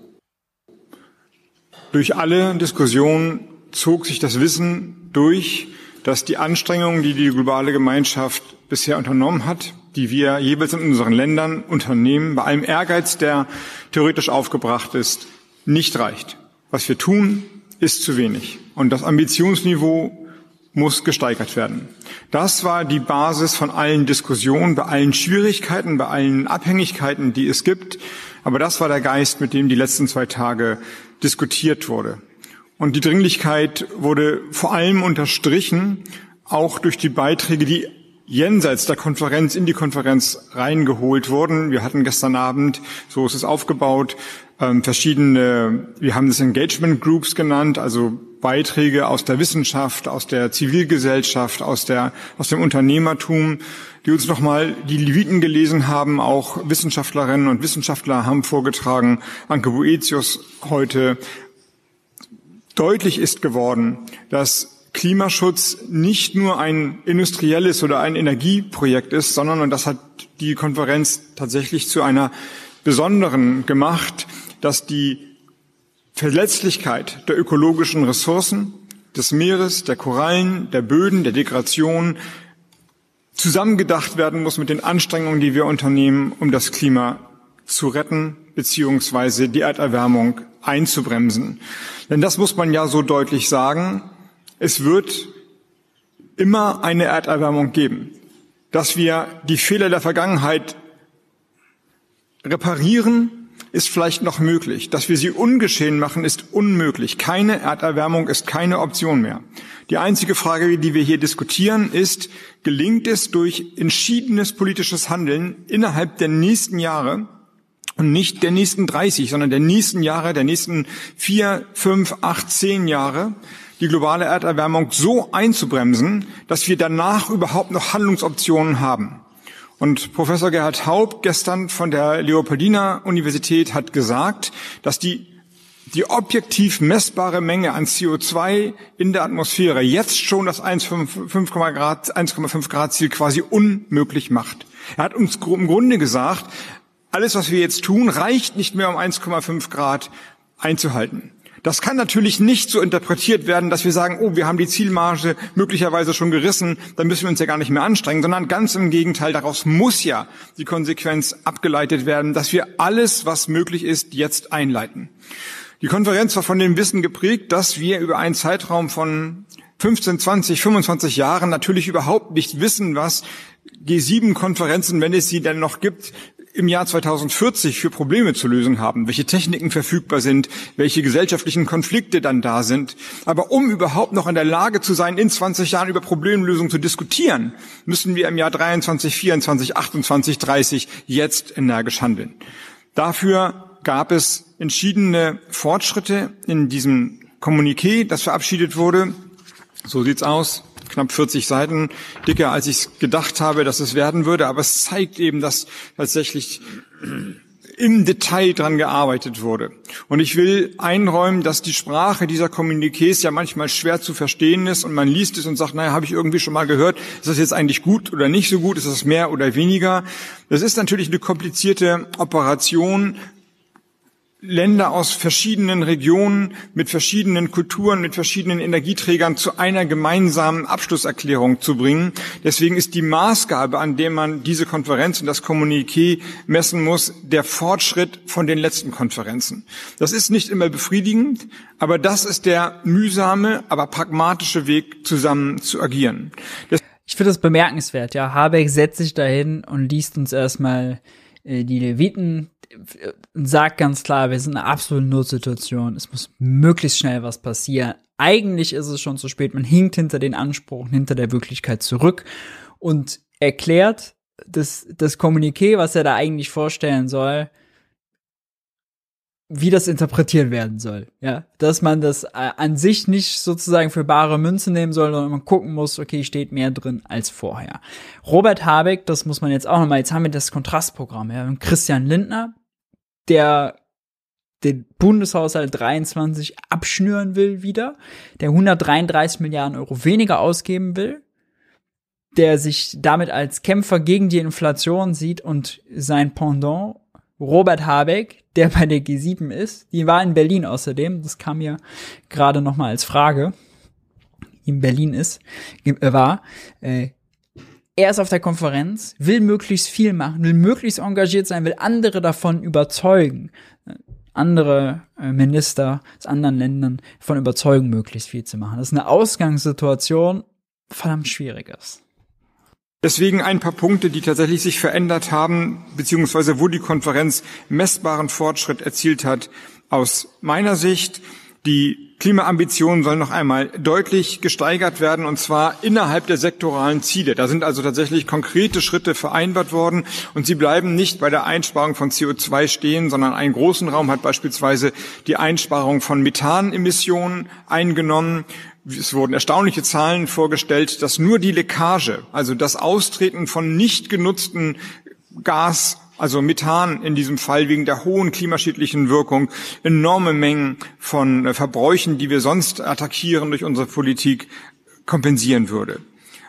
Speaker 10: Durch alle Diskussionen zog sich das Wissen durch, dass die Anstrengungen, die die globale Gemeinschaft bisher unternommen hat, die wir jeweils in unseren Ländern unternehmen, bei allem Ehrgeiz, der theoretisch aufgebracht ist, nicht reicht. Was wir tun, ist zu wenig. Und das Ambitionsniveau muss gesteigert werden. Das war die Basis von allen Diskussionen, bei allen Schwierigkeiten, bei allen Abhängigkeiten, die es gibt. Aber das war der Geist, mit dem die letzten zwei Tage diskutiert wurde. Und die Dringlichkeit wurde vor allem unterstrichen, auch durch die Beiträge, die jenseits der Konferenz in die Konferenz reingeholt wurden. Wir hatten gestern Abend, so ist es aufgebaut, ähm, verschiedene, wir haben das Engagement Groups genannt, also Beiträge aus der Wissenschaft, aus der Zivilgesellschaft, aus der, aus dem Unternehmertum, die uns nochmal die Leviten gelesen haben, auch Wissenschaftlerinnen und Wissenschaftler haben vorgetragen, Anke Boetius heute. Deutlich ist geworden, dass Klimaschutz nicht nur ein industrielles oder ein Energieprojekt ist, sondern, und das hat die Konferenz tatsächlich zu einer besonderen gemacht, dass die Verletzlichkeit der ökologischen Ressourcen, des Meeres, der Korallen, der Böden, der Degradation zusammengedacht werden muss mit den Anstrengungen, die wir unternehmen, um das Klima zu retten beziehungsweise die Erderwärmung einzubremsen. Denn das muss man ja so deutlich sagen. Es wird immer eine Erderwärmung geben. Dass wir die Fehler der Vergangenheit reparieren, ist vielleicht noch möglich. Dass wir sie ungeschehen machen, ist unmöglich. Keine Erderwärmung ist keine Option mehr. Die einzige Frage, die wir hier diskutieren, ist, gelingt es durch entschiedenes politisches Handeln innerhalb der nächsten Jahre, und nicht der nächsten 30, sondern der nächsten Jahre, der nächsten vier, fünf, acht, zehn Jahre, die globale Erderwärmung so einzubremsen, dass wir danach überhaupt noch Handlungsoptionen haben. Und Professor Gerhard Haub gestern von der Leopoldina Universität hat gesagt, dass die, die objektiv messbare Menge an CO2 in der Atmosphäre jetzt schon das 1,5 Grad, 1,5 Grad Ziel quasi unmöglich macht. Er hat uns im Grunde gesagt, alles, was wir jetzt tun, reicht nicht mehr, um 1,5 Grad einzuhalten. Das kann natürlich nicht so interpretiert werden, dass wir sagen, oh, wir haben die Zielmarge möglicherweise schon gerissen, dann müssen wir uns ja gar nicht mehr anstrengen, sondern ganz im Gegenteil, daraus muss ja die Konsequenz abgeleitet werden, dass wir alles, was möglich ist, jetzt einleiten. Die Konferenz war von dem Wissen geprägt, dass wir über einen Zeitraum von 15, 20, 25 Jahren natürlich überhaupt nicht wissen, was G7-Konferenzen, wenn es sie denn noch gibt, im Jahr 2040 für Probleme zu lösen haben, welche Techniken verfügbar sind, welche gesellschaftlichen Konflikte dann da sind. Aber um überhaupt noch in der Lage zu sein, in 20 Jahren über Problemlösungen zu diskutieren, müssen wir im Jahr 23, 24, 28, 30 jetzt energisch handeln. Dafür gab es entschiedene Fortschritte in diesem Kommuniqué, das verabschiedet wurde. So sieht's aus knapp 40 Seiten dicker, als ich gedacht habe, dass es werden würde. Aber es zeigt eben, dass tatsächlich im Detail dran gearbeitet wurde. Und ich will einräumen, dass die Sprache dieser Kommuniqués ja manchmal schwer zu verstehen ist und man liest es und sagt, naja, habe ich irgendwie schon mal gehört, ist das jetzt eigentlich gut oder nicht so gut, ist das mehr oder weniger? Das ist natürlich eine komplizierte Operation, Länder aus verschiedenen Regionen mit verschiedenen Kulturen, mit verschiedenen Energieträgern zu einer gemeinsamen Abschlusserklärung zu bringen. Deswegen ist die Maßgabe, an der man diese Konferenz und das Kommuniqué messen muss, der Fortschritt von den letzten Konferenzen. Das ist nicht immer befriedigend, aber das ist der mühsame, aber pragmatische Weg, zusammen zu agieren. Das
Speaker 1: ich finde das bemerkenswert, ja. Habeck setzt sich dahin und liest uns erstmal äh, die Leviten sagt ganz klar, wir sind in einer absoluten Notsituation. Es muss möglichst schnell was passieren. Eigentlich ist es schon zu spät. Man hinkt hinter den Ansprüchen, hinter der Wirklichkeit zurück und erklärt das, das Kommuniqué, was er da eigentlich vorstellen soll, wie das interpretiert werden soll. Ja, dass man das äh, an sich nicht sozusagen für bare Münze nehmen soll, sondern man gucken muss, okay, steht mehr drin als vorher. Robert Habeck, das muss man jetzt auch nochmal, jetzt haben wir das Kontrastprogramm, ja, Christian Lindner, der den Bundeshaushalt 23 abschnüren will wieder, der 133 Milliarden Euro weniger ausgeben will, der sich damit als Kämpfer gegen die Inflation sieht und sein Pendant Robert Habeck, der bei der G7 ist, die war in Berlin außerdem, das kam mir gerade noch mal als Frage, in Berlin ist, äh, war, äh, er ist auf der Konferenz, will möglichst viel machen, will möglichst engagiert sein, will andere davon überzeugen, andere äh, Minister aus anderen Ländern davon überzeugen, möglichst viel zu machen. Das ist eine Ausgangssituation, verdammt schwierig ist.
Speaker 10: Deswegen ein paar Punkte, die tatsächlich sich verändert haben, beziehungsweise wo die Konferenz messbaren Fortschritt erzielt hat. Aus meiner Sicht Die Klimaambitionen sollen noch einmal deutlich gesteigert werden, und zwar innerhalb der sektoralen Ziele. Da sind also tatsächlich konkrete Schritte vereinbart worden, und sie bleiben nicht bei der Einsparung von CO2 stehen, sondern einen großen Raum hat beispielsweise die Einsparung von Methanemissionen eingenommen. Es wurden erstaunliche Zahlen vorgestellt, dass nur die Leckage, also das Austreten von nicht genutzten Gas also Methan in diesem Fall wegen der hohen klimaschädlichen Wirkung, enorme Mengen von äh, Verbräuchen, die wir sonst attackieren durch unsere Politik, kompensieren würde.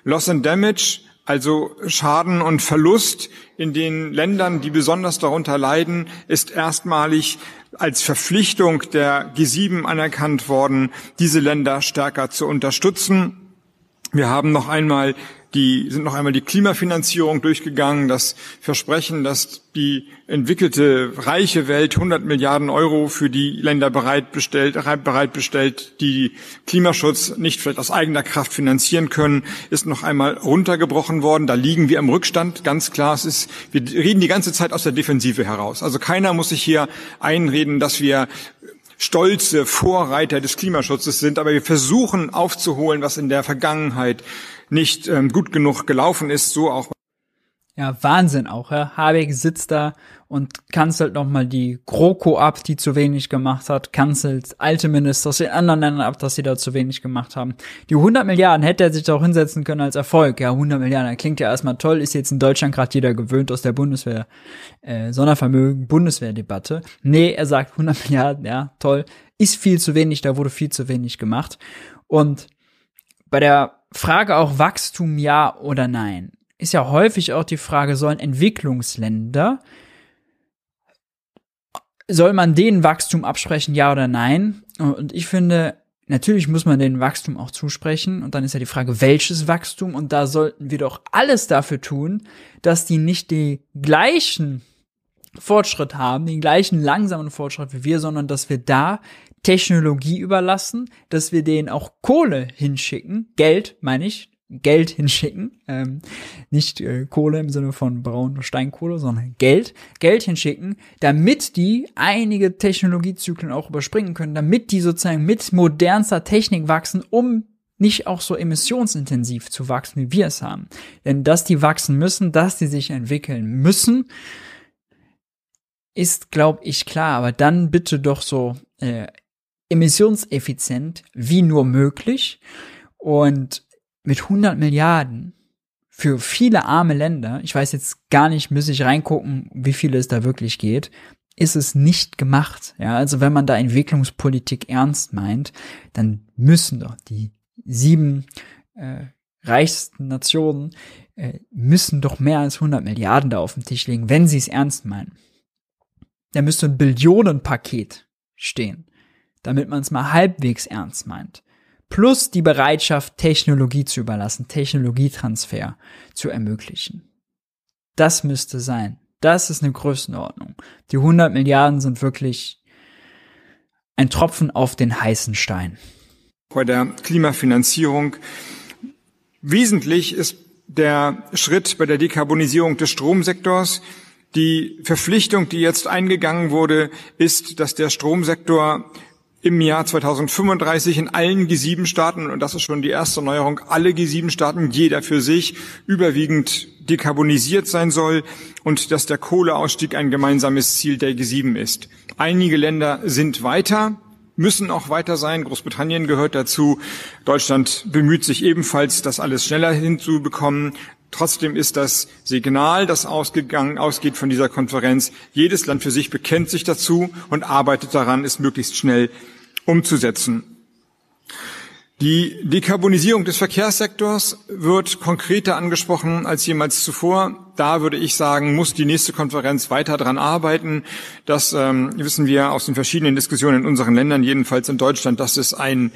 Speaker 10: Loss and Damage, also Schaden und Verlust in den Ländern, die besonders darunter leiden, ist erstmalig als Verpflichtung der G7 anerkannt worden, diese Länder stärker zu unterstützen. Wir haben noch einmal die sind noch einmal die Klimafinanzierung durchgegangen, das Versprechen, dass die entwickelte, reiche Welt 100 Milliarden Euro für die Länder bereitbestellt, bereitbestellt, die Klimaschutz nicht vielleicht aus eigener Kraft finanzieren können, ist noch einmal runtergebrochen worden. Da liegen wir im Rückstand, ganz klar. Es ist, wir reden die ganze Zeit aus der Defensive heraus. Also keiner muss sich hier einreden, dass wir stolze Vorreiter des Klimaschutzes sind, aber wir versuchen aufzuholen, was in der Vergangenheit nicht ähm, gut genug gelaufen ist, so auch.
Speaker 1: Ja, Wahnsinn auch, ja. Habeck sitzt da und kanzelt nochmal die GroKo ab, die zu wenig gemacht hat, kanzelt alte Minister aus den anderen Ländern ab, dass sie da zu wenig gemacht haben. Die 100 Milliarden hätte er sich doch hinsetzen können als Erfolg. Ja, 100 Milliarden, klingt ja erstmal toll, ist jetzt in Deutschland gerade jeder gewöhnt aus der Bundeswehr, äh, Sondervermögen, Bundeswehrdebatte. Nee, er sagt 100 Milliarden, ja, toll, ist viel zu wenig, da wurde viel zu wenig gemacht. Und bei der Frage auch Wachstum ja oder nein. Ist ja häufig auch die Frage, sollen Entwicklungsländer, soll man denen Wachstum absprechen, ja oder nein? Und ich finde, natürlich muss man den Wachstum auch zusprechen. Und dann ist ja die Frage, welches Wachstum? Und da sollten wir doch alles dafür tun, dass die nicht die gleichen Fortschritt haben, den gleichen langsamen Fortschritt wie wir, sondern dass wir da Technologie überlassen, dass wir denen auch Kohle hinschicken, Geld meine ich, Geld hinschicken, ähm, nicht äh, Kohle im Sinne von braun Steinkohle, sondern Geld, Geld hinschicken, damit die einige Technologiezyklen auch überspringen können, damit die sozusagen mit modernster Technik wachsen, um nicht auch so emissionsintensiv zu wachsen, wie wir es haben. Denn dass die wachsen müssen, dass die sich entwickeln müssen, ist, glaube ich, klar. Aber dann bitte doch so äh, emissionseffizient wie nur möglich und mit 100 Milliarden für viele arme Länder, ich weiß jetzt gar nicht, müsste ich reingucken, wie viel es da wirklich geht, ist es nicht gemacht. Ja, also wenn man da Entwicklungspolitik ernst meint, dann müssen doch die sieben äh, reichsten Nationen äh, müssen doch mehr als 100 Milliarden da auf den Tisch legen, wenn sie es ernst meinen. Da müsste ein Billionenpaket stehen damit man es mal halbwegs ernst meint. Plus die Bereitschaft, Technologie zu überlassen, Technologietransfer zu ermöglichen. Das müsste sein. Das ist eine Größenordnung. Die 100 Milliarden sind wirklich ein Tropfen auf den heißen Stein.
Speaker 10: Bei der Klimafinanzierung wesentlich ist der Schritt bei der Dekarbonisierung des Stromsektors. Die Verpflichtung, die jetzt eingegangen wurde, ist, dass der Stromsektor im Jahr 2035 in allen G7-Staaten, und das ist schon die erste Neuerung, alle G7-Staaten, jeder für sich, überwiegend dekarbonisiert sein soll und dass der Kohleausstieg ein gemeinsames Ziel der G7 ist. Einige Länder sind weiter, müssen auch weiter sein. Großbritannien gehört dazu. Deutschland bemüht sich ebenfalls, das alles schneller hinzubekommen. Trotzdem ist das Signal, das ausgegangen, ausgeht von dieser Konferenz, jedes Land für sich bekennt sich dazu und arbeitet daran, es möglichst schnell umzusetzen. Die Dekarbonisierung des Verkehrssektors wird konkreter angesprochen als jemals zuvor. Da würde ich sagen, muss die nächste Konferenz weiter dran arbeiten. Das ähm, wissen wir aus den verschiedenen Diskussionen in unseren Ländern, jedenfalls in Deutschland, dass es ein,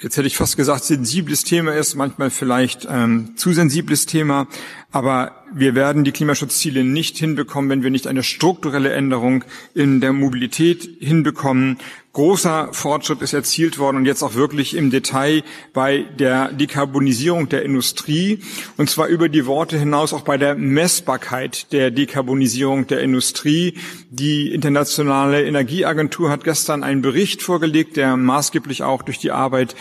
Speaker 10: jetzt hätte ich fast gesagt, sensibles Thema ist, manchmal vielleicht ähm, zu sensibles Thema. Aber wir werden die Klimaschutzziele nicht hinbekommen, wenn wir nicht eine strukturelle Änderung in der Mobilität hinbekommen. Großer Fortschritt ist erzielt worden und jetzt auch wirklich im Detail bei der Dekarbonisierung der Industrie und zwar über die Worte hinaus auch bei der Messbarkeit der Dekarbonisierung der Industrie. Die Internationale Energieagentur hat gestern einen Bericht vorgelegt, der maßgeblich auch durch die Arbeit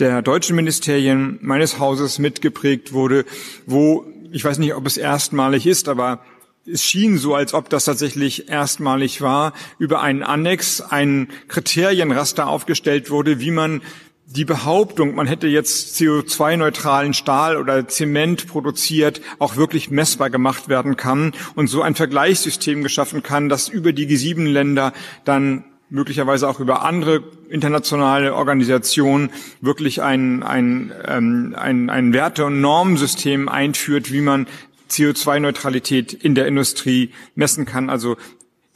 Speaker 10: der deutschen Ministerien meines Hauses mitgeprägt wurde, wo ich weiß nicht, ob es erstmalig ist, aber es schien so, als ob das tatsächlich erstmalig war, über einen Annex ein Kriterienraster aufgestellt wurde, wie man die Behauptung, man hätte jetzt CO2-neutralen Stahl oder Zement produziert, auch wirklich messbar gemacht werden kann und so ein Vergleichssystem geschaffen kann, das über die G7-Länder dann möglicherweise auch über andere internationale Organisationen wirklich ein, ein, ähm, ein, ein Werte- und Normensystem einführt, wie man CO2-Neutralität in der Industrie messen kann. Also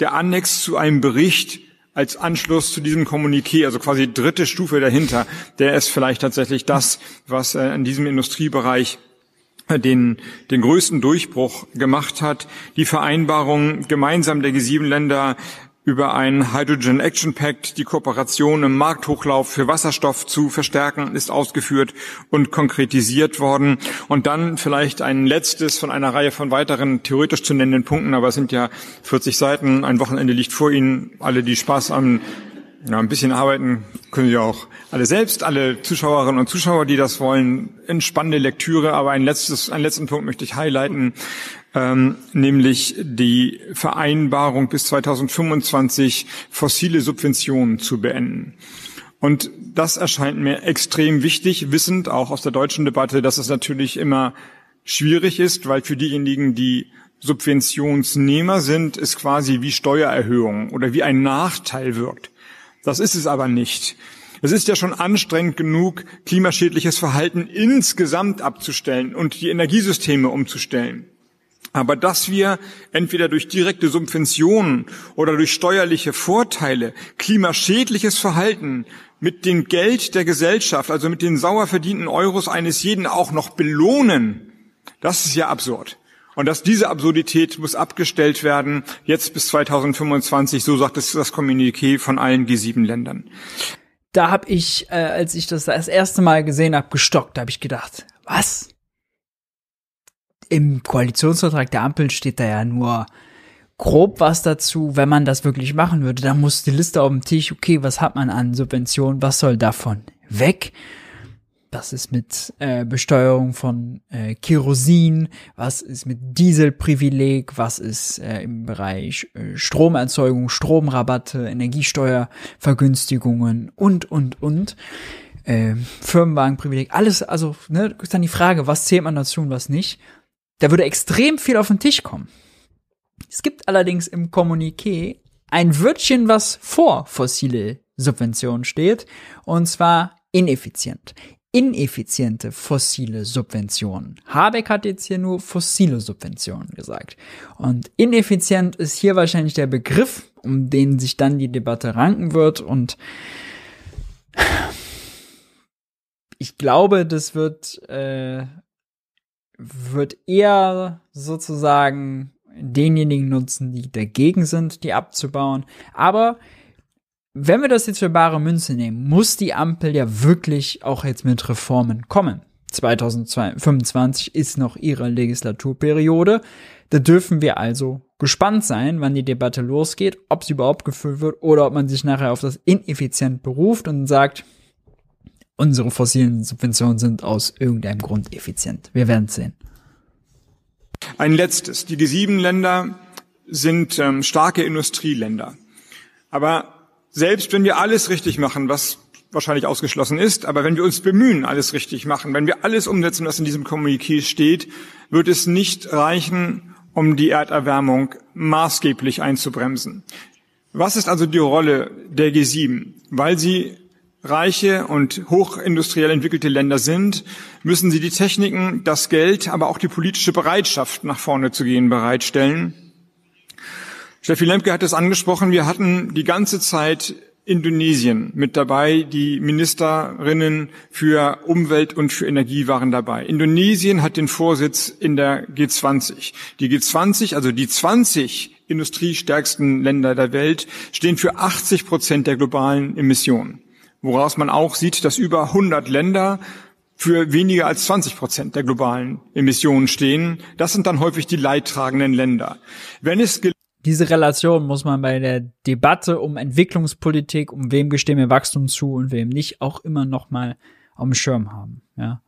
Speaker 10: der Annex zu einem Bericht als Anschluss zu diesem Kommuniqué, also quasi dritte Stufe dahinter, der ist vielleicht tatsächlich das, was äh, in diesem Industriebereich äh, den, den größten Durchbruch gemacht hat. Die Vereinbarung gemeinsam der G7-Länder über ein Hydrogen Action Pact die Kooperation im Markthochlauf für Wasserstoff zu verstärken, ist ausgeführt und konkretisiert worden. Und dann vielleicht ein letztes von einer Reihe von weiteren theoretisch zu nennenden Punkten, aber es sind ja 40 Seiten, ein Wochenende liegt vor Ihnen. Alle, die Spaß am ja, ein bisschen arbeiten können Sie auch alle selbst, alle Zuschauerinnen und Zuschauer, die das wollen. Entspannende Lektüre, aber ein letztes, einen letzten Punkt möchte ich highlighten ähm, nämlich die Vereinbarung bis 2025 fossile Subventionen zu beenden. Und das erscheint mir extrem wichtig, wissend auch aus der deutschen Debatte, dass es natürlich immer schwierig ist, weil für diejenigen, die Subventionsnehmer sind, es quasi wie Steuererhöhung oder wie ein Nachteil wirkt. Das ist es aber nicht. Es ist ja schon anstrengend genug, klimaschädliches Verhalten insgesamt abzustellen und die Energiesysteme umzustellen. Aber dass wir entweder durch direkte Subventionen oder durch steuerliche Vorteile klimaschädliches Verhalten mit dem Geld der Gesellschaft, also mit den sauer verdienten Euros eines jeden auch noch belohnen, das ist ja absurd. Und dass diese Absurdität muss abgestellt werden, jetzt bis 2025, so sagt es das Kommuniqué von allen G7-Ländern.
Speaker 1: Da habe ich, äh, als ich das das erste Mal gesehen habe, gestockt. Da habe ich gedacht, was? Im Koalitionsvertrag der Ampel steht da ja nur grob was dazu, wenn man das wirklich machen würde, dann muss die Liste auf dem Tisch, okay, was hat man an Subventionen, was soll davon weg? Was ist mit äh, Besteuerung von äh, Kerosin? Was ist mit Dieselprivileg? Was ist äh, im Bereich äh, Stromerzeugung, Stromrabatte, Energiesteuervergünstigungen und, und, und? Äh, Firmenwagenprivileg, alles, also, ne, ist dann die Frage, was zählt man dazu und was nicht? Da würde extrem viel auf den Tisch kommen. Es gibt allerdings im Kommuniqué ein Wörtchen, was vor fossile Subventionen steht, und zwar ineffizient. Ineffiziente fossile Subventionen. Habeck hat jetzt hier nur fossile Subventionen gesagt. Und ineffizient ist hier wahrscheinlich der Begriff, um den sich dann die Debatte ranken wird. Und ich glaube, das wird äh, wird eher sozusagen denjenigen nutzen, die dagegen sind, die abzubauen. Aber wenn wir das jetzt für bare Münze nehmen, muss die Ampel ja wirklich auch jetzt mit Reformen kommen. 2025 ist noch ihre Legislaturperiode. Da dürfen wir also gespannt sein, wann die Debatte losgeht, ob sie überhaupt geführt wird oder ob man sich nachher auf das ineffizient beruft und sagt, unsere fossilen Subventionen sind aus irgendeinem Grund effizient. Wir werden sehen.
Speaker 10: Ein letztes. Die G7-Länder sind ähm, starke Industrieländer. Aber selbst wenn wir alles richtig machen, was wahrscheinlich ausgeschlossen ist, aber wenn wir uns bemühen, alles richtig machen, wenn wir alles umsetzen, was in diesem Kommuniqué steht, wird es nicht reichen, um die Erderwärmung maßgeblich einzubremsen. Was ist also die Rolle der G7? Weil sie reiche und hochindustriell entwickelte Länder sind, müssen sie die Techniken, das Geld, aber auch die politische Bereitschaft, nach vorne zu gehen, bereitstellen. Steffi Lemke hat es angesprochen, wir hatten die ganze Zeit Indonesien mit dabei. Die Ministerinnen für Umwelt und für Energie waren dabei. Indonesien hat den Vorsitz in der G20. Die G20, also die 20 industriestärksten Länder der Welt, stehen für 80 Prozent der globalen Emissionen. Woraus man auch sieht, dass über 100 Länder für weniger als 20 Prozent der globalen Emissionen stehen. Das sind dann häufig die leidtragenden Länder. Wenn es
Speaker 1: diese Relation muss man bei der Debatte um Entwicklungspolitik, um wem gestehen wir Wachstum zu und wem nicht, auch immer noch mal auf dem Schirm haben. Ja.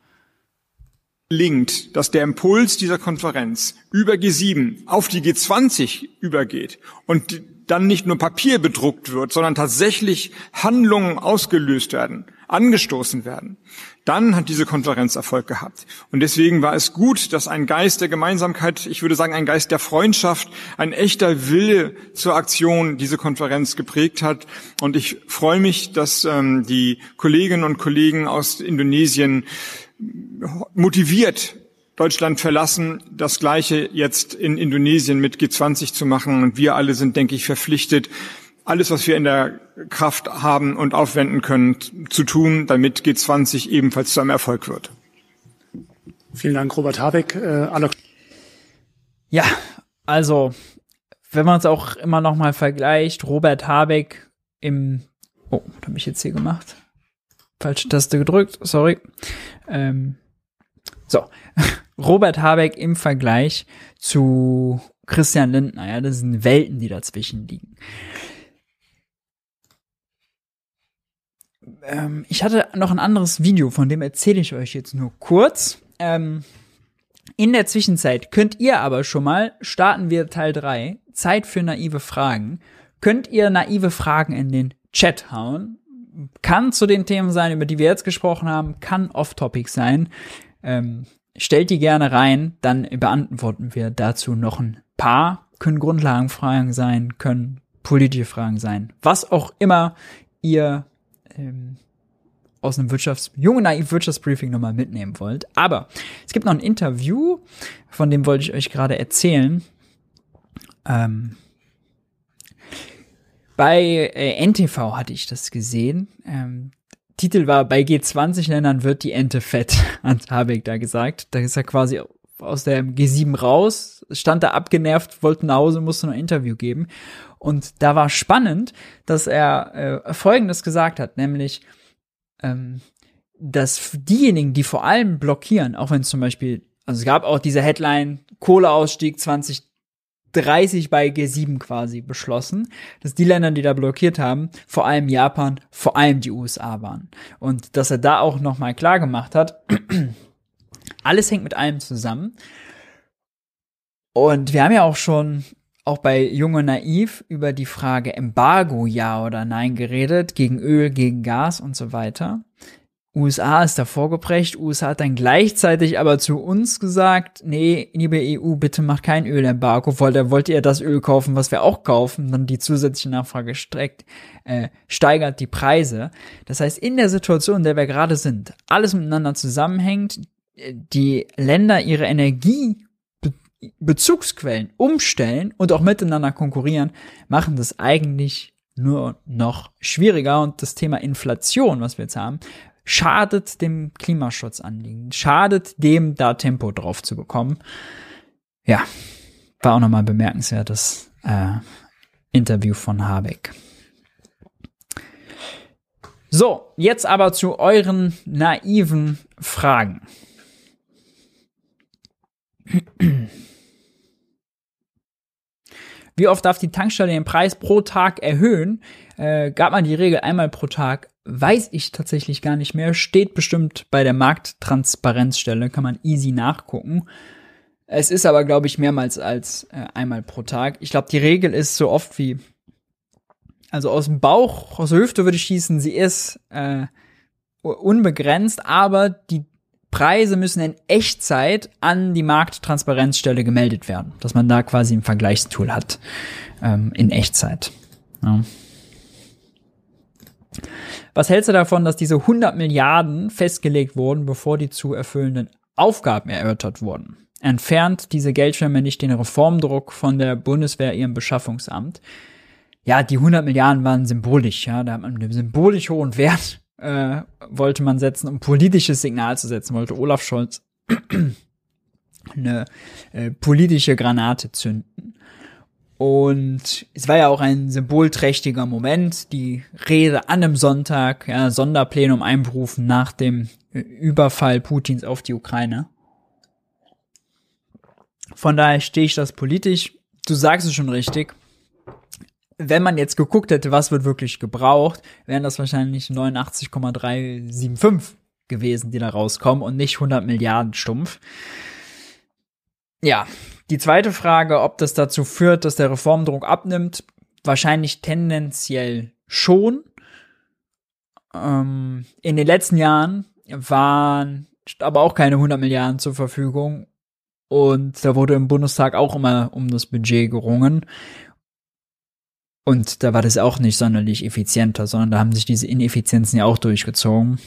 Speaker 10: Gelingt, dass der Impuls dieser Konferenz über G7 auf die G20 übergeht und dann nicht nur Papier bedruckt wird, sondern tatsächlich Handlungen ausgelöst werden, angestoßen werden, dann hat diese Konferenz Erfolg gehabt. Und deswegen war es gut, dass ein Geist der Gemeinsamkeit, ich würde sagen ein Geist der Freundschaft, ein echter Wille zur Aktion diese Konferenz geprägt hat. Und ich freue mich, dass ähm, die Kolleginnen und Kollegen aus Indonesien motiviert Deutschland verlassen, das Gleiche jetzt in Indonesien mit G20 zu machen. Und wir alle sind, denke ich, verpflichtet, alles, was wir in der Kraft haben und aufwenden können, zu tun, damit G20 ebenfalls zu einem Erfolg wird.
Speaker 11: Vielen Dank, Robert Habeck. Äh,
Speaker 1: ja, also, wenn man es auch immer noch mal vergleicht, Robert Habeck im, oh, was habe ich jetzt hier gemacht? Falsche Taste gedrückt, sorry. Ähm, so, Robert Habeck im Vergleich zu Christian Lindner, ja, das sind Welten, die dazwischen liegen. ähm, ich hatte noch ein anderes Video, von dem erzähle ich euch jetzt nur kurz. Ähm, in der Zwischenzeit könnt ihr aber schon mal, starten wir Teil 3, Zeit für naive Fragen, könnt ihr naive Fragen in den Chat hauen. Kann zu den Themen sein, über die wir jetzt gesprochen haben, kann off-topic sein. Ähm, stellt die gerne rein, dann beantworten wir dazu noch ein paar. Können Grundlagenfragen sein, können politische Fragen sein. Was auch immer ihr ähm, aus einem Wirtschafts-, jungen naiv Wirtschaftsbriefing nochmal mitnehmen wollt. Aber es gibt noch ein Interview, von dem wollte ich euch gerade erzählen. Ähm, bei äh, NTV hatte ich das gesehen. Ähm, Titel war, bei G20-Ländern wird die Ente fett, hat Habeck da gesagt. Da ist er quasi aus der G7 raus, stand da abgenervt, wollte nach Hause, musste noch ein Interview geben. Und da war spannend, dass er äh, Folgendes gesagt hat, nämlich, ähm, dass diejenigen, die vor allem blockieren, auch wenn es zum Beispiel, also es gab auch diese Headline, Kohleausstieg 2030 bei G7 quasi beschlossen, dass die Länder, die da blockiert haben, vor allem Japan, vor allem die USA waren. Und dass er da auch nochmal klar gemacht hat, alles hängt mit allem zusammen. Und wir haben ja auch schon auch bei Junge Naiv über die Frage Embargo ja oder nein geredet, gegen Öl, gegen Gas und so weiter. USA ist da vorgeprägt. USA hat dann gleichzeitig aber zu uns gesagt, nee, liebe EU, bitte macht kein Ölembargo, weil da wollt ihr das Öl kaufen, was wir auch kaufen. Dann die zusätzliche Nachfrage streckt, äh, steigert die Preise. Das heißt, in der Situation, in der wir gerade sind, alles miteinander zusammenhängt, die Länder ihre Energie Bezugsquellen umstellen und auch miteinander konkurrieren, machen das eigentlich nur noch schwieriger. Und das Thema Inflation, was wir jetzt haben, schadet dem Klimaschutzanliegen, schadet dem, da Tempo drauf zu bekommen. Ja, war auch nochmal bemerkenswertes äh, Interview von Habeck. So, jetzt aber zu euren naiven Fragen. Wie oft darf die Tankstelle den Preis pro Tag erhöhen? Äh, gab man die Regel einmal pro Tag? Weiß ich tatsächlich gar nicht mehr. Steht bestimmt bei der Markttransparenzstelle, kann man easy nachgucken. Es ist aber, glaube ich, mehrmals als äh, einmal pro Tag. Ich glaube, die Regel ist so oft wie, also aus dem Bauch, aus der Hüfte würde ich schießen, sie ist äh, unbegrenzt, aber die Preise müssen in Echtzeit an die Markttransparenzstelle gemeldet werden, dass man da quasi ein Vergleichstool hat ähm, in Echtzeit. Ja. Was hältst du davon, dass diese 100 Milliarden festgelegt wurden, bevor die zu erfüllenden Aufgaben erörtert wurden? Entfernt diese Geldschirme nicht den Reformdruck von der Bundeswehr ihrem Beschaffungsamt? ja, die 100 Milliarden waren symbolisch, ja, da hat man einen symbolisch hohen Wert äh, wollte man setzen, um politisches Signal zu setzen, wollte Olaf Scholz eine äh, politische Granate zünden. Und es war ja auch ein symbolträchtiger Moment, die Rede an einem Sonntag, ja, Sonderplenum einberufen nach dem Überfall Putins auf die Ukraine. Von daher stehe ich das politisch. Du sagst es schon richtig wenn man jetzt geguckt hätte, was wird wirklich gebraucht, wären das wahrscheinlich 89,375 gewesen, die da rauskommen und nicht 100 Milliarden stumpf. Ja, die zweite Frage, ob das dazu führt, dass der Reformdruck abnimmt, wahrscheinlich tendenziell schon. Ähm, in den letzten Jahren waren aber auch keine 100 Milliarden zur Verfügung und da wurde im Bundestag auch immer um das Budget gerungen. Und da war das auch nicht sonderlich effizienter, sondern da haben sich diese Ineffizienzen ja auch durchgezogen.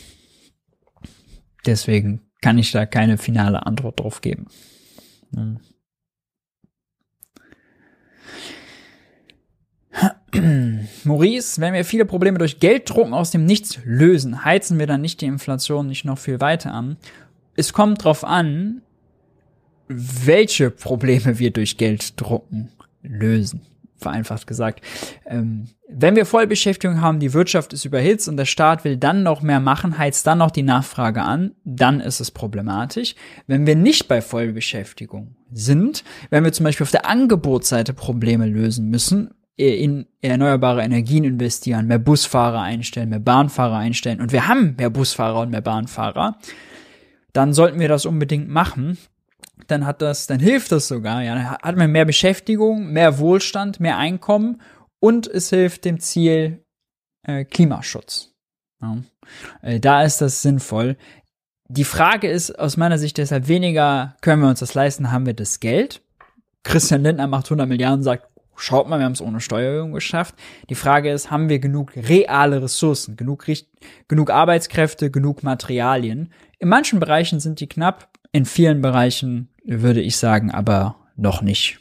Speaker 1: Deswegen kann ich da keine finale Antwort drauf geben. Hm. Maurice, wenn wir viele Probleme durch Gelddrucken aus dem Nichts lösen, heizen wir dann nicht die Inflation nicht noch viel weiter an. Es kommt drauf an, welche Probleme wir durch Gelddrucken lösen vereinfacht gesagt. Ähm, wenn wir Vollbeschäftigung haben, die Wirtschaft ist überhitzt und der Staat will dann noch mehr machen, heizt dann noch die Nachfrage an, dann ist es problematisch. Wenn wir nicht bei Vollbeschäftigung sind, wenn wir zum Beispiel auf der Angebotsseite Probleme lösen müssen, in erneuerbare Energien investieren, mehr Busfahrer einstellen, mehr Bahnfahrer einstellen und wir haben mehr Busfahrer und mehr Bahnfahrer, dann sollten wir das unbedingt machen dann hat das, dann hilft das sogar, ja. Dann hat man mehr Beschäftigung, mehr Wohlstand, mehr Einkommen und es hilft dem Ziel äh, Klimaschutz. Ja. Äh, da ist das sinnvoll. Die Frage ist aus meiner Sicht deshalb weniger, können wir uns das leisten, haben wir das Geld? Christian Lindner macht 100 Milliarden und sagt, schaut mal, wir haben es ohne Steuererhöhung geschafft. Die Frage ist, haben wir genug reale Ressourcen, genug, genug Arbeitskräfte, genug Materialien? In manchen Bereichen sind die knapp, in vielen Bereichen würde ich sagen, aber noch nicht.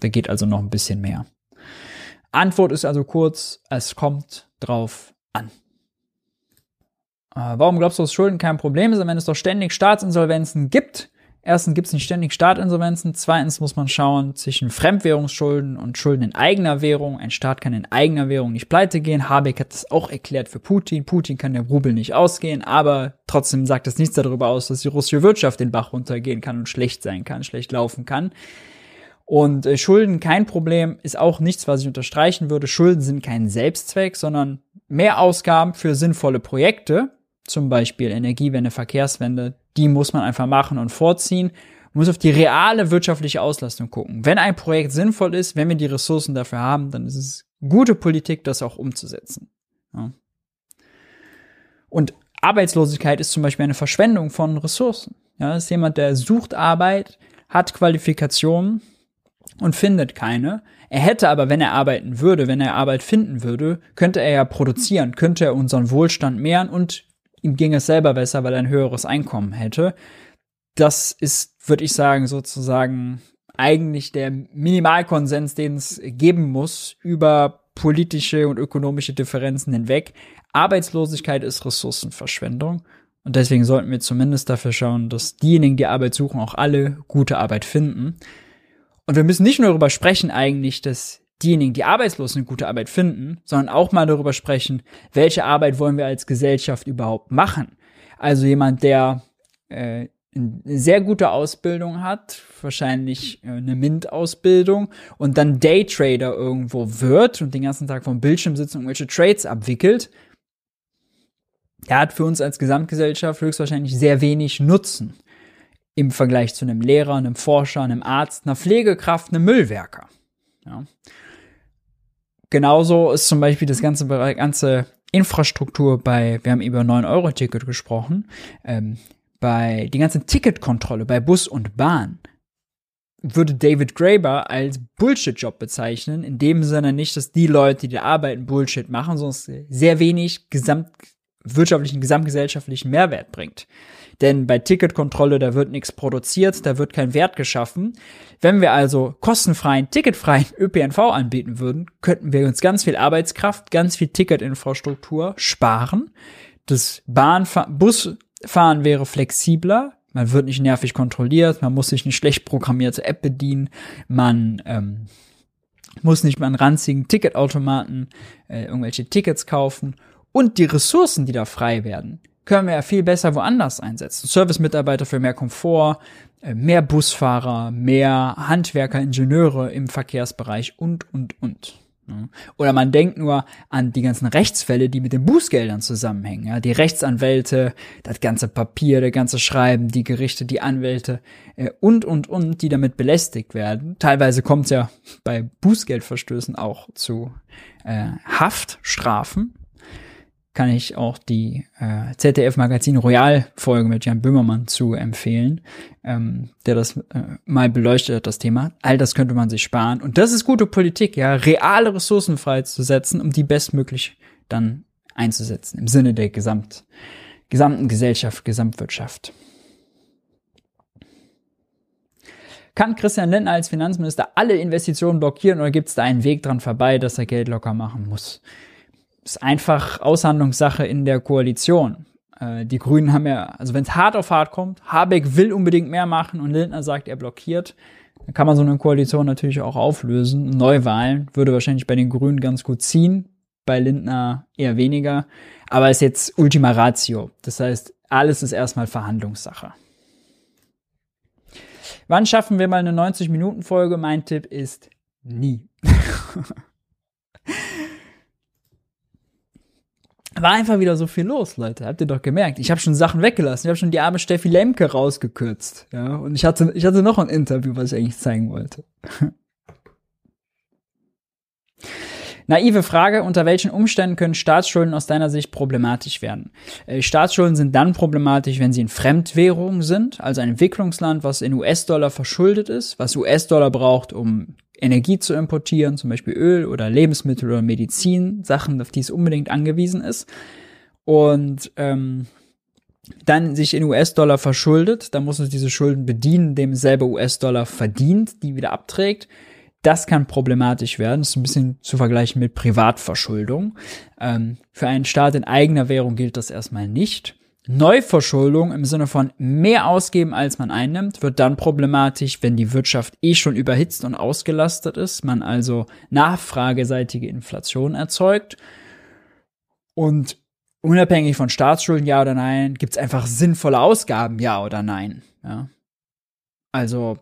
Speaker 1: Da geht also noch ein bisschen mehr. Antwort ist also kurz, es kommt drauf an. Äh, warum glaubst du, dass Schulden kein Problem sind, wenn es doch ständig Staatsinsolvenzen gibt? Erstens gibt es nicht ständig Staatinsolvenzen. Zweitens muss man schauen zwischen Fremdwährungsschulden und Schulden in eigener Währung. Ein Staat kann in eigener Währung nicht pleite gehen. Habeck hat das auch erklärt für Putin. Putin kann der Rubel nicht ausgehen, aber trotzdem sagt das nichts darüber aus, dass die russische Wirtschaft den Bach runtergehen kann und schlecht sein kann, schlecht laufen kann. Und äh, Schulden kein Problem ist auch nichts, was ich unterstreichen würde. Schulden sind kein Selbstzweck, sondern mehr Ausgaben für sinnvolle Projekte, zum Beispiel Energiewende, Verkehrswende, die muss man einfach machen und vorziehen. Man muss auf die reale wirtschaftliche Auslastung gucken. Wenn ein Projekt sinnvoll ist, wenn wir die Ressourcen dafür haben, dann ist es gute Politik, das auch umzusetzen. Ja. Und Arbeitslosigkeit ist zum Beispiel eine Verschwendung von Ressourcen. Ja, ist jemand, der sucht Arbeit, hat Qualifikationen und findet keine. Er hätte aber, wenn er arbeiten würde, wenn er Arbeit finden würde, könnte er ja produzieren, könnte er unseren Wohlstand mehren und ihm ging es selber besser, weil er ein höheres Einkommen hätte. Das ist, würde ich sagen, sozusagen eigentlich der Minimalkonsens, den es geben muss über politische und ökonomische Differenzen hinweg. Arbeitslosigkeit ist Ressourcenverschwendung. Und deswegen sollten wir zumindest dafür schauen, dass diejenigen, die Arbeit suchen, auch alle gute Arbeit finden. Und wir müssen nicht nur darüber sprechen eigentlich, dass diejenigen, die arbeitslos sind, gute Arbeit finden, sondern auch mal darüber sprechen, welche Arbeit wollen wir als Gesellschaft überhaupt machen. Also jemand, der äh, eine sehr gute Ausbildung hat, wahrscheinlich äh, eine MINT-Ausbildung und dann Daytrader irgendwo wird und den ganzen Tag vom Bildschirm sitzt und irgendwelche Trades abwickelt, der hat für uns als Gesamtgesellschaft höchstwahrscheinlich sehr wenig Nutzen im Vergleich zu einem Lehrer, einem Forscher, einem Arzt, einer Pflegekraft, einem Müllwerker. Ja. Genauso ist zum Beispiel das ganze ganze Infrastruktur bei, wir haben über 9-Euro-Ticket gesprochen, ähm, bei die ganze Ticketkontrolle bei Bus und Bahn würde David Graeber als Bullshit-Job bezeichnen, in dem Sinne nicht, dass die Leute, die da arbeiten, Bullshit machen, sondern sehr wenig Gesamt wirtschaftlichen, gesamtgesellschaftlichen Mehrwert bringt. Denn bei Ticketkontrolle, da wird nichts produziert, da wird kein Wert geschaffen. Wenn wir also kostenfreien, ticketfreien ÖPNV anbieten würden, könnten wir uns ganz viel Arbeitskraft, ganz viel Ticketinfrastruktur sparen. Das Bahnfahren, Busfahren wäre flexibler, man wird nicht nervig kontrolliert, man muss sich eine schlecht programmierte App bedienen, man ähm, muss nicht mal an ranzigen Ticketautomaten äh, irgendwelche Tickets kaufen und die Ressourcen, die da frei werden, können wir ja viel besser woanders einsetzen. Service-Mitarbeiter für mehr Komfort, äh, mehr Busfahrer, mehr Handwerker, Ingenieure im Verkehrsbereich und, und, und. Oder man denkt nur an die ganzen Rechtsfälle, die mit den Bußgeldern zusammenhängen. Ja, die Rechtsanwälte, das ganze Papier, der ganze Schreiben, die Gerichte, die Anwälte äh, und, und, und, die damit belästigt werden. Teilweise kommt es ja bei Bußgeldverstößen auch zu äh, Haftstrafen kann ich auch die äh, ZDF-Magazin Royal-Folge mit Jan Böhmermann zu empfehlen, ähm, der das äh, mal beleuchtet hat, das Thema. All das könnte man sich sparen. Und das ist gute Politik, ja, reale Ressourcen freizusetzen, um die bestmöglich dann einzusetzen, im Sinne der Gesamt, gesamten Gesellschaft, Gesamtwirtschaft. Kann Christian Lindner als Finanzminister alle Investitionen blockieren oder gibt es da einen Weg dran vorbei, dass er Geld locker machen muss? Ist einfach Aushandlungssache in der Koalition. Äh, die Grünen haben ja, also wenn es hart auf hart kommt, Habeck will unbedingt mehr machen und Lindner sagt, er blockiert, dann kann man so eine Koalition natürlich auch auflösen. Neuwahlen würde wahrscheinlich bei den Grünen ganz gut ziehen, bei Lindner eher weniger. Aber ist jetzt Ultima Ratio. Das heißt, alles ist erstmal Verhandlungssache. Wann schaffen wir mal eine 90-Minuten-Folge? Mein Tipp ist nie. war einfach wieder so viel los, Leute. Habt ihr doch gemerkt. Ich habe schon Sachen weggelassen. Ich habe schon die arme Steffi Lemke rausgekürzt. Ja, und ich hatte, ich hatte noch ein Interview, was ich eigentlich zeigen wollte. Naive Frage, unter welchen Umständen können Staatsschulden aus deiner Sicht problematisch werden? Äh, Staatsschulden sind dann problematisch, wenn sie in Fremdwährung sind, also ein Entwicklungsland, was in US-Dollar verschuldet ist, was US-Dollar braucht, um Energie zu importieren, zum Beispiel Öl oder Lebensmittel oder Medizin, Sachen, auf die es unbedingt angewiesen ist. Und ähm, dann sich in US-Dollar verschuldet, dann muss es diese Schulden bedienen, dem selber US-Dollar verdient, die wieder abträgt. Das kann problematisch werden. Das ist ein bisschen zu vergleichen mit Privatverschuldung. Ähm, für einen Staat in eigener Währung gilt das erstmal nicht. Neuverschuldung im Sinne von mehr ausgeben, als man einnimmt, wird dann problematisch, wenn die Wirtschaft eh schon überhitzt und ausgelastet ist, man also nachfrageseitige Inflation erzeugt. Und unabhängig von Staatsschulden, ja oder nein, gibt es einfach sinnvolle Ausgaben, ja oder nein. Ja. Also,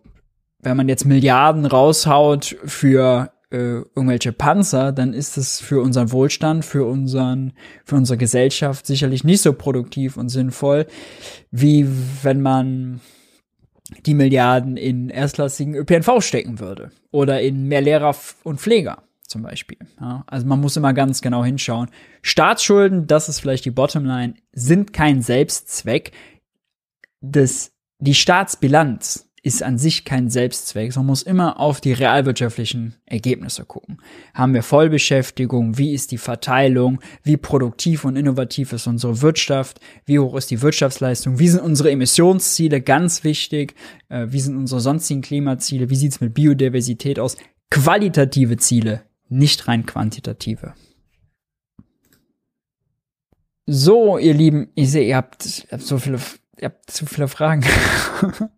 Speaker 1: wenn man jetzt Milliarden raushaut für äh, irgendwelche Panzer, dann ist es für unseren Wohlstand, für unseren, für unsere Gesellschaft sicherlich nicht so produktiv und sinnvoll, wie wenn man die Milliarden in erstklassigen ÖPNV stecken würde oder in mehr Lehrer und Pfleger zum Beispiel. Ja, also man muss immer ganz genau hinschauen. Staatsschulden, das ist vielleicht die Bottomline, sind kein Selbstzweck. Das, die Staatsbilanz ist an sich kein Selbstzweck, sondern muss immer auf die realwirtschaftlichen Ergebnisse gucken. Haben wir Vollbeschäftigung? Wie ist die Verteilung? Wie produktiv und innovativ ist unsere Wirtschaft? Wie hoch ist die Wirtschaftsleistung? Wie sind unsere Emissionsziele? Ganz wichtig. Äh, wie sind unsere sonstigen Klimaziele? Wie sieht's mit Biodiversität aus? Qualitative Ziele, nicht rein quantitative. So, ihr Lieben, ich sehe, ihr habt, ihr habt so viele, ihr habt zu viele Fragen.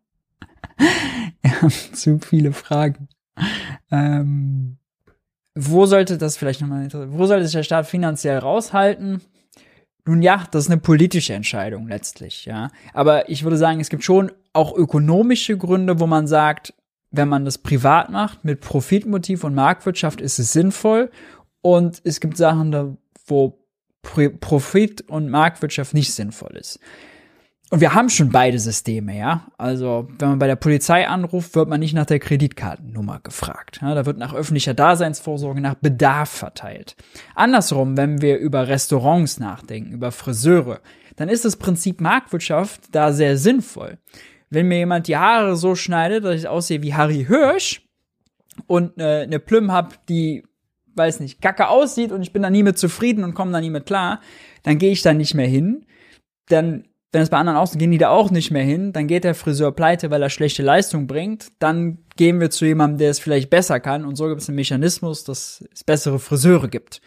Speaker 1: zu viele Fragen. Ähm, wo sollte das vielleicht nochmal, wo sollte sich der Staat finanziell raushalten? Nun ja, das ist eine politische Entscheidung letztlich, ja. Aber ich würde sagen, es gibt schon auch ökonomische Gründe, wo man sagt, wenn man das privat macht, mit Profitmotiv und Marktwirtschaft, ist es sinnvoll. Und es gibt Sachen, wo Profit und Marktwirtschaft nicht sinnvoll ist. Und wir haben schon beide Systeme, ja. Also, wenn man bei der Polizei anruft, wird man nicht nach der Kreditkartennummer gefragt. Ja, da wird nach öffentlicher Daseinsvorsorge, nach Bedarf verteilt. Andersrum, wenn wir über Restaurants nachdenken, über Friseure, dann ist das Prinzip Marktwirtschaft da sehr sinnvoll. Wenn mir jemand die Haare so schneidet, dass ich aussehe wie Harry Hirsch und äh, eine Plüm hab, die weiß nicht, kacke aussieht und ich bin da nie mit zufrieden und komme da nie mit klar, dann gehe ich da nicht mehr hin. Dann, wenn es bei anderen außen gehen die da auch nicht mehr hin, dann geht der Friseur pleite, weil er schlechte Leistung bringt. Dann gehen wir zu jemandem, der es vielleicht besser kann und so gibt es einen Mechanismus, dass es bessere Friseure gibt.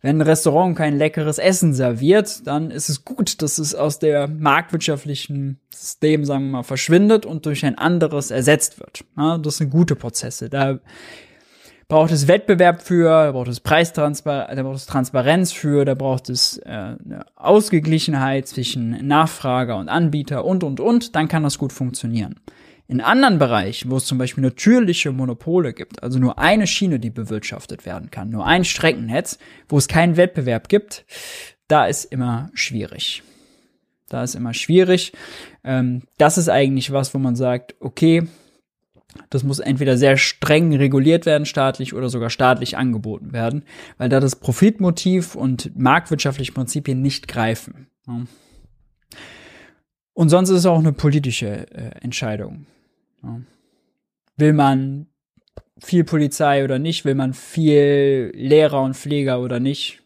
Speaker 1: Wenn ein Restaurant kein leckeres Essen serviert, dann ist es gut, dass es aus der marktwirtschaftlichen System, sagen wir mal, verschwindet und durch ein anderes ersetzt wird. Ja, das sind gute Prozesse. Da braucht es Wettbewerb für, da braucht es Preistransparenz, da braucht es Transparenz für, da braucht es äh, eine Ausgeglichenheit zwischen Nachfrager und Anbieter und und und, dann kann das gut funktionieren. In anderen Bereichen, wo es zum Beispiel natürliche Monopole gibt, also nur eine Schiene, die bewirtschaftet werden kann, nur ein Streckennetz, wo es keinen Wettbewerb gibt, da ist immer schwierig. Da ist immer schwierig. Ähm, das ist eigentlich was, wo man sagt, okay, das muss entweder sehr streng reguliert werden, staatlich oder sogar staatlich angeboten werden, weil da das Profitmotiv und marktwirtschaftliche Prinzipien nicht greifen. Und sonst ist es auch eine politische äh, Entscheidung. Will man viel Polizei oder nicht? Will man viel Lehrer und Pfleger oder nicht?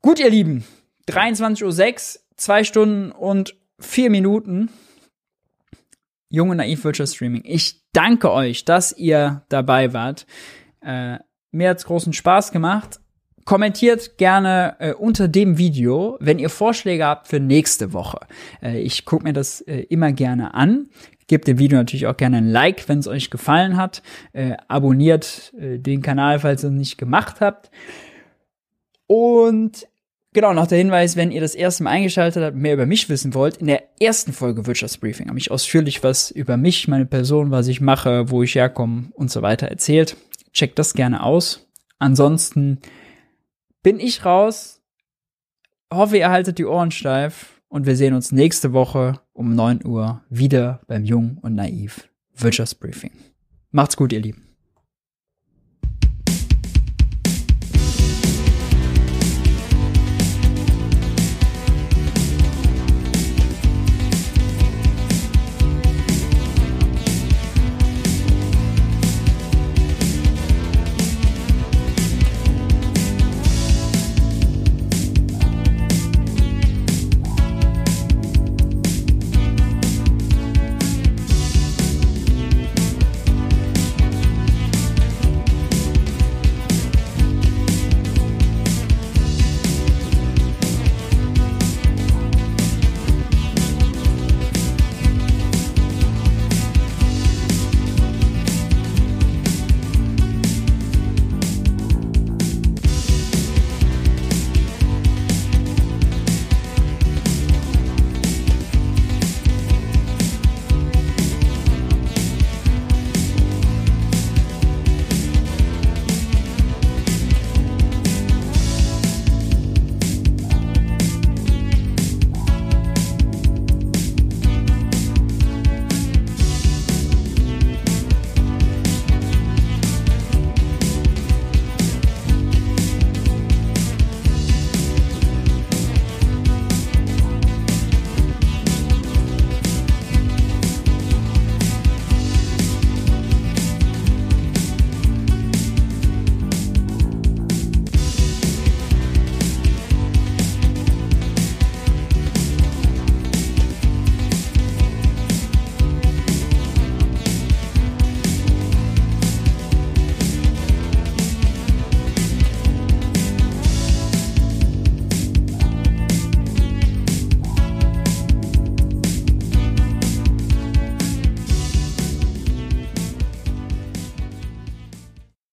Speaker 1: Gut, ihr Lieben. 23.06 Uhr, zwei Stunden und vier Minuten. Junge Naiv Virtual Streaming. Ich danke euch, dass ihr dabei wart. Äh, mir hat's großen Spaß gemacht. Kommentiert gerne äh, unter dem Video, wenn ihr Vorschläge habt für nächste Woche. Äh, ich gucke mir das äh, immer gerne an. Gebt dem Video natürlich auch gerne ein Like, wenn es euch gefallen hat. Äh, abonniert äh, den Kanal, falls ihr es nicht gemacht habt. Und genau, noch der Hinweis, wenn ihr das erste Mal eingeschaltet habt, mehr über mich wissen wollt, in der ersten Folge Wirtschaftsbriefing habe ich ausführlich was über mich, meine Person, was ich mache, wo ich herkomme und so weiter erzählt. Checkt das gerne aus. Ansonsten bin ich raus. Hoffe, ihr haltet die Ohren steif und wir sehen uns nächste Woche um 9 Uhr wieder beim Jung und Naiv Wirtschaftsbriefing. Macht's gut, ihr Lieben.